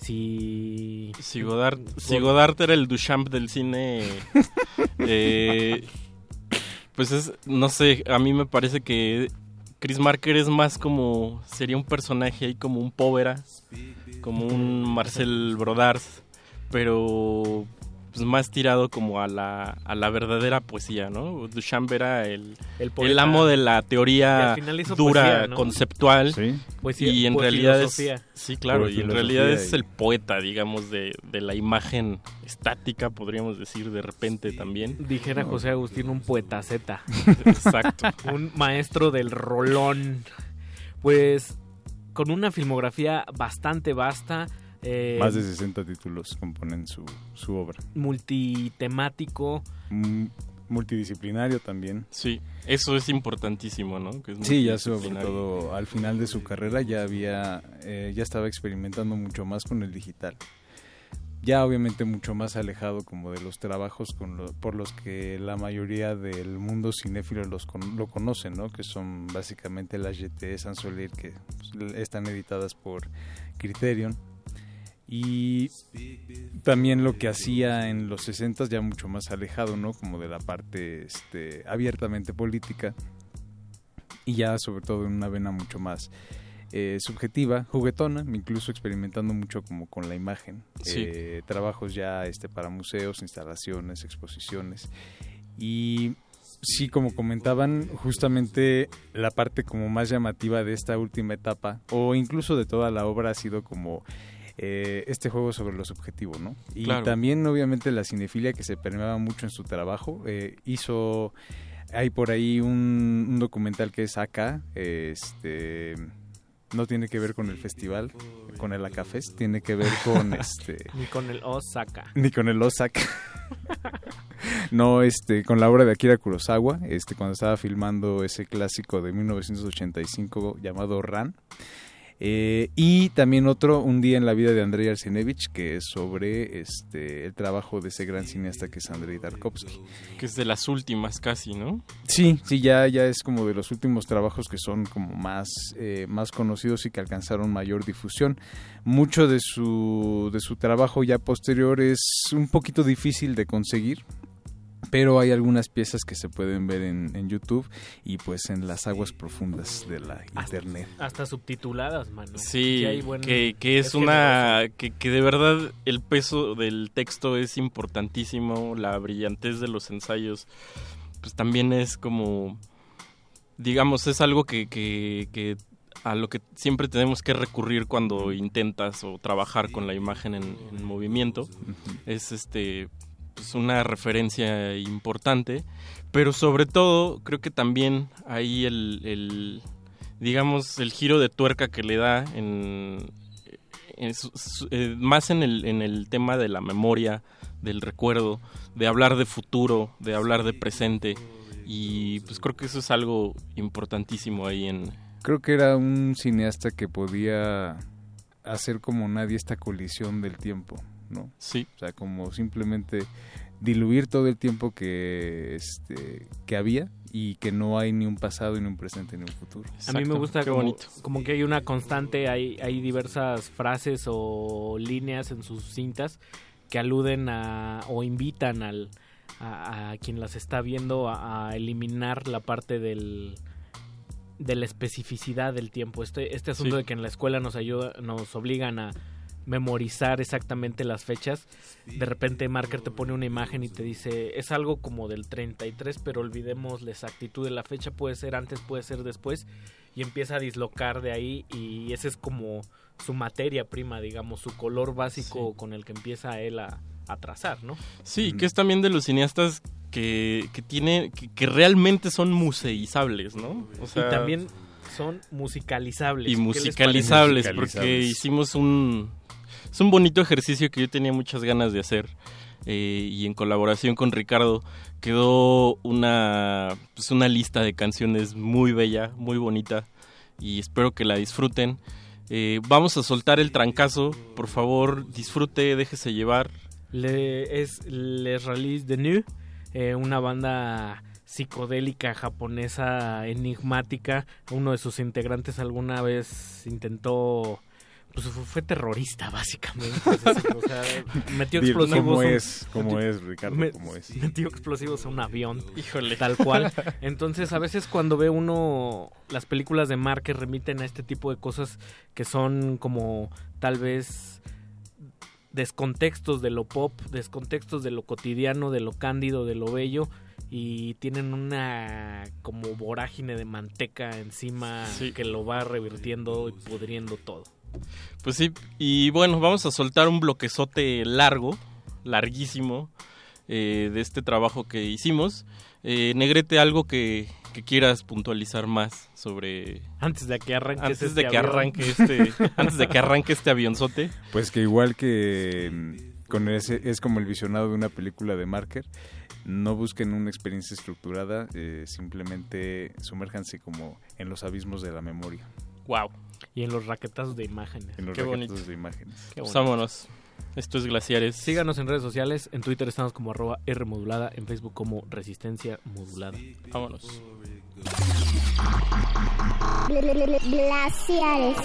si Si Godard, si Godard era el Duchamp del cine, [laughs] eh, pues es, no sé, a mí me parece que Chris Marker es más como, sería un personaje ahí como un Povera, como un Marcel Brodars, pero pues más tirado como a la, a la verdadera poesía, ¿no? Duchamp era el, El amo de la teoría dura, poesía, ¿no? conceptual, Poesía- y en realidad es, filosofía. sí, claro, y en realidad es el poeta, digamos, de, de la imagen estática, podríamos decir de repente también. Dijera José Agustín, un poetaceta. Exacto. [laughs] un maestro del rolón. Pues con una filmografía bastante vasta. Eh, Más de 60 títulos componen su, su obra. multitemático. Mm, multidisciplinario también. Sí, eso es importantísimo, ¿no? Que es Sí, ya sobre todo al final de su carrera ya había, eh, ya estaba experimentando mucho más con el digital. Ya obviamente mucho más alejado como de los trabajos con lo- por los que la mayoría del mundo cinéfilo los con- lo conocen, ¿no? Que son básicamente las GT Sansolir que pues, están editadas por Criterion. Y también lo que hacía en los 60 ya mucho más alejado, ¿no? Como de la parte este, abiertamente política. y ya sobre todo en una vena mucho más eh, subjetiva, juguetona, incluso experimentando mucho como con la imagen. Sí. Eh, trabajos ya este, para museos, instalaciones, exposiciones. Y sí, como comentaban, justamente la parte como más llamativa de esta última etapa, o incluso de toda la obra, ha sido como eh, este juego sobre lo subjetivo, ¿no? Y Claro. también, obviamente, la cinefilia que se permeaba mucho en su trabajo, eh, hizo... Hay por ahí un, un documental que es acá, este no tiene que ver con el festival, con el Acafest, tiene que ver con [laughs] este Ni con el Osaka. ni con el Osaka. [laughs] no, este, con la obra de Akira Kurosawa, este, cuando estaba filmando ese clásico de 1985 llamado Ran. Eh, y también otro, Un día en la vida de Andrei Arsenevich, que es sobre este, el trabajo de ese gran cineasta que es Andrei Tarkovsky. Que es de las últimas casi, ¿no? Sí, sí, ya, ya es como de los últimos trabajos que son como más, eh, más conocidos y que alcanzaron mayor difusión. Mucho de su, de su trabajo ya posterior es un poquito difícil de conseguir, pero hay algunas piezas que se pueden ver en, en YouTube y pues en las aguas profundas de la internet. Hasta subtituladas, mano. Sí, buen- que, que es, una... Que, que de verdad el peso del texto es importantísimo, la brillantez de los ensayos, pues también es como... Digamos, es algo que, que, que a lo que siempre tenemos que recurrir cuando intentas o trabajar con la imagen en, en movimiento. Es este una referencia importante, pero sobre todo creo que también ahí el, el, digamos el giro de tuerca que le da en, eh, más en el, en el tema de la memoria, del recuerdo, de hablar de futuro, de hablar de presente y pues creo que eso es algo importantísimo ahí en Creo que era un cineasta que podía hacer como nadie esta colisión del tiempo, ¿no? Sí. O sea, como simplemente diluir todo el tiempo que, este, que había y que no hay ni un pasado, ni un presente, ni un futuro. A mí me gusta como, como que hay una constante, hay, hay diversas frases o líneas en sus cintas que aluden a o invitan al, a, a quien las está viendo a, a eliminar la parte del de la especificidad del tiempo. Este, este asunto Sí. de que en la escuela nos ayuda, nos obligan a memorizar exactamente las fechas. De repente Marker te pone una imagen y te dice, es algo como del 33, pero olvidemos la exactitud de la fecha, puede ser antes, puede ser después, y empieza a dislocar de ahí y ese es como su materia prima, digamos, su color básico con el que empieza él a, a trazar, ¿no? Sí, que es también de los cineastas que, que tiene que, que realmente son museizables, ¿no? O sea, y también son musicalizables. y ¿Qué les musicalizables, porque hicimos un es un bonito ejercicio que yo tenía muchas ganas de hacer eh, y en colaboración con Ricardo quedó una pues una lista de canciones muy bella, muy bonita y espero que la disfruten. Eh, vamos a soltar el trancazo, por favor disfrute, déjese llevar. Le- es Les Rallies de Nu, eh, una banda psicodélica japonesa enigmática. Uno de sus integrantes alguna vez intentó, pues fue, fue terrorista básicamente. [laughs] O sea, metió explosivos. ¿cómo a un- es? ¿Cómo es, Ricardo? me- ¿Cómo es? Metió explosivos a un avión. Híjole. Tal cual. [laughs] Entonces, a veces cuando ve uno las películas de Marker remiten a este tipo de cosas que son como tal vez descontextos de lo pop, descontextos de lo cotidiano, de lo cándido, de lo bello y tienen una como vorágine de manteca encima que lo va revirtiendo y pudriendo todo. Pues sí, y bueno, vamos a soltar un bloquezote largo, larguísimo, eh, de este trabajo que hicimos. Eh, Negrete, algo que, que quieras puntualizar más sobre... Antes de que arranque Antes este de que avión. arranque este, antes de que arranque este avionzote. Pues que igual que mm, con ese es como el visionado de una película de Marker, no busquen una experiencia estructurada, eh, simplemente sumérjanse como en los abismos de la memoria. Wow. Y en los raquetazos de imágenes. En los Qué raquetos bonito. de imágenes. Qué Pues vámonos. Esto es Glaciares. Síganos en redes sociales. En Twitter estamos como arroba R modulada. En Facebook como Resistencia Modulada. Vámonos. Glaciares.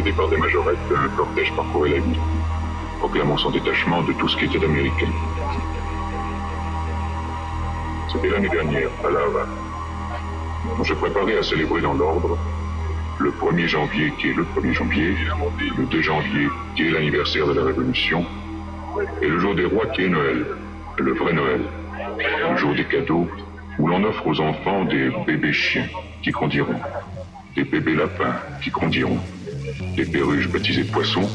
Précédé par des majorettes, un cortège parcourait la ville, proclamant son détachement de tout ce qui était américain. C'était l'année dernière, à La Havane. On se préparait à célébrer dans l'ordre le 1er janvier, qui est le 1er janvier, le 2 janvier, qui est l'anniversaire de la Révolution, et le jour des rois, qui est Noël, le vrai Noël, le jour des cadeaux, où l'on offre aux enfants des bébés chiens qui grandiront, des bébés lapins qui grandiront, des perruches baptisées poissons,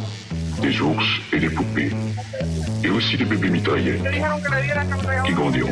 des ours et des poupées, et aussi des bébés mitraillettes qui grandiront.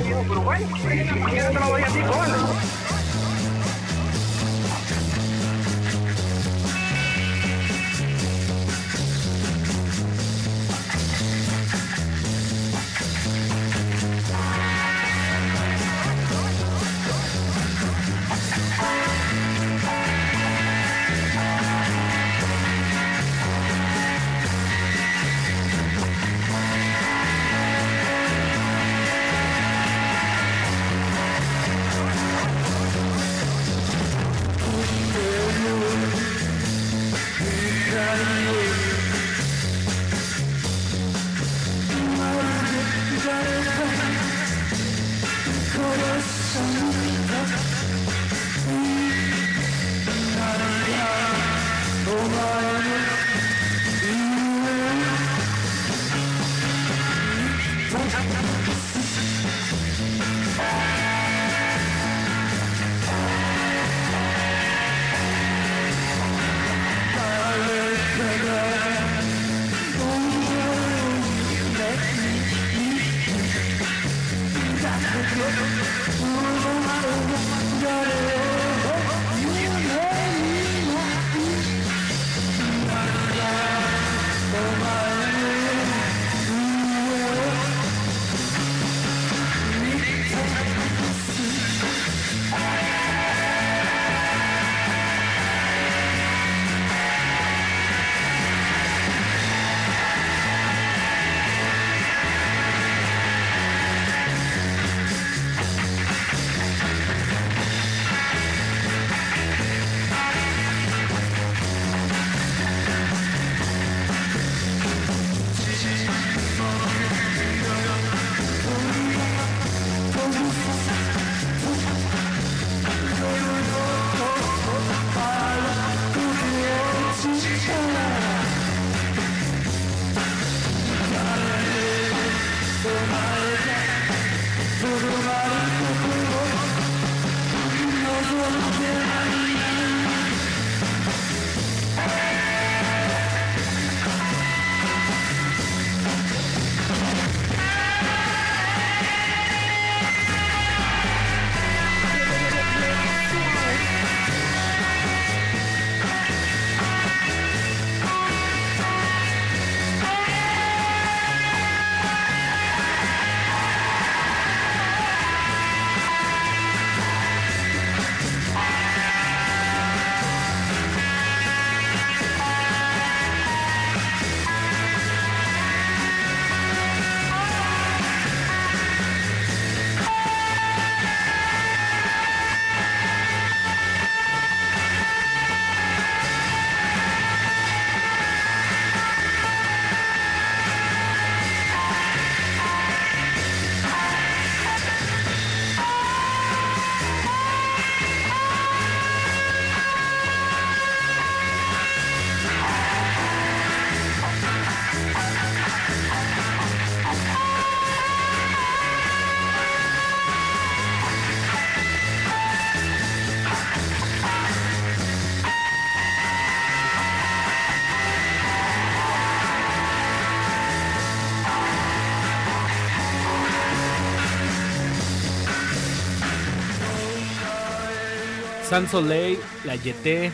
San Soleil, La Yeté,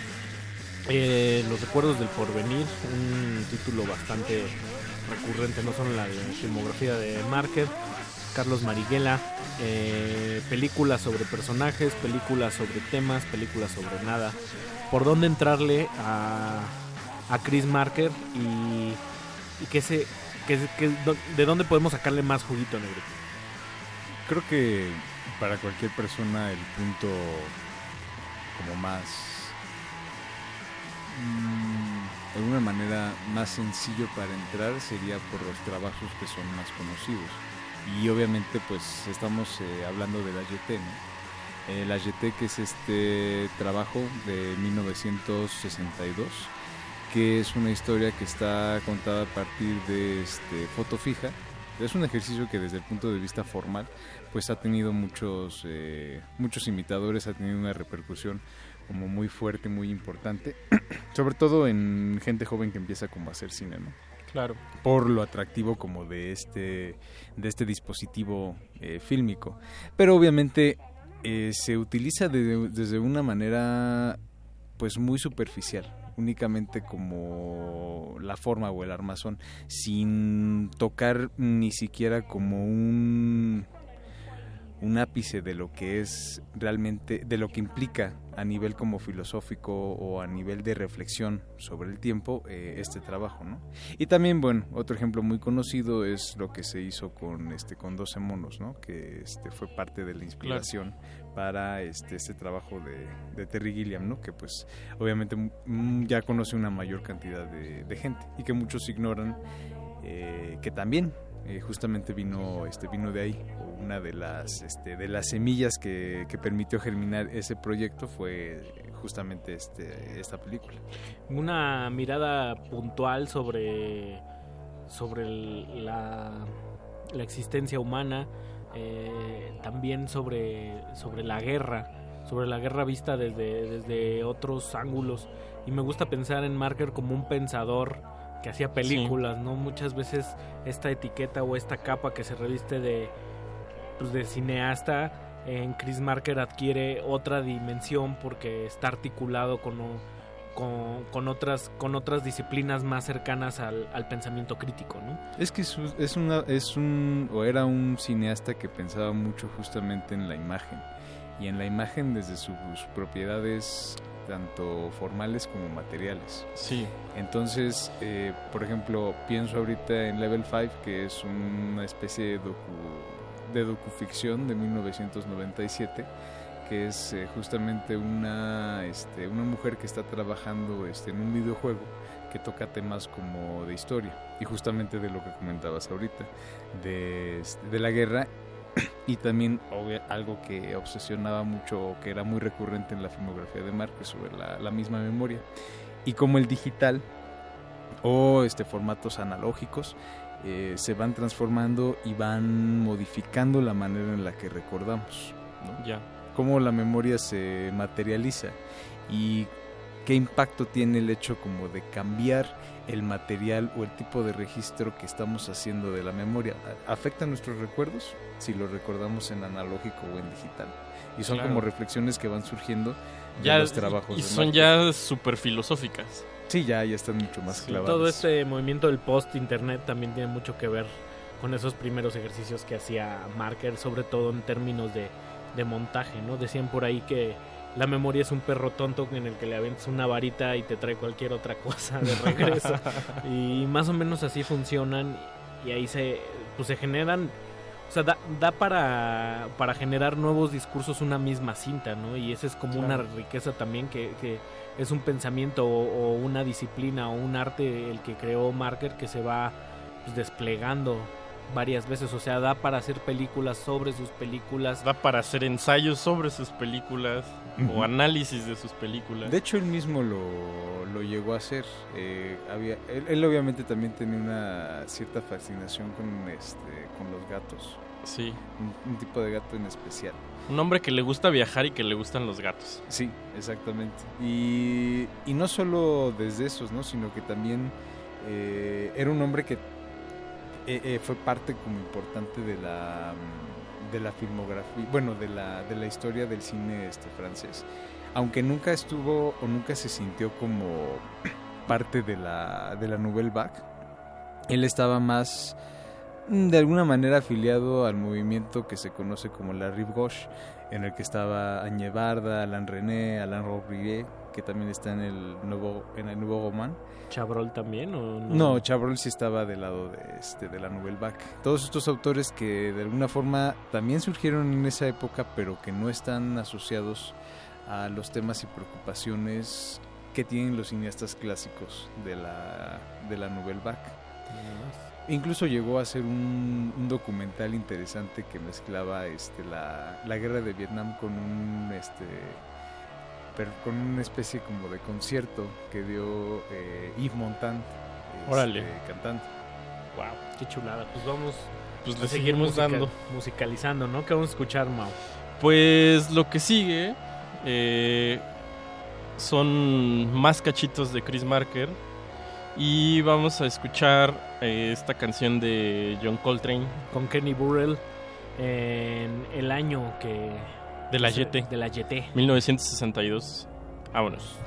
eh, Los Recuerdos del Porvenir, un título bastante recurrente, no solo en la filmografía de Marker, Carlos Mariguela, eh, películas sobre personajes, películas sobre temas, películas sobre nada. ¿Por dónde entrarle a, a Chris Marker y, y que se, que, de dónde podemos sacarle más juguito negro? Creo que para cualquier persona el punto como más mm, de alguna manera más sencillo para entrar sería por los trabajos que son más conocidos. Y obviamente pues estamos eh, hablando de la YT, ¿no? Eh, la YT que es este trabajo de 1962 que es una historia que está contada a partir de este, foto fija. Es un ejercicio que desde el punto de vista formal pues ha tenido muchos, eh, muchos imitadores, ha tenido una repercusión como muy fuerte, muy importante, [clears throat] sobre todo en gente joven que empieza como a hacer cine, ¿no? Claro. Por lo atractivo como de este, de este dispositivo eh, fílmico. Pero obviamente eh, se utiliza de- desde una manera pues muy superficial únicamente como la forma o el armazón sin tocar ni siquiera como un un ápice de lo que es realmente de lo que implica a nivel como filosófico o a nivel de reflexión sobre el tiempo eh, este trabajo no y también bueno otro ejemplo muy conocido es lo que se hizo con este con 12 monos no que este fue parte de la inspiración para este este trabajo de, de Terry Gilliam no que pues obviamente ya conoce una mayor cantidad de, de gente y que muchos ignoran eh, que también eh, justamente vino este vino de ahí una de las este, de las semillas que, que permitió germinar ese proyecto fue justamente este esta película Una mirada puntual sobre, sobre la, la existencia humana, eh, también sobre, sobre la guerra, sobre la guerra vista desde, desde otros ángulos. Y me gusta pensar en Marker como un pensador que hacía películas, ¿no? Muchas veces esta etiqueta o esta capa que se reviste de, pues, de cineasta en Chris Marker adquiere otra dimensión porque está articulado con, con, con otras con otras disciplinas más cercanas al, al pensamiento crítico, ¿no? Es que es una es un o era un cineasta que pensaba mucho justamente en la imagen y en la imagen desde sus propiedades tanto formales como materiales. Sí. Entonces, eh, por ejemplo, pienso ahorita en Level 5, que es una especie de docu, de docuficción de 1997 que es eh, justamente una, este, una mujer que está trabajando este, en un videojuego que toca temas como de historia y justamente de lo que comentabas ahorita, de, este, de la guerra y también obvia- algo que obsesionaba mucho o que era muy recurrente en la filmografía de Márquez sobre la, la misma memoria y como el digital o este formatos analógicos eh, se van transformando y van modificando la manera en la que recordamos ¿no? Ya. cómo la memoria se materializa y qué impacto tiene el hecho como de cambiar el material o el tipo de registro que estamos haciendo de la memoria. ¿A- ¿Afecta nuestros recuerdos si lo recordamos en analógico o en digital? Y son Claro. como reflexiones que van surgiendo de Ya, los trabajos. y son ya súper filosóficas. Sí, ya, ya están mucho más clavadas. Todo este movimiento del post-internet también tiene mucho que ver con esos primeros ejercicios que hacía Marker, sobre todo en términos de, de montaje, ¿no? Decían por ahí que la memoria es un perro tonto en el que le aventas una varita y te trae cualquier otra cosa de regreso. [laughs] y más o menos así funcionan y ahí se, pues se generan... O sea, da, da para, para generar nuevos discursos una misma cinta, ¿no? Y esa es como Claro. una riqueza también que, que es un pensamiento o, o una disciplina o un arte el que creó Marker que se va pues, desplegando varias veces. O sea, da para hacer películas sobre sus películas. Da para hacer ensayos sobre sus películas. O análisis de sus películas. De hecho, él mismo lo, lo llegó a hacer. Eh, había, él, él obviamente también tenía una cierta fascinación con, este, con los gatos. Sí. Un, un tipo de gato en especial. Un hombre que le gusta viajar y que le gustan los gatos. Sí, exactamente. Y, y no solo desde esos, ¿no? Sino que también eh, era un hombre que eh, eh, fue parte como importante de la mm, de la filmografía, bueno, de la, de la historia del cine este francés. Aunque nunca estuvo o nunca se sintió como parte de la, de la Nouvelle Vague, él estaba más mm, de alguna manera afiliado al movimiento que se conoce como la Rive Gauche, en el que estaba Agne Barda, Alain René, Alain Robillé, que también está en el nuevo en el nuevo. ¿Chabrol también o no? No, Chabrol sí estaba del lado de, este, de la Nouvelle Vague. Todos estos autores que de alguna forma también surgieron en esa época, pero que no están asociados a los temas y preocupaciones que tienen los cineastas clásicos de la, de la Nouvelle Vague. Incluso llegó a ser un, un documental interesante que mezclaba este, la, la guerra de Vietnam con un este per- con una especie como de concierto que dio eh, Yves Montand, este, Órale. cantante. Wow, qué chulada. Pues vamos Pues a le seguir seguimos musical- dando. musicalizando, ¿no? ¿Qué vamos a escuchar, Mau? Pues lo que sigue eh, son más cachitos de Chris Marker y vamos a escuchar eh, esta canción de John Coltrane Con Kenny Burrell en el año que... de la YT. De la YT. 1962. Vámonos.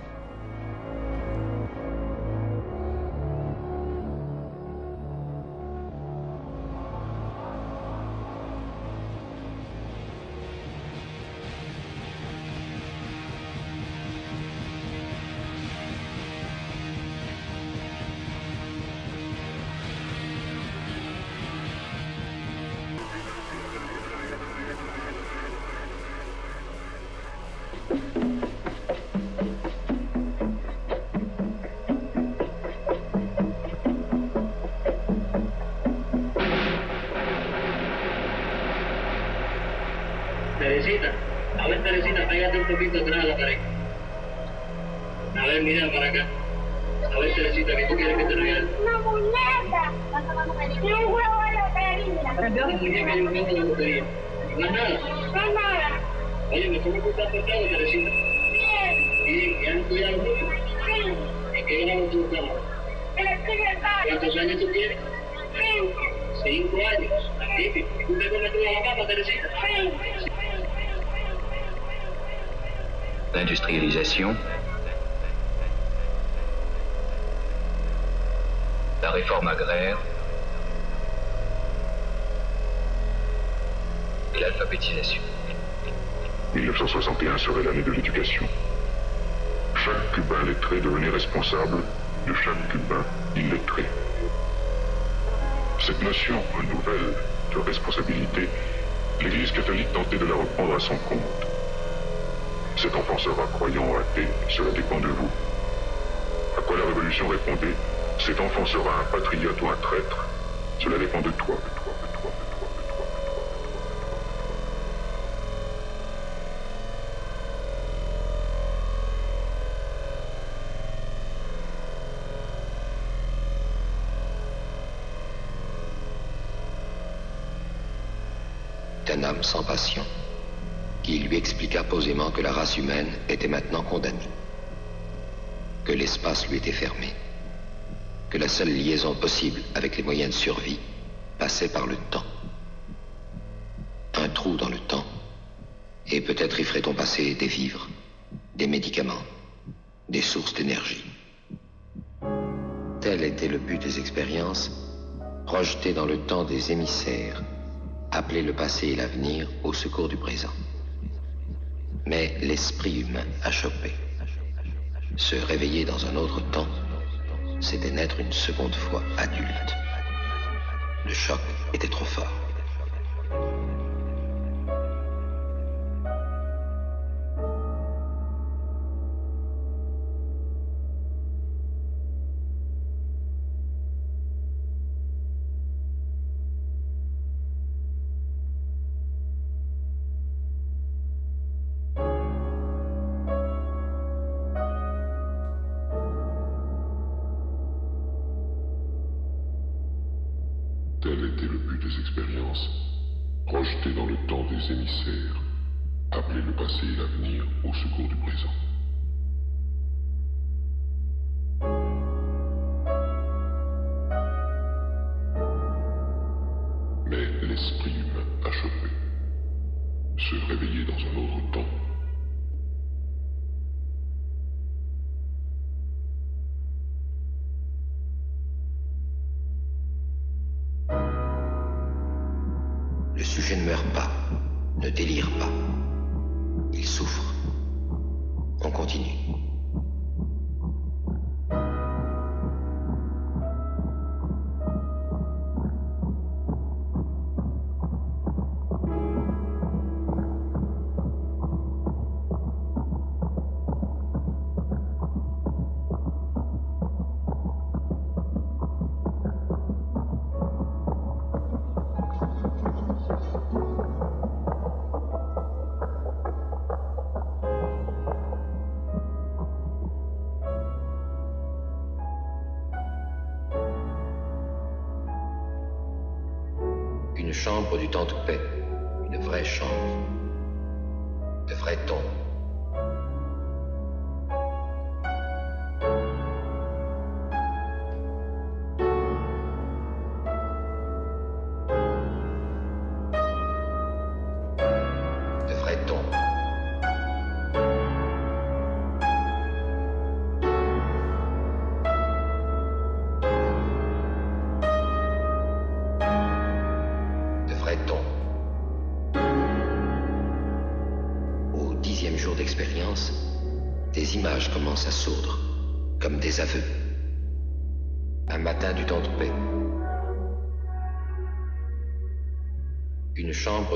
Cette notion nouvelle de responsabilité, l'Église catholique tentait de la reprendre à son compte. Cet enfant sera croyant ou athée, cela dépend de vous. À quoi la Révolution répondait Cet enfant sera un patriote ou un traître, cela dépend de toi, de toi, de toi, de toi, de toi. d'un homme sans passion, qui lui expliqua posément que la race humaine était maintenant condamnée, que l'espace lui était fermé, que la seule liaison possible avec les moyens de survie passait par le temps. Un trou dans le temps, et peut-être y ferait-on passer des vivres, des médicaments, des sources d'énergie. Tel était le but des expériences, projetées dans le temps des émissaires, appeler le passé et l'avenir au secours du présent. Mais l'esprit humain a chopé. Se réveiller dans un autre temps, c'était naître une seconde fois adulte. Le choc était trop fort.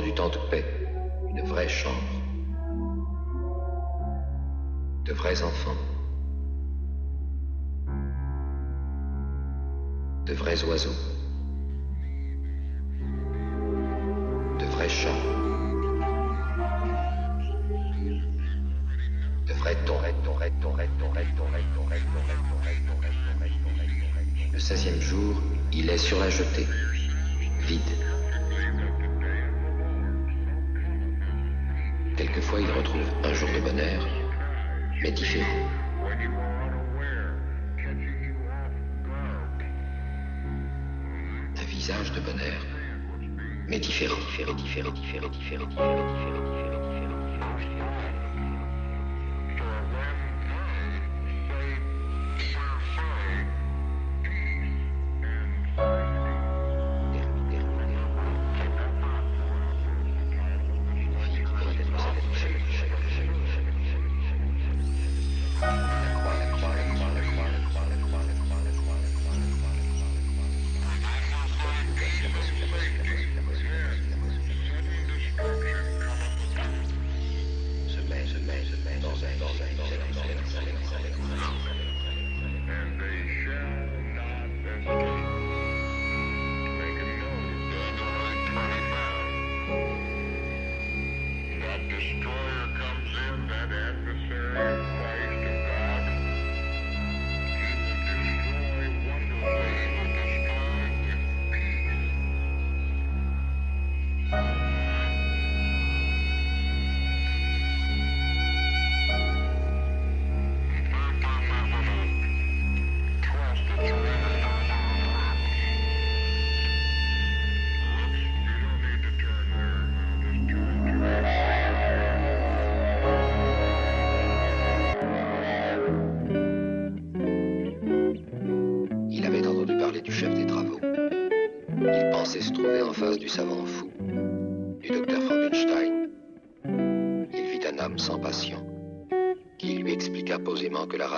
du temps de paix, une vraie chambre, de vrais enfants, de vrais oiseaux, de vrais chats, de vrais Le 16e jour, il est sur la jetée, vide. diferente diferente diferente diferente différent.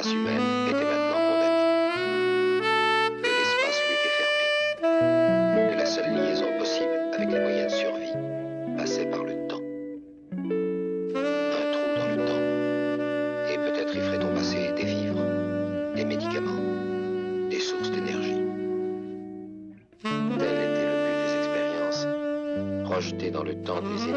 humaine était maintenant condamnée. Que l'espace lui était fermé. Que la seule liaison possible avec les moyens de survie passait par le temps. Un trou dans le temps. Et peut-être y ferait-on passer des vivres, des médicaments, des sources d'énergie. Tel était le but des expériences, projetées dans le temps des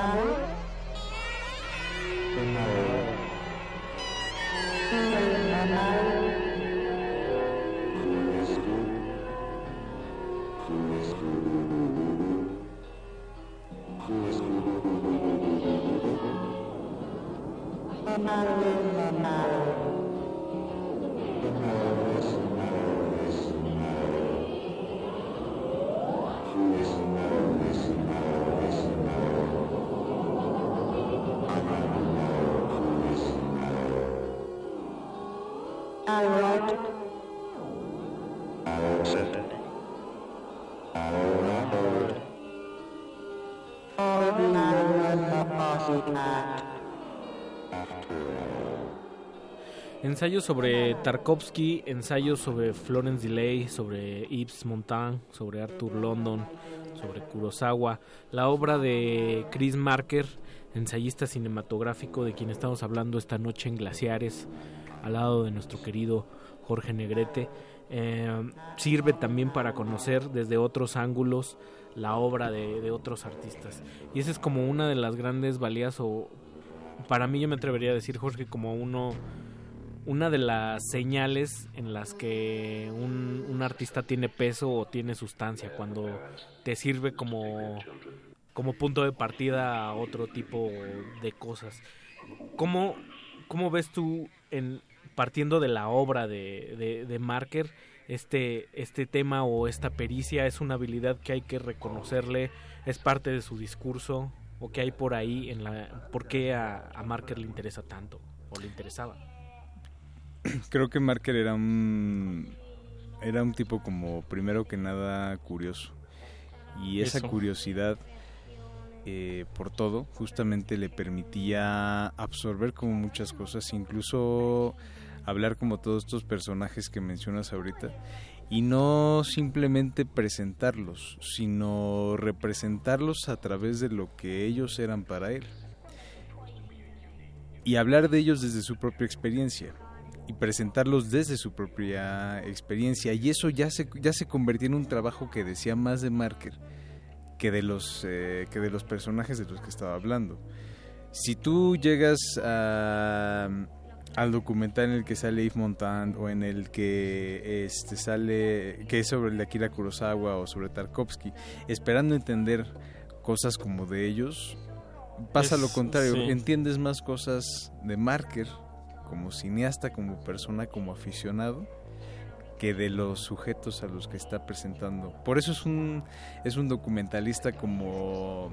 ah Ensayos sobre Tarkovsky, ensayos sobre Florence Delay, sobre Yves Montand, sobre Arthur London, sobre Kurosawa, la obra de Chris Marker, ensayista cinematográfico de quien estamos hablando esta noche en Glaciares, al lado de nuestro querido Jorge Negrete. Eh, sirve también para conocer desde otros ángulos la obra de, de otros artistas. Y esa es como una de las grandes valías, o para mí yo me atrevería a decir, Jorge, como uno una de las señales en las que un, un, artista tiene peso o tiene sustancia, cuando te sirve como, como punto de partida a otro tipo de cosas. ¿Cómo, cómo ves tú, en, partiendo de la obra de, de, Marker, este, este tema o esta pericia es una habilidad que hay que reconocerle, es parte de su discurso o que hay por ahí en la por qué a, a Marker le interesa tanto o le interesaba? [clears throat] creo que Marker era un era un tipo como primero que nada curioso. Y esa Eso. curiosidad eh, por todo justamente le permitía absorber como muchas cosas incluso hablar como todos estos personajes que mencionas ahorita y no simplemente presentarlos sino representarlos a través de lo que ellos eran para él. Y hablar de ellos desde su propia experiencia y presentarlos desde su propia experiencia. Y eso ya se ya se convirtió en un trabajo que decía más de Marker que de los eh, que de los personajes de los que estaba hablando. Si tú llegas a, al documental en el que sale Yves Montand o en el que este sale que es sobre el de Akira Kurosawa o sobre Tarkovsky esperando entender cosas como de ellos pasa es, lo contrario. sí. entiendes más cosas de Marker como cineasta, como persona, como aficionado, que de los sujetos a los que está presentando. Por eso es un, es un documentalista como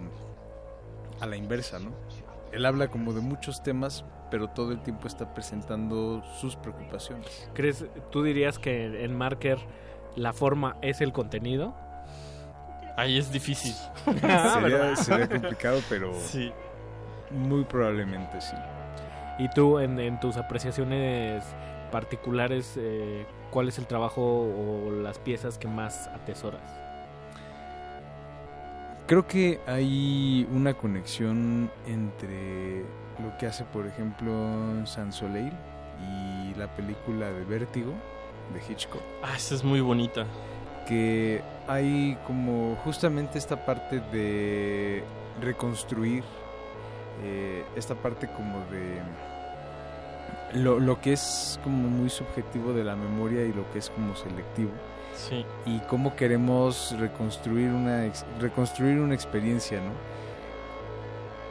a la inversa, ¿no? Él habla como de muchos temas, pero todo el tiempo está presentando sus preocupaciones. ¿Crees, tú dirías que en Marker la forma es el contenido? Ahí es difícil. [laughs] sería, sería, complicado, pero sí. muy probablemente sí. Y tú, en, en tus apreciaciones particulares, eh, ¿cuál es el trabajo o las piezas que más atesoras? Creo que hay una conexión entre lo que hace, por ejemplo, Sans Soleil y la película de Vértigo de Hitchcock. Ah, esa es muy bonita. Que hay como justamente esta parte de reconstruir eh, esta parte como de lo, lo, que es como muy subjetivo de la memoria y lo que es como selectivo sí. y cómo queremos reconstruir una reconstruir una experiencia no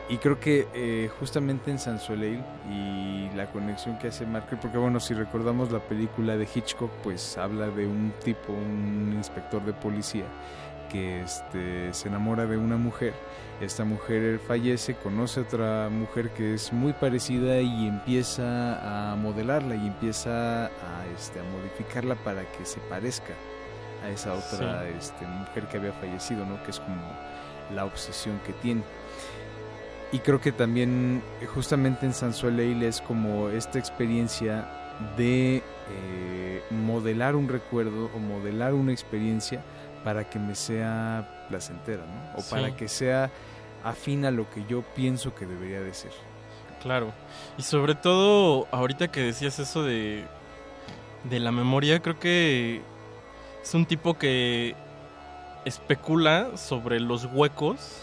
y creo que eh, justamente en San Soleil y la conexión que hace Marker porque bueno si recordamos la película de Hitchcock pues habla de un tipo un inspector de policía que este, se enamora de una mujer. Esta mujer fallece, conoce a otra mujer que es muy parecida y empieza a modelarla y empieza a, este, a modificarla para que se parezca a esa otra sí. este, mujer que había fallecido, ¿no? que es como la obsesión que tiene. Y creo que también justamente en San Soleil es como esta experiencia de eh, modelar un recuerdo o modelar una experiencia para que me sea placentera, ¿no? O sí. para que sea afín a lo que yo pienso que debería de ser. Claro. Y sobre todo, ahorita que decías eso de, de la memoria, creo que es un tipo que especula sobre los huecos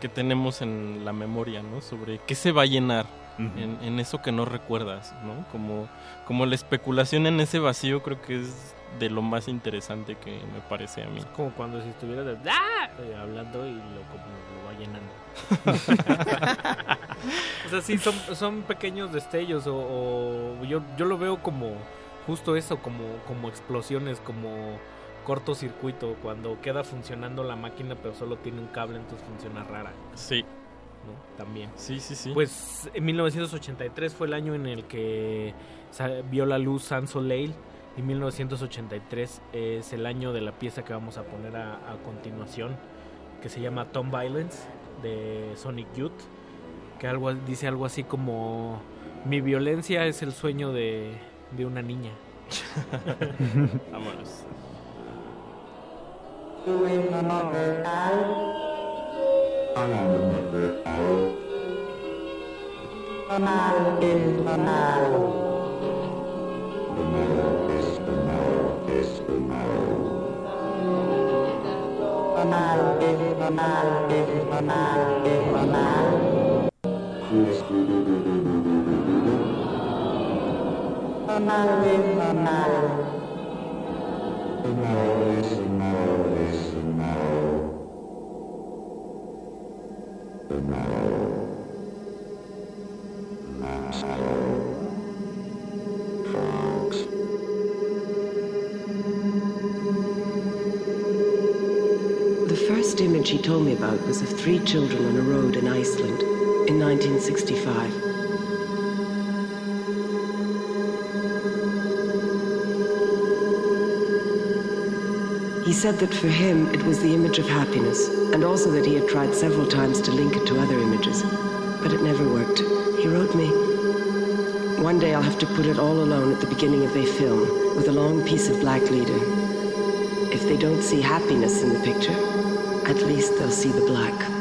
que tenemos en la memoria, ¿no? Sobre qué se va a llenar en, en eso que no recuerdas, ¿no? Como, como la especulación en ese vacío creo que es de lo más interesante que me parece a mí. Como cuando si estuvieras de- ¡Ah! eh, hablando y lo, como lo va llenando. [laughs] o sea, sí, son, son pequeños destellos o, o yo, yo lo veo como justo eso, como, como explosiones, como cortocircuito, cuando queda funcionando la máquina pero solo tiene un cable, entonces funciona rara. Sí. ¿no? También. Sí, sí, sí. Pues en 1983 fue el año en el que vio la luz Sans Soleil y 1983 es el año de la pieza que vamos a poner a, a continuación que se llama Tom Violence de Sonic Youth que algo dice algo así como mi violencia es el sueño de, de una niña. [laughs] Vámonos. The first image he told me about was of three children on a road in Iceland in 1965. He said that for him it was the image of happiness, and also that he had tried several times to link it to other images, but it never worked. He wrote me, One day I'll have to put it all alone at the beginning of a film with a long piece of black leader. If they don't see happiness in the picture, at least they'll see the black.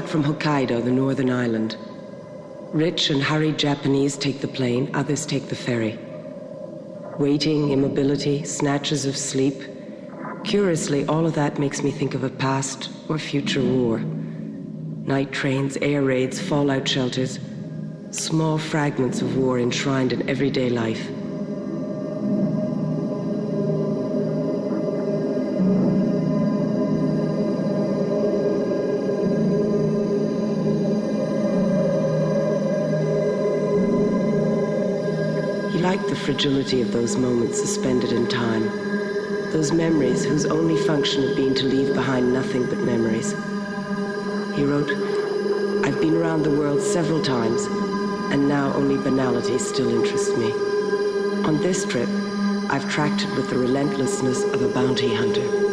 Back from Hokkaido, the northern island. Rich and hurried Japanese take the plane, others take the ferry. Waiting, immobility, snatches of sleep. Curiously, all of that makes me think of a past or future war. Night trains, air raids, fallout shelters. Small fragments of war enshrined in everyday life. Fragility of those moments suspended in time. Those memories whose only function had been to leave behind nothing but memories. He wrote, I've been around the world several times, and now only banalities still interest me. On this trip, I've tracked it with the relentlessness of a bounty hunter.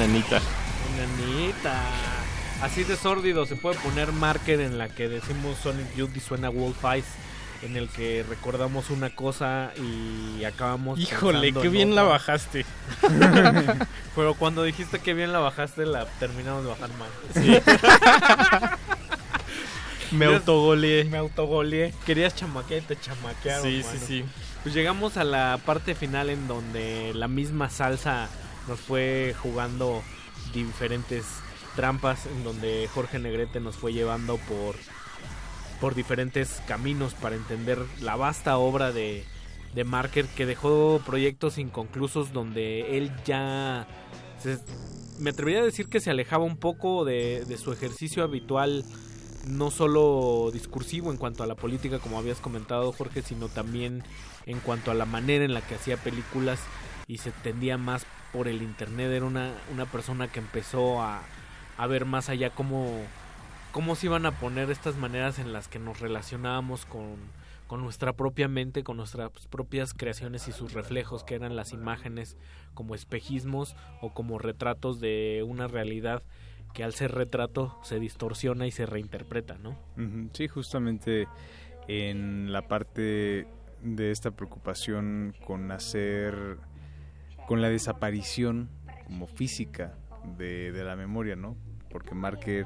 Nanita. Nanita. Así de sórdido se puede poner marker en la que decimos Sonic Youth y suena Wolf Eyes. En el que recordamos una cosa y acabamos. Híjole, qué en bien la bajaste. [laughs] Pero cuando dijiste que bien la bajaste, la terminamos de bajar mal. Sí. [laughs] Me autogoleé. Me autogoleé. Querías chamaquear y te chamaquearon. Sí, sí, sí. Pues llegamos a la parte final en donde la misma salsa nos fue jugando diferentes trampas, en donde Jorge Negrete nos fue llevando por, por diferentes caminos para entender la vasta obra de, de Marker que dejó proyectos inconclusos donde él ya se- me atrevería a decir que se alejaba un poco de, de su ejercicio habitual no solo discursivo en cuanto a la política como habías comentado Jorge sino también en cuanto a la manera en la que hacía películas y se tendía más por el internet era una, una persona que empezó a, a ver más allá cómo, cómo se iban a poner estas maneras en las que nos relacionábamos con, con nuestra propia mente, con nuestras propias creaciones y sus reflejos, que eran las imágenes como espejismos o como retratos de una realidad que al ser retrato se distorsiona y se reinterpreta, ¿no? Sí, justamente en la parte de esta preocupación con hacer, con la desaparición como física de, de la memoria, ¿no? Porque Marker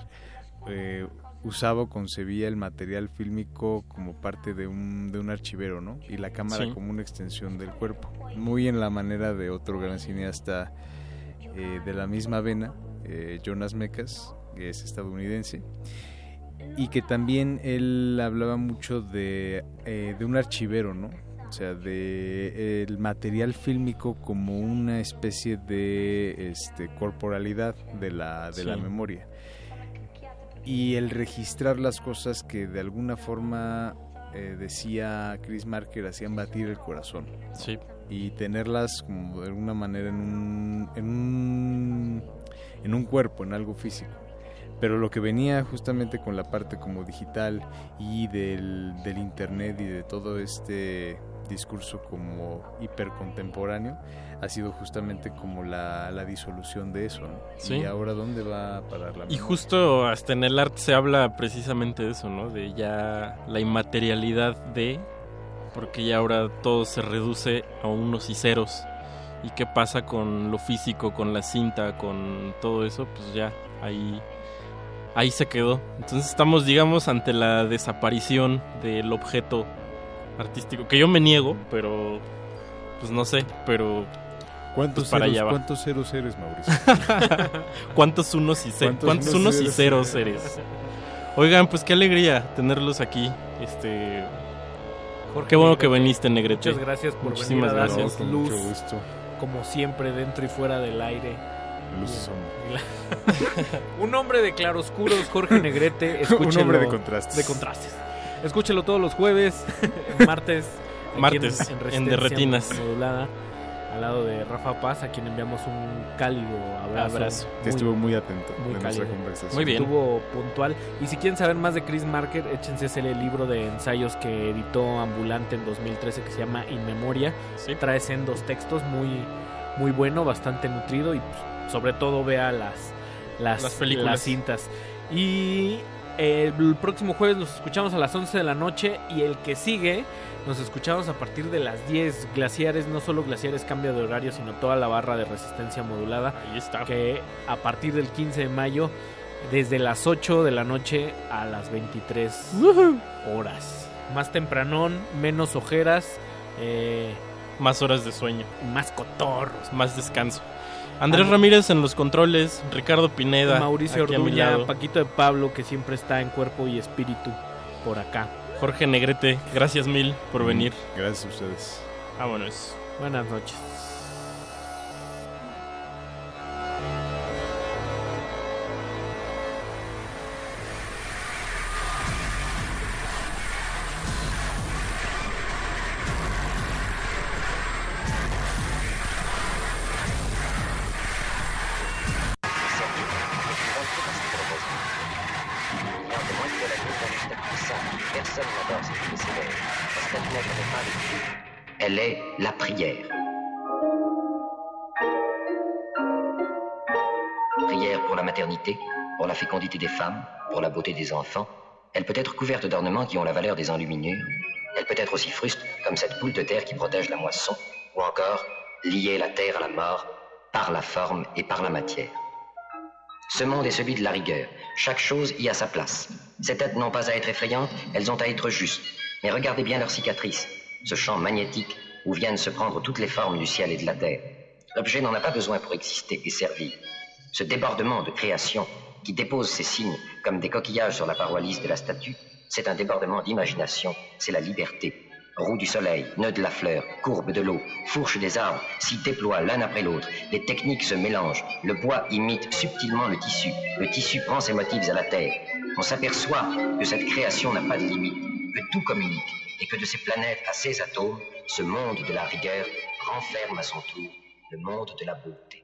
eh, usaba o concebía el material fílmico como parte de un, de un archivero, ¿no? Y la cámara Sí. como una extensión del cuerpo. Muy en la manera de otro gran cineasta eh, de la misma vena, eh, Jonas Mekas, que es estadounidense, y que también él hablaba mucho de, eh, de un archivero, ¿no? O sea, de el material fílmico como una especie de este, corporalidad de la, de la memoria. Y el registrar las cosas que de alguna forma, eh, decía Chris Marker, hacían batir el corazón. ¿no? Sí. Y tenerlas como de alguna manera en un, en un, en un cuerpo, en algo físico. Pero lo que venía justamente con la parte como digital y del, del internet y de todo este discurso como hipercontemporáneo ha sido justamente como la, la disolución de eso. ¿no? Sí. Y ahora dónde va a parar la Y justo hasta en el arte se habla precisamente de eso, ¿no? De ya la inmaterialidad de, porque ya ahora todo se reduce a unos y ceros. ¿Y qué pasa con lo físico, con la cinta, con todo eso? Pues ya ahí, ahí se quedó. Entonces estamos, digamos, ante la desaparición del objeto artístico. Que yo me niego, pero pues no sé, pero ¿Cuántos, pues para ceros, allá va. ¿Cuántos ceros eres, Mauricio? [laughs] ¿Cuántos unos y, ce- ¿Cuántos ¿cuántos unos unos y ceros ceros eres? Oigan, pues qué alegría tenerlos aquí. Este Jorge Qué bueno que viniste, Negrete. Muchas gracias por Muchísimas venir a gracias. luz, mucho gusto. como siempre, dentro y fuera del aire. Luces son. [laughs] Un hombre de claroscuros, Jorge Negrete. [laughs] Un hombre de contrastes. De contrastes. Escúchelo todos los jueves, [laughs] martes. Martes, en Resistencia De Retinas. Modulada, al lado de Rafa Paz, a quien enviamos un cálido abrazo. Abrazo. Que estuvo muy atento muy de nuestra cálido. conversación. Muy bien. Estuvo puntual. Y si quieren saber más de Chris Marker, échense ese libro de ensayos que editó Ambulante en 2013 que se llama In Memoria. Trae en dos textos muy, muy bueno, bastante nutrido y pues, sobre todo vea las, las, Las películas. las cintas. Y el próximo jueves nos escuchamos a las 11 de la noche y el que sigue nos escuchamos a partir de las 10. Glaciares, no solo Glaciares cambia de horario, sino toda la barra de resistencia modulada. Ahí está. Que a partir del 15 de mayo, desde las 8 de la noche a las 23 horas. Más tempranón, menos ojeras, eh, Más horas de sueño, más cotorros. más descanso. Andrés And- Ramírez en los controles, Ricardo Pineda, Mauricio Orduña. Paquito de Pablo, que siempre está en cuerpo y espíritu por acá. Jorge Negrete, gracias mil por venir. Gracias a ustedes. Vámonos. Buenas noches. La fécondité des femmes, pour la beauté des enfants. Elle peut être couverte d'ornements qui ont la valeur des enluminures. Elle peut être aussi fruste comme cette boule de terre qui protège la moisson, ou encore lier la terre à la mort par la forme et par la matière. Ce monde est celui de la rigueur. Chaque chose y a sa place. Ces têtes n'ont pas à être effrayantes, elles ont à être justes. Mais regardez bien leurs cicatrices, ce champ magnétique où viennent se prendre toutes les formes du ciel et de la terre. L'objet n'en a pas besoin pour exister et servir. Ce débordement de création qui dépose ses signes comme des coquillages sur la paroi lisse de la statue, c'est un débordement d'imagination, c'est la liberté. Roue du soleil, nœud de la fleur, courbe de l'eau, fourche des arbres s'y déploient l'un après l'autre. Les techniques se mélangent. Le bois imite subtilement le tissu. Le tissu prend ses motifs à la terre. On s'aperçoit que cette création n'a pas de limite, que tout communique et que de ces planètes à ces atomes, ce monde de la rigueur renferme à son tour le monde de la beauté.